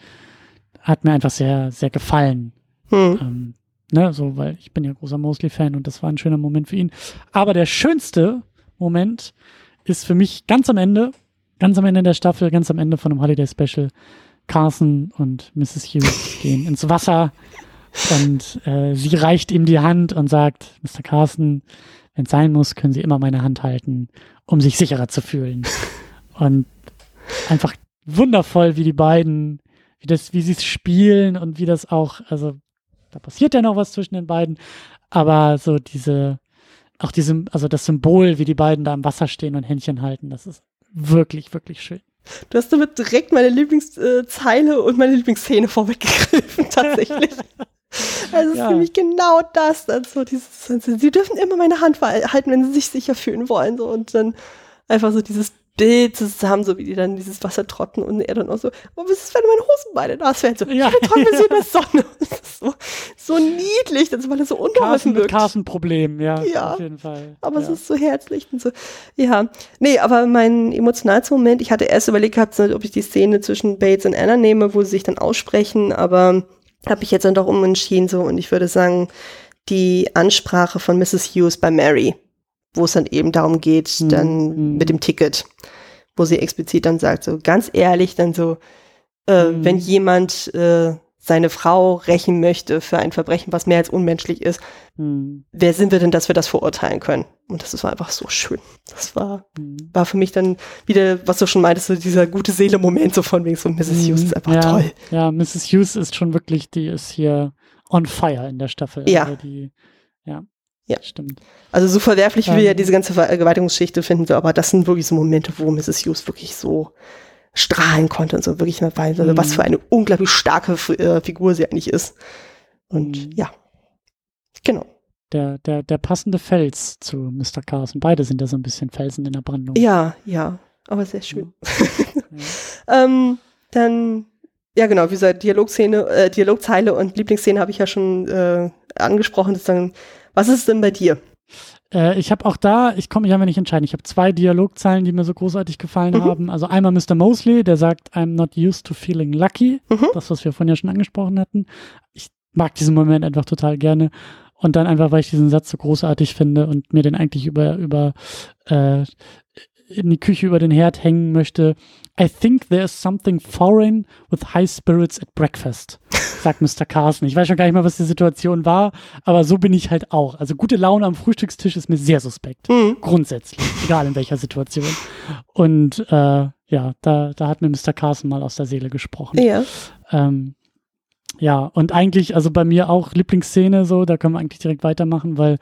hat mir einfach sehr, sehr gefallen. Hm. Ähm, ne, so, weil ich bin ja großer Mosley-Fan und das war ein schöner Moment für ihn. Aber der schönste Moment ist für mich ganz am Ende, ganz am Ende der Staffel, ganz am Ende von einem Holiday Special. Carson und Mrs. Hughes gehen ins Wasser und äh, sie reicht ihm die Hand und sagt, Mr. Carson, wenn es sein muss, können Sie immer meine Hand halten, um sich sicherer zu fühlen. Und einfach wundervoll, wie die beiden, wie das, wie sie es spielen und wie das auch, also da passiert ja noch was zwischen den beiden, aber so diese, auch diese, also das Symbol, wie die beiden da im Wasser stehen und Händchen halten, das ist wirklich, wirklich schön. Du hast damit direkt meine Lieblingszeile und meine Lieblingsszene vorweggegriffen, tatsächlich. Also es ja. ist nämlich genau das. Also dieses, sie dürfen immer meine Hand halten, wenn sie sich sicher fühlen wollen. So. Und dann einfach so dieses Bild zusammen, so wie die dann dieses Wasser trotten und er dann auch so, oh, was ist, wenn meine Hosenbeine nass werden? So, ja, ich trockne sie in der Sonne. So, so niedlich, das, weil er so unbeholfen wirkt. Carsten-Problem, ja, ja, auf jeden Fall. Aber ja. es ist so herzlich und so, ja. Nee, aber mein emotionalster Moment, ich hatte erst überlegt gehabt, ob ich die Szene zwischen Bates und Anna nehme, wo sie sich dann aussprechen, aber habe ich jetzt dann doch umentschieden so und ich würde sagen, die Ansprache von Mrs. Hughes bei Mary wo es dann eben darum geht, mhm. dann mhm. mit dem Ticket, wo sie explizit dann sagt, so ganz ehrlich, dann so, äh, mhm. wenn jemand äh, seine Frau rächen möchte für ein Verbrechen, was mehr als unmenschlich ist, mhm. wer sind wir denn, dass wir das verurteilen können? Und das war einfach so schön. Das war, mhm. war für mich dann wieder, was du schon meintest, so dieser gute Seele-Moment so von wegen so Mrs. Mhm. Hughes ist einfach ja, toll. Ja, Mrs. Hughes ist schon wirklich, die ist hier on fire in der Staffel. Ja. Also die, ja. Ja, stimmt. Also so verwerflich wie wir ja ähm. diese ganze Vergewaltigungsgeschichte finden, so, aber das sind wirklich so Momente, wo Mrs. Hughes wirklich so strahlen konnte und so wirklich mal weiß, also mhm. was für eine unglaublich starke äh, Figur sie eigentlich ist. Und mhm. ja, genau. Der, der, der passende Fels zu Mr. Carson. Beide sind ja so ein bisschen Felsen in der Brandung. Ja, ja, aber sehr schön. Ja. ähm, dann, ja genau, wie gesagt, Dialogszene, äh, Dialogzeile und Lieblingsszene habe ich ja schon äh, angesprochen. Das dann was ist denn bei dir? Äh, ich habe auch da, ich komme mich einfach nicht entscheiden. Ich habe zwei Dialogzeilen, die mir so großartig gefallen mhm. haben. Also einmal Mr. Mosley, der sagt, I'm not used to feeling lucky. Mhm. Das, was wir vorhin ja schon angesprochen hatten. Ich mag diesen Moment einfach total gerne. Und dann einfach, weil ich diesen Satz so großartig finde und mir den eigentlich über, über äh, in die Küche über den Herd hängen möchte. I think there's something foreign with high spirits at breakfast sagt Mr. Carson. Ich weiß schon gar nicht mal, was die Situation war, aber so bin ich halt auch. Also gute Laune am Frühstückstisch ist mir sehr suspekt. Mhm. Grundsätzlich, egal in welcher Situation. Und äh, ja, da, da hat mir Mr. Carson mal aus der Seele gesprochen. Ja. Ähm, ja, und eigentlich, also bei mir auch Lieblingsszene so, da können wir eigentlich direkt weitermachen, weil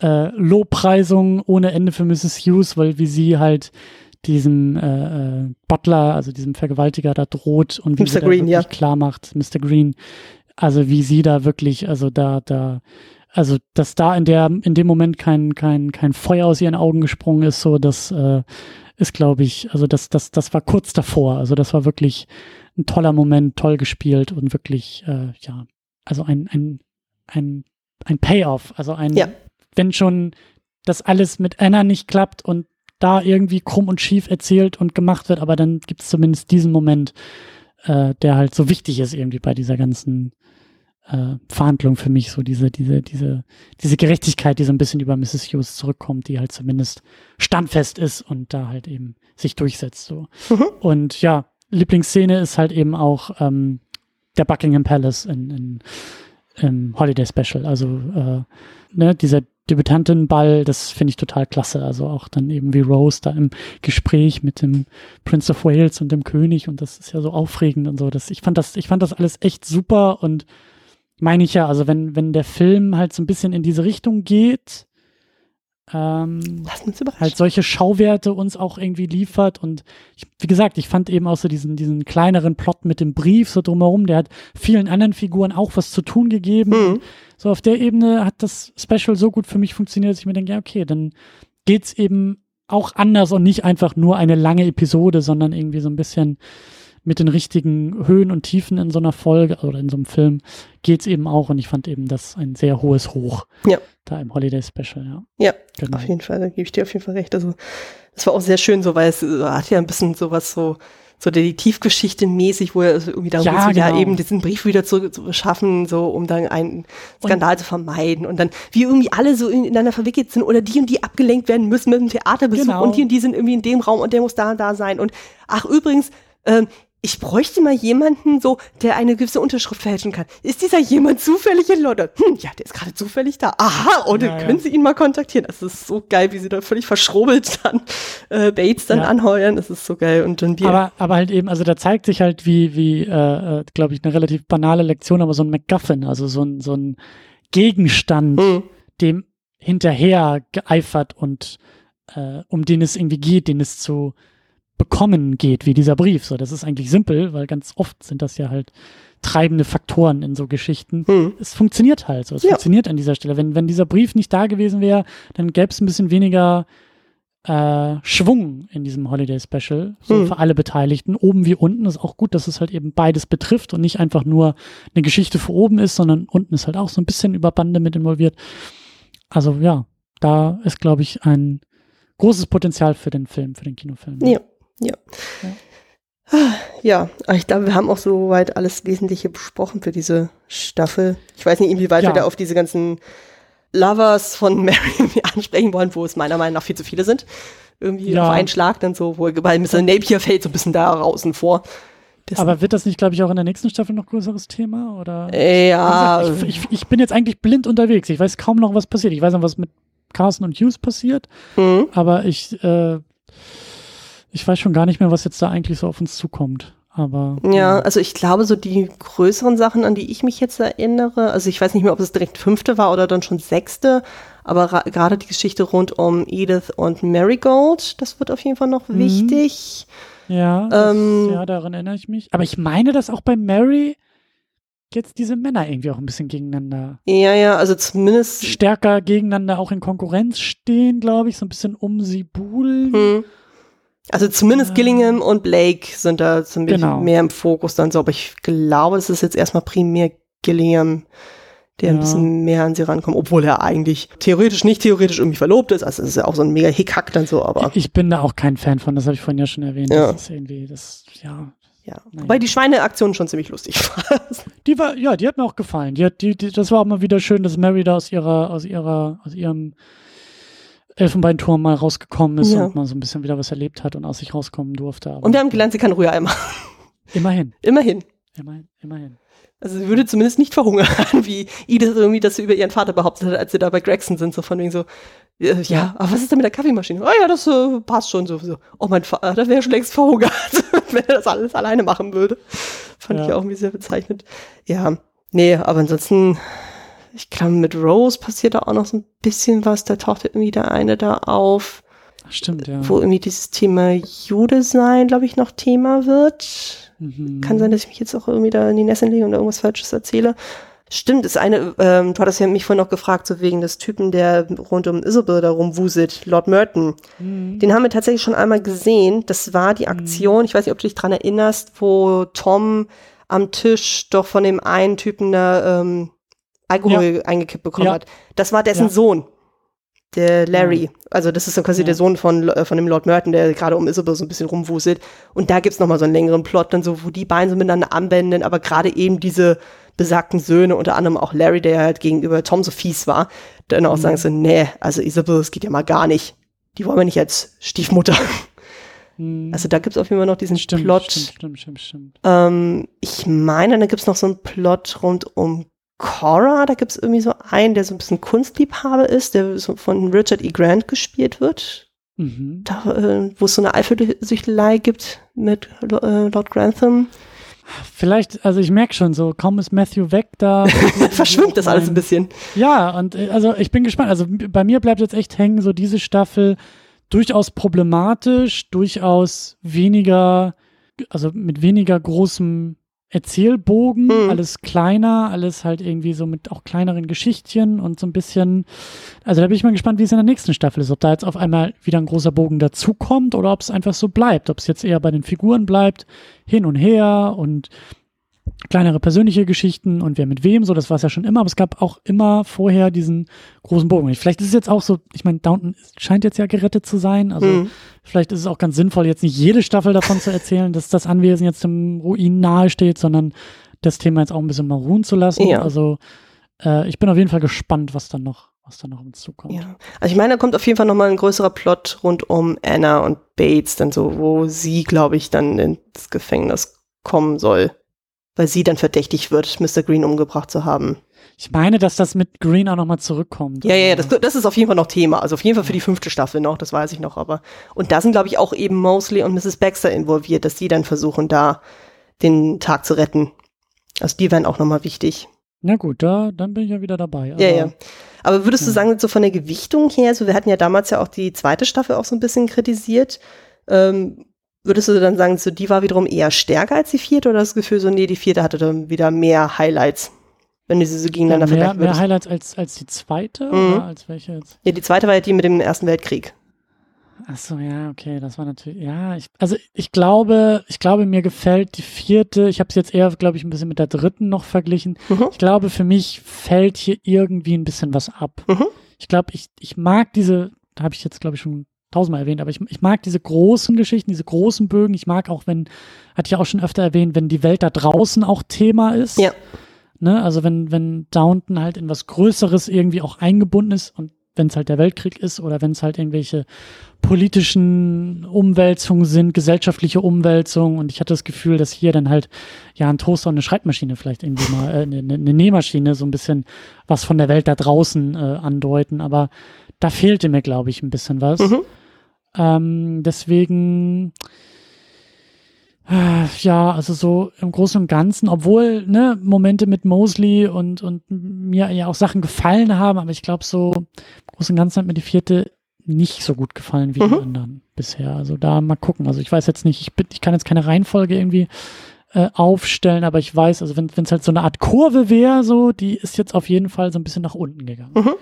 äh, Lobpreisung ohne Ende für Mrs. Hughes, weil wie sie halt diesem äh, äh, Butler, also diesem Vergewaltiger da droht und wie Mr. sie Green, da wirklich ja. klar macht, Mr. Green, also wie sie da wirklich, also da, da, also dass da in der, in dem Moment kein, kein, kein Feuer aus ihren Augen gesprungen ist, so das äh, ist, glaube ich, also das, das, das war kurz davor. Also das war wirklich ein toller Moment, toll gespielt und wirklich, äh, ja, also ein, ein, ein, ein Payoff, also ein, ja. wenn schon das alles mit Anna nicht klappt und da irgendwie krumm und schief erzählt und gemacht wird, aber dann gibt es zumindest diesen Moment, äh, der halt so wichtig ist irgendwie bei dieser ganzen äh, Verhandlung für mich, so diese, diese, diese, diese Gerechtigkeit, die so ein bisschen über Mrs. Hughes zurückkommt, die halt zumindest standfest ist und da halt eben sich durchsetzt. So. Mhm. Und ja, Lieblingsszene ist halt eben auch ähm, der Buckingham Palace in, in, im Holiday Special. Also äh, ne, dieser Debütantenball, das finde ich total klasse. Also auch dann eben wie Rose da im Gespräch mit dem Prince of Wales und dem König und das ist ja so aufregend und so. Das, ich fand das, ich fand das alles echt super und meine ich ja, also wenn, wenn der Film halt so ein bisschen in diese Richtung geht, ähm, halt solche Schauwerte uns auch irgendwie liefert. Und ich, wie gesagt, ich fand eben auch so diesen, diesen kleineren Plot mit dem Brief so drumherum, der hat vielen anderen Figuren auch was zu tun gegeben. Mhm. So auf der Ebene hat das Special so gut für mich funktioniert, dass ich mir denke, ja, okay, dann geht's eben auch anders und nicht einfach nur eine lange Episode, sondern irgendwie so ein bisschen mit den richtigen Höhen und Tiefen in so einer Folge oder in so einem Film geht's eben auch. Und ich fand eben das ein sehr hohes Hoch. Ja da im Holiday Special, ja. Ja, genau. auf jeden Fall, da gebe ich dir auf jeden Fall recht. Also, das war auch sehr schön so, weil es äh, hat ja ein bisschen sowas so, so Detektivgeschichte mäßig, wo er irgendwie darum ja, geht, genau. ja, eben diesen Brief wieder zu, zu schaffen, so, um dann einen Skandal und, zu vermeiden. Und dann, wie irgendwie alle so ineinander verwickelt sind oder die und die abgelenkt werden müssen mit dem Theaterbesuch genau. und die und die sind irgendwie in dem Raum und der muss da und da sein. Und ach, übrigens, ähm, ich bräuchte mal jemanden so, der eine gewisse Unterschrift fälschen kann. Ist dieser jemand zufällig in London? Hm, ja, der ist gerade zufällig da. Aha, und ja, können ja. Sie ihn mal kontaktieren. Das ist so geil, wie sie da völlig verschrobelt dann äh, Bates dann ja. anheuern. Das ist so geil. Und dann wir. Aber, aber halt eben, also da zeigt sich halt wie, wie, äh, äh glaube ich, eine relativ banale Lektion, aber so ein MacGuffin, also so ein, so ein Gegenstand, hm. dem hinterher geeifert und äh, um den es irgendwie geht, den es zu bekommen geht, wie dieser Brief. So, das ist eigentlich simpel, weil ganz oft sind das ja halt treibende Faktoren in so Geschichten. Hm. Es funktioniert halt so. Es ja. funktioniert an dieser Stelle. Wenn, wenn dieser Brief nicht da gewesen wäre, dann gäbe es ein bisschen weniger äh, Schwung in diesem Holiday Special, so hm. für alle Beteiligten, oben wie unten. Ist auch gut, dass es halt eben beides betrifft und nicht einfach nur eine Geschichte für oben ist, sondern unten ist halt auch so ein bisschen über Bande mit involviert. Also ja, da ist, glaube ich, ein großes Potenzial für den Film, für den Kinofilm. Ja. Ja. Ja, ja ich glaube, wir haben auch soweit alles Wesentliche besprochen für diese Staffel. Ich weiß nicht, inwieweit ja. wir da auf diese ganzen Lovers von Mary ansprechen wollen, wo es meiner Meinung nach viel zu viele sind. Irgendwie ja. auf einen Schlag dann so, wo bei Mr. Napier fällt so ein bisschen da außen vor. Das Aber wird das nicht, glaube ich, auch in der nächsten Staffel noch größeres Thema? Oder? Ja. Ich, ich, ich, bin jetzt eigentlich blind unterwegs. Ich weiß kaum noch, was passiert. Ich weiß noch, was mit Carson und Hughes passiert. Mhm. Aber ich äh, ich weiß schon gar nicht mehr, was jetzt da eigentlich so auf uns zukommt. Aber. Ja, also ich glaube, so die größeren Sachen, an die ich mich jetzt erinnere, also ich weiß nicht mehr, ob es direkt fünfte war oder dann schon sechste, aber gerade die Geschichte rund um Edith und Marigold, das wird auf jeden Fall noch mhm. wichtig. Ja, das, ähm, ja, daran erinnere ich mich. Aber ich meine, dass auch bei Mary jetzt diese Männer irgendwie auch ein bisschen gegeneinander. Ja, ja, also zumindest. Stärker gegeneinander auch in Konkurrenz stehen, glaube ich, so ein bisschen um sie buhlen. Hm. Also zumindest Gillingham und Blake sind da ziemlich genau. mehr im Fokus dann so, aber ich glaube, es ist jetzt erstmal primär Gillingham, der ja. ein bisschen mehr an sie rankommt, obwohl er eigentlich theoretisch nicht theoretisch irgendwie verlobt ist. Also es ist ja auch so ein mega Hickhack dann so, aber. Ich bin da auch kein Fan von, das habe ich vorhin ja schon erwähnt. Ja. Das ist irgendwie, das, ja. Ja. Wobei die Schweineaktion schon ziemlich lustig war. Die war, ja, die hat mir auch gefallen. Die hat, die, die, das war auch mal wieder schön, dass Mary da aus ihrer, aus ihrer, aus ihrem Elfenbeinturm mal rausgekommen ist ja. und mal so ein bisschen wieder was erlebt hat und aus sich rauskommen durfte. und wir haben gelernt, sie kann Rührei machen. Immerhin. Immerhin. Immerhin. Immerhin. Also sie würde zumindest nicht verhungern, wie Edith irgendwie das über ihren Vater behauptet hat, als sie da bei Gregson sind, so von wegen so, äh, ja, ja, aber was ist denn mit der Kaffeemaschine? Oh ja, das äh, passt schon so, so. Oh, mein Vater wäre schon längst verhungert, wenn er das alles alleine machen würde. Fand ja. ich auch irgendwie sehr bezeichnet. Ja, nee, aber ansonsten, ich glaube, mit Rose passiert da auch noch so ein bisschen was. Da taucht irgendwie der eine da auf. Stimmt, ja. Wo irgendwie dieses Thema Jude sein, glaube ich, noch Thema wird. Mhm. Kann sein, dass ich mich jetzt auch irgendwie da in die Nässe lege und irgendwas Falsches erzähle. Stimmt, ist eine, ähm, du hattest ja mich vorhin noch gefragt, so wegen des Typen, der rund um Isabel da rumwuselt, Lord Merton. Mhm. Den haben wir tatsächlich schon einmal gesehen. Das war die Aktion, mhm. ich weiß nicht, ob du dich dran erinnerst, wo Tom am Tisch doch von dem einen Typen da ähm, Alkohol ja. eingekippt bekommen ja. hat. Das war dessen ja. Sohn, der Larry. Also das ist so quasi der Sohn von, äh, von dem Lord Merton, der gerade um Isabel so ein bisschen rumwuselt. Und da gibt's noch mal so einen längeren Plot, dann so, wo die beiden so miteinander anwenden, aber gerade eben diese besagten Söhne, unter anderem auch Larry, der halt gegenüber Tom so fies war, dann auch mhm. sagen so, nee, also Isabel, das geht ja mal gar nicht. Die wollen wir nicht als Stiefmutter. Mhm. Also da gibt's auf jeden Fall noch diesen stimmt, Plot. Stimmt, stimmt, stimmt, stimmt. Ähm, ich meine, da gibt's noch so einen Plot rund um Cora, da gibt es irgendwie so einen, der so ein bisschen Kunstliebhaber ist, der so von Richard E. Grant gespielt wird. Mhm. Da, äh, wo es so eine Eifersüchtelei gibt mit äh, Lord Grantham. Vielleicht, also ich merke schon so, kaum ist Matthew weg, da verschwimmt das alles ein bisschen. Ja, und äh, also ich bin gespannt. Also bei mir bleibt jetzt echt hängen, so diese Staffel durchaus problematisch, durchaus weniger, also mit weniger großem Erzählbogen, mhm. alles kleiner, alles halt irgendwie so mit auch kleineren Geschichtchen und so ein bisschen. Also da bin ich mal gespannt, wie es in der nächsten Staffel ist, ob da jetzt auf einmal wieder ein großer Bogen dazukommt oder ob es einfach so bleibt, ob es jetzt eher bei den Figuren bleibt, hin und her und kleinere persönliche Geschichten und wer mit wem, so, das war es ja schon immer, aber es gab auch immer vorher diesen großen Bogen. Vielleicht ist es jetzt auch so, ich meine, Downton scheint jetzt ja gerettet zu sein, also mhm. vielleicht ist es auch ganz sinnvoll, jetzt nicht jede Staffel davon zu erzählen, dass das Anwesen jetzt dem Ruin nahe steht, sondern das Thema jetzt auch ein bisschen mal ruhen zu lassen. Ja. Also äh, ich bin auf jeden Fall gespannt, was dann noch was dann noch uns zukommt. Ja. Also ich meine, da kommt auf jeden Fall nochmal ein größerer Plot rund um Anna und Bates, dann so, wo sie, glaube ich, dann ins Gefängnis kommen soll, weil sie dann verdächtig wird, Mr. Green umgebracht zu haben. Ich meine, dass das mit Green auch nochmal zurückkommt. Ja, ja, das, das ist auf jeden Fall noch Thema. Also auf jeden Fall für die fünfte Staffel noch, das weiß ich noch. Aber und da sind, glaube ich, auch eben Mosley und Mrs. Baxter involviert, dass die dann versuchen, da den Tag zu retten. Also die wären auch nochmal wichtig. Na gut, da, dann bin ich ja wieder dabei. ja, ja. Aber würdest ja. du sagen, so von der Gewichtung her, so wir hatten ja damals ja auch die zweite Staffel auch so ein bisschen kritisiert, ähm, würdest du dann sagen, so die war wiederum eher stärker als die vierte oder das Gefühl so, nee, die vierte hatte dann wieder mehr Highlights? Wenn du sie so gegeneinander ja, mehr, vergleichen würdest. Mehr Highlights als, als die zweite? Mhm. Oder als welche jetzt? Ja, die zweite war ja die mit dem Ersten Weltkrieg. Ach so, ja, okay, das war natürlich, ja, ich, also ich glaube, ich glaube, mir gefällt die vierte, ich habe es jetzt eher, glaube ich, ein bisschen mit der dritten noch verglichen. Mhm. Ich glaube, für mich fällt hier irgendwie ein bisschen was ab. Mhm. Ich glaube, ich, ich mag diese, da habe ich jetzt, glaube ich, schon tausendmal erwähnt, aber ich, ich mag diese großen Geschichten, diese großen Bögen. Ich mag auch, wenn, hatte ich auch schon öfter erwähnt, wenn die Welt da draußen auch Thema ist. Ja. Ne? Also wenn, wenn Downton halt in was Größeres irgendwie auch eingebunden ist und wenn es halt der Weltkrieg ist oder wenn es halt irgendwelche politischen Umwälzungen sind, gesellschaftliche Umwälzungen und ich hatte das Gefühl, dass hier dann halt ja ein Toaster und eine Schreibmaschine vielleicht irgendwie mal, äh, eine, eine Nähmaschine so ein bisschen was von der Welt da draußen äh, andeuten, aber da fehlte mir, glaube ich, ein bisschen was. Mhm. Ähm, deswegen äh, ja, also so im Großen und Ganzen, obwohl ne, Momente mit Mosley und, und mir ja auch Sachen gefallen haben, aber ich glaube so im Großen und Ganzen hat mir die vierte nicht so gut gefallen wie mhm. die anderen bisher. Also da mal gucken. Also ich weiß jetzt nicht, ich, bin, ich kann jetzt keine Reihenfolge irgendwie äh, aufstellen, aber ich weiß, also wenn es halt so eine Art Kurve wäre, so, die ist jetzt auf jeden Fall so ein bisschen nach unten gegangen. Mhm.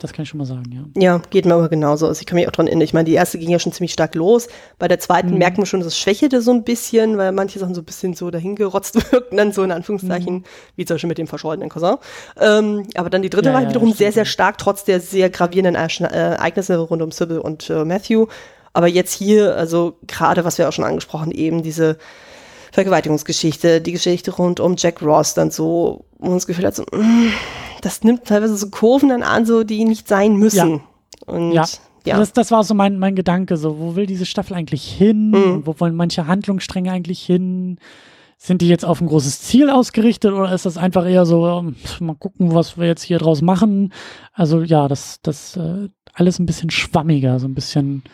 Das kann ich schon mal sagen, ja. Ja, geht mir aber genauso. Also ich kann mich auch dran erinnern. Ich meine, die erste ging ja schon ziemlich stark los. Bei der zweiten mhm. merkt man schon, dass es schwächelte so ein bisschen, weil manche Sachen so ein bisschen so dahingerotzt wirkten, dann so in Anführungszeichen, mhm. wie zum Beispiel mit dem verschollenen Cousin. Ähm, aber dann die dritte ja, war ja, wiederum sehr, sehr stark, trotz der sehr gravierenden äh, Ereignisse rund um Sybil und äh, Matthew. Aber jetzt hier, also gerade, was wir auch schon angesprochen, eben diese Vergewaltigungsgeschichte, die Geschichte rund um Jack Ross, dann so, wo man das Gefühl hat, so, mm, das nimmt teilweise so Kurven dann an, so die nicht sein müssen. Ja. Und ja. ja. Das, das war so mein, mein Gedanke, so, wo will diese Staffel eigentlich hin? Mhm. Wo wollen manche Handlungsstränge eigentlich hin? Sind die jetzt auf ein großes Ziel ausgerichtet oder ist das einfach eher so, ähm, mal gucken, was wir jetzt hier draus machen? Also ja, das, das äh, alles ein bisschen schwammiger, so ein bisschen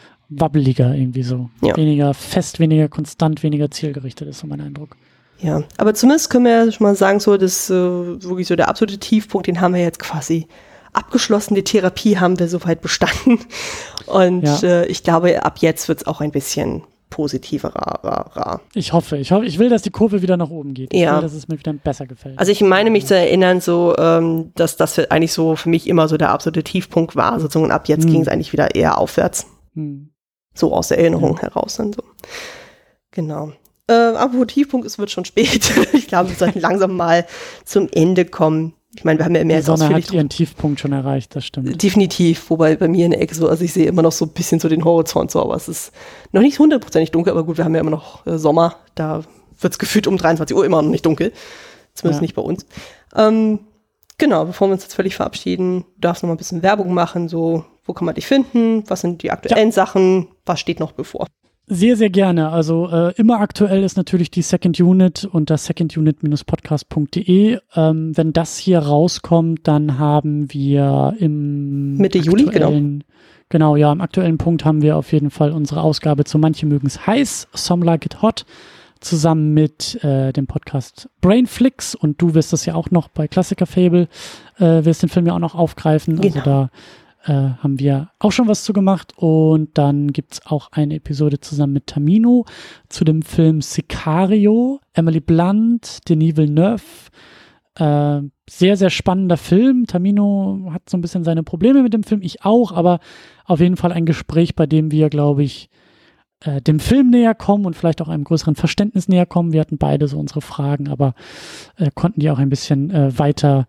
wabbeliger irgendwie so. Ja. Weniger fest, weniger konstant, weniger zielgerichtet ist so mein Eindruck. Ja, aber zumindest können wir ja schon mal sagen, so, das äh, wirklich so der absolute Tiefpunkt, den haben wir jetzt quasi abgeschlossen. Die Therapie haben wir soweit bestanden. Und ja. äh, ich glaube, ab jetzt wird es auch ein bisschen positiver. Ich hoffe, ich hoffe, ich will, dass die Kurve wieder nach oben geht. Ich ja. will, dass es mir wieder besser gefällt. Also ich meine mich zu erinnern, so, ähm, dass das eigentlich so für mich immer so der absolute Tiefpunkt war. Sozusagen, und ab jetzt hm. ging es eigentlich wieder eher aufwärts. Hm. So aus der Erinnerung ja. heraus dann so. Genau. Äh, aber Tiefpunkt, es wird schon spät. ich glaube, wir sollten langsam mal zum Ende kommen. Ich meine, wir haben ja mehr Die Sonne hat ihren Tiefpunkt schon erreicht, das stimmt. Definitiv, wobei bei mir in der Ecke so, also ich sehe immer noch so ein bisschen so den Horizont so, aber es ist noch nicht hundertprozentig dunkel, aber gut, wir haben ja immer noch äh, Sommer, da wird es gefühlt um 23 Uhr immer noch nicht dunkel. Zumindest ja. nicht bei uns. Ähm, genau, bevor wir uns jetzt völlig verabschieden, du darfst noch mal ein bisschen Werbung machen, so, wo kann man dich finden, was sind die aktuellen ja. Sachen, was steht noch bevor? Sehr, sehr gerne. Also äh, immer aktuell ist natürlich die Second Unit unter secondunit-podcast.de. Ähm, wenn das hier rauskommt, dann haben wir im Mitte Juli, genau. Genau, ja, im aktuellen Punkt haben wir auf jeden Fall unsere Ausgabe zu Manche mögen es heiß, Some Like It Hot, zusammen mit äh, dem Podcast Brainflix und du wirst das ja auch noch bei Klassiker Fable, äh, wirst den Film ja auch noch aufgreifen. Also genau. Also da äh, haben wir auch schon was zu gemacht. Und dann gibt es auch eine Episode zusammen mit Tamino zu dem Film Sicario, Emily Blunt, Denis Villeneuve. Äh, sehr, sehr spannender Film. Tamino hat so ein bisschen seine Probleme mit dem Film, ich auch, aber auf jeden Fall ein Gespräch, bei dem wir, glaube ich, äh, dem Film näher kommen und vielleicht auch einem größeren Verständnis näher kommen. Wir hatten beide so unsere Fragen, aber äh, konnten die auch ein bisschen äh, weiter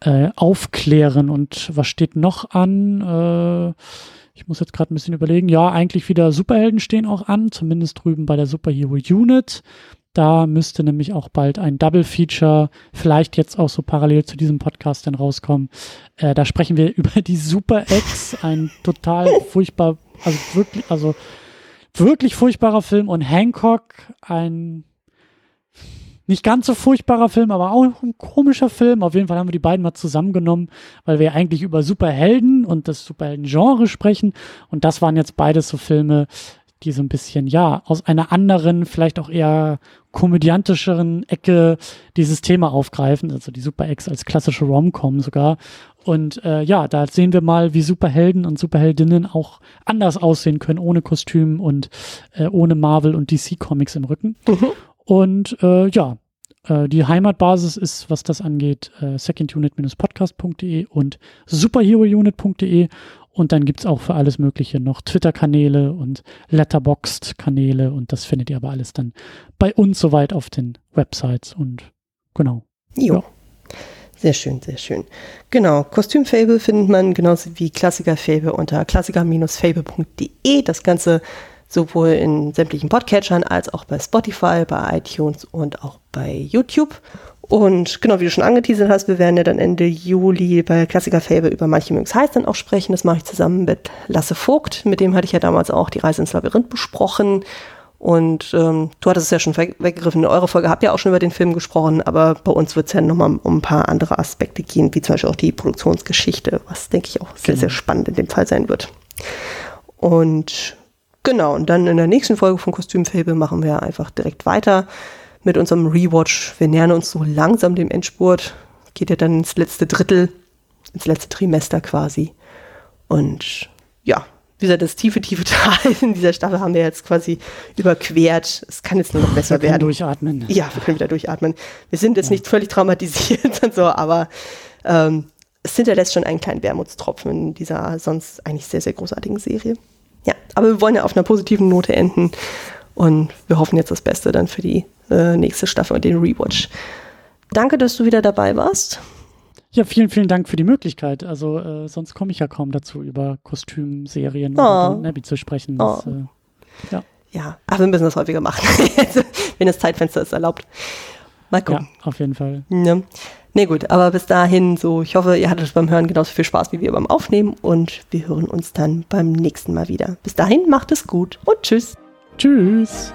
äh, aufklären. Und was steht noch an? Äh, ich muss jetzt gerade ein bisschen überlegen. Ja, eigentlich wieder Superhelden stehen auch an, zumindest drüben bei der Superhero Unit. Da müsste nämlich auch bald ein Double Feature, vielleicht jetzt auch so parallel zu diesem Podcast dann rauskommen. Äh, da sprechen wir über die Super X, ein total furchtbar, also wirklich, also wirklich furchtbarer Film und Hancock, ein nicht ganz so furchtbarer Film, aber auch ein komischer Film. Auf jeden Fall haben wir die beiden mal zusammengenommen, weil wir eigentlich über Superhelden und das Superhelden-Genre sprechen. Und das waren jetzt beides so Filme, die so ein bisschen, ja, aus einer anderen, vielleicht auch eher komödiantischeren Ecke dieses Thema aufgreifen. Also die Super X als klassische Rom-Com sogar. Und äh, ja, da sehen wir mal, wie Superhelden und Superheldinnen auch anders aussehen können, ohne Kostüm und äh, ohne Marvel und DC Comics im Rücken. Mhm. Und äh, ja, äh, die Heimatbasis ist, was das angeht, äh, secondunit-podcast.de und superherounit.de. Und dann gibt's auch für alles Mögliche noch Twitter-Kanäle und Letterboxd-Kanäle. Und das findet ihr aber alles dann bei uns soweit auf den Websites. Und genau. Jo. Ja. Sehr schön, sehr schön. Genau, Kostümfable findet man genauso wie Klassiker-Fable unter klassiker-fable.de. Das Ganze sowohl in sämtlichen Podcatchern als auch bei Spotify, bei iTunes und auch bei YouTube. Und genau, wie du schon angeteasert hast, wir werden ja dann Ende Juli bei Klassiker Fable über manche mögens heiß dann auch sprechen. Das mache ich zusammen mit Lasse Vogt. Mit dem hatte ich ja damals auch die Reise ins Labyrinth besprochen. Und ähm, du hattest es ja schon weggegriffen. In eurer Folge habt ihr auch schon über den Film gesprochen, aber bei uns wird es ja nochmal um ein paar andere Aspekte gehen, wie zum Beispiel auch die Produktionsgeschichte, was denke ich auch sehr, genau. sehr spannend in dem Fall sein wird. Und genau, und dann in der nächsten Folge von Kostümfable machen wir einfach direkt weiter mit unserem Rewatch. Wir nähern uns so langsam dem Endspurt. Geht ja dann ins letzte Drittel, ins letzte Trimester quasi. Und ja, wie gesagt, das tiefe, tiefe Tal in dieser Staffel haben wir jetzt quasi überquert. Es kann jetzt nur noch besser wir werden. durchatmen. Ja, wir können wieder durchatmen. Wir sind jetzt ja. nicht völlig traumatisiert und so, aber ähm, es hinterlässt schon einen kleinen Wermutstropfen in dieser sonst eigentlich sehr, sehr großartigen Serie. Ja, aber wir wollen ja auf einer positiven Note enden und wir hoffen jetzt das Beste dann für die äh, nächste Staffel und den Rewatch. Danke, dass du wieder dabei warst. Ja, vielen, vielen Dank für die Möglichkeit. Also äh, sonst komme ich ja kaum dazu, über Kostümserien oh. und Nabby zu sprechen. Das, oh. äh, ja. ja, aber wir müssen das häufiger machen, wenn das Zeitfenster es erlaubt. Mal gucken. Ja, auf jeden Fall. Ja. Nee, gut, aber bis dahin so, ich hoffe, ihr hattet beim Hören genauso viel Spaß wie wir beim Aufnehmen und wir hören uns dann beim nächsten Mal wieder. Bis dahin, macht es gut und tschüss. Tschüss.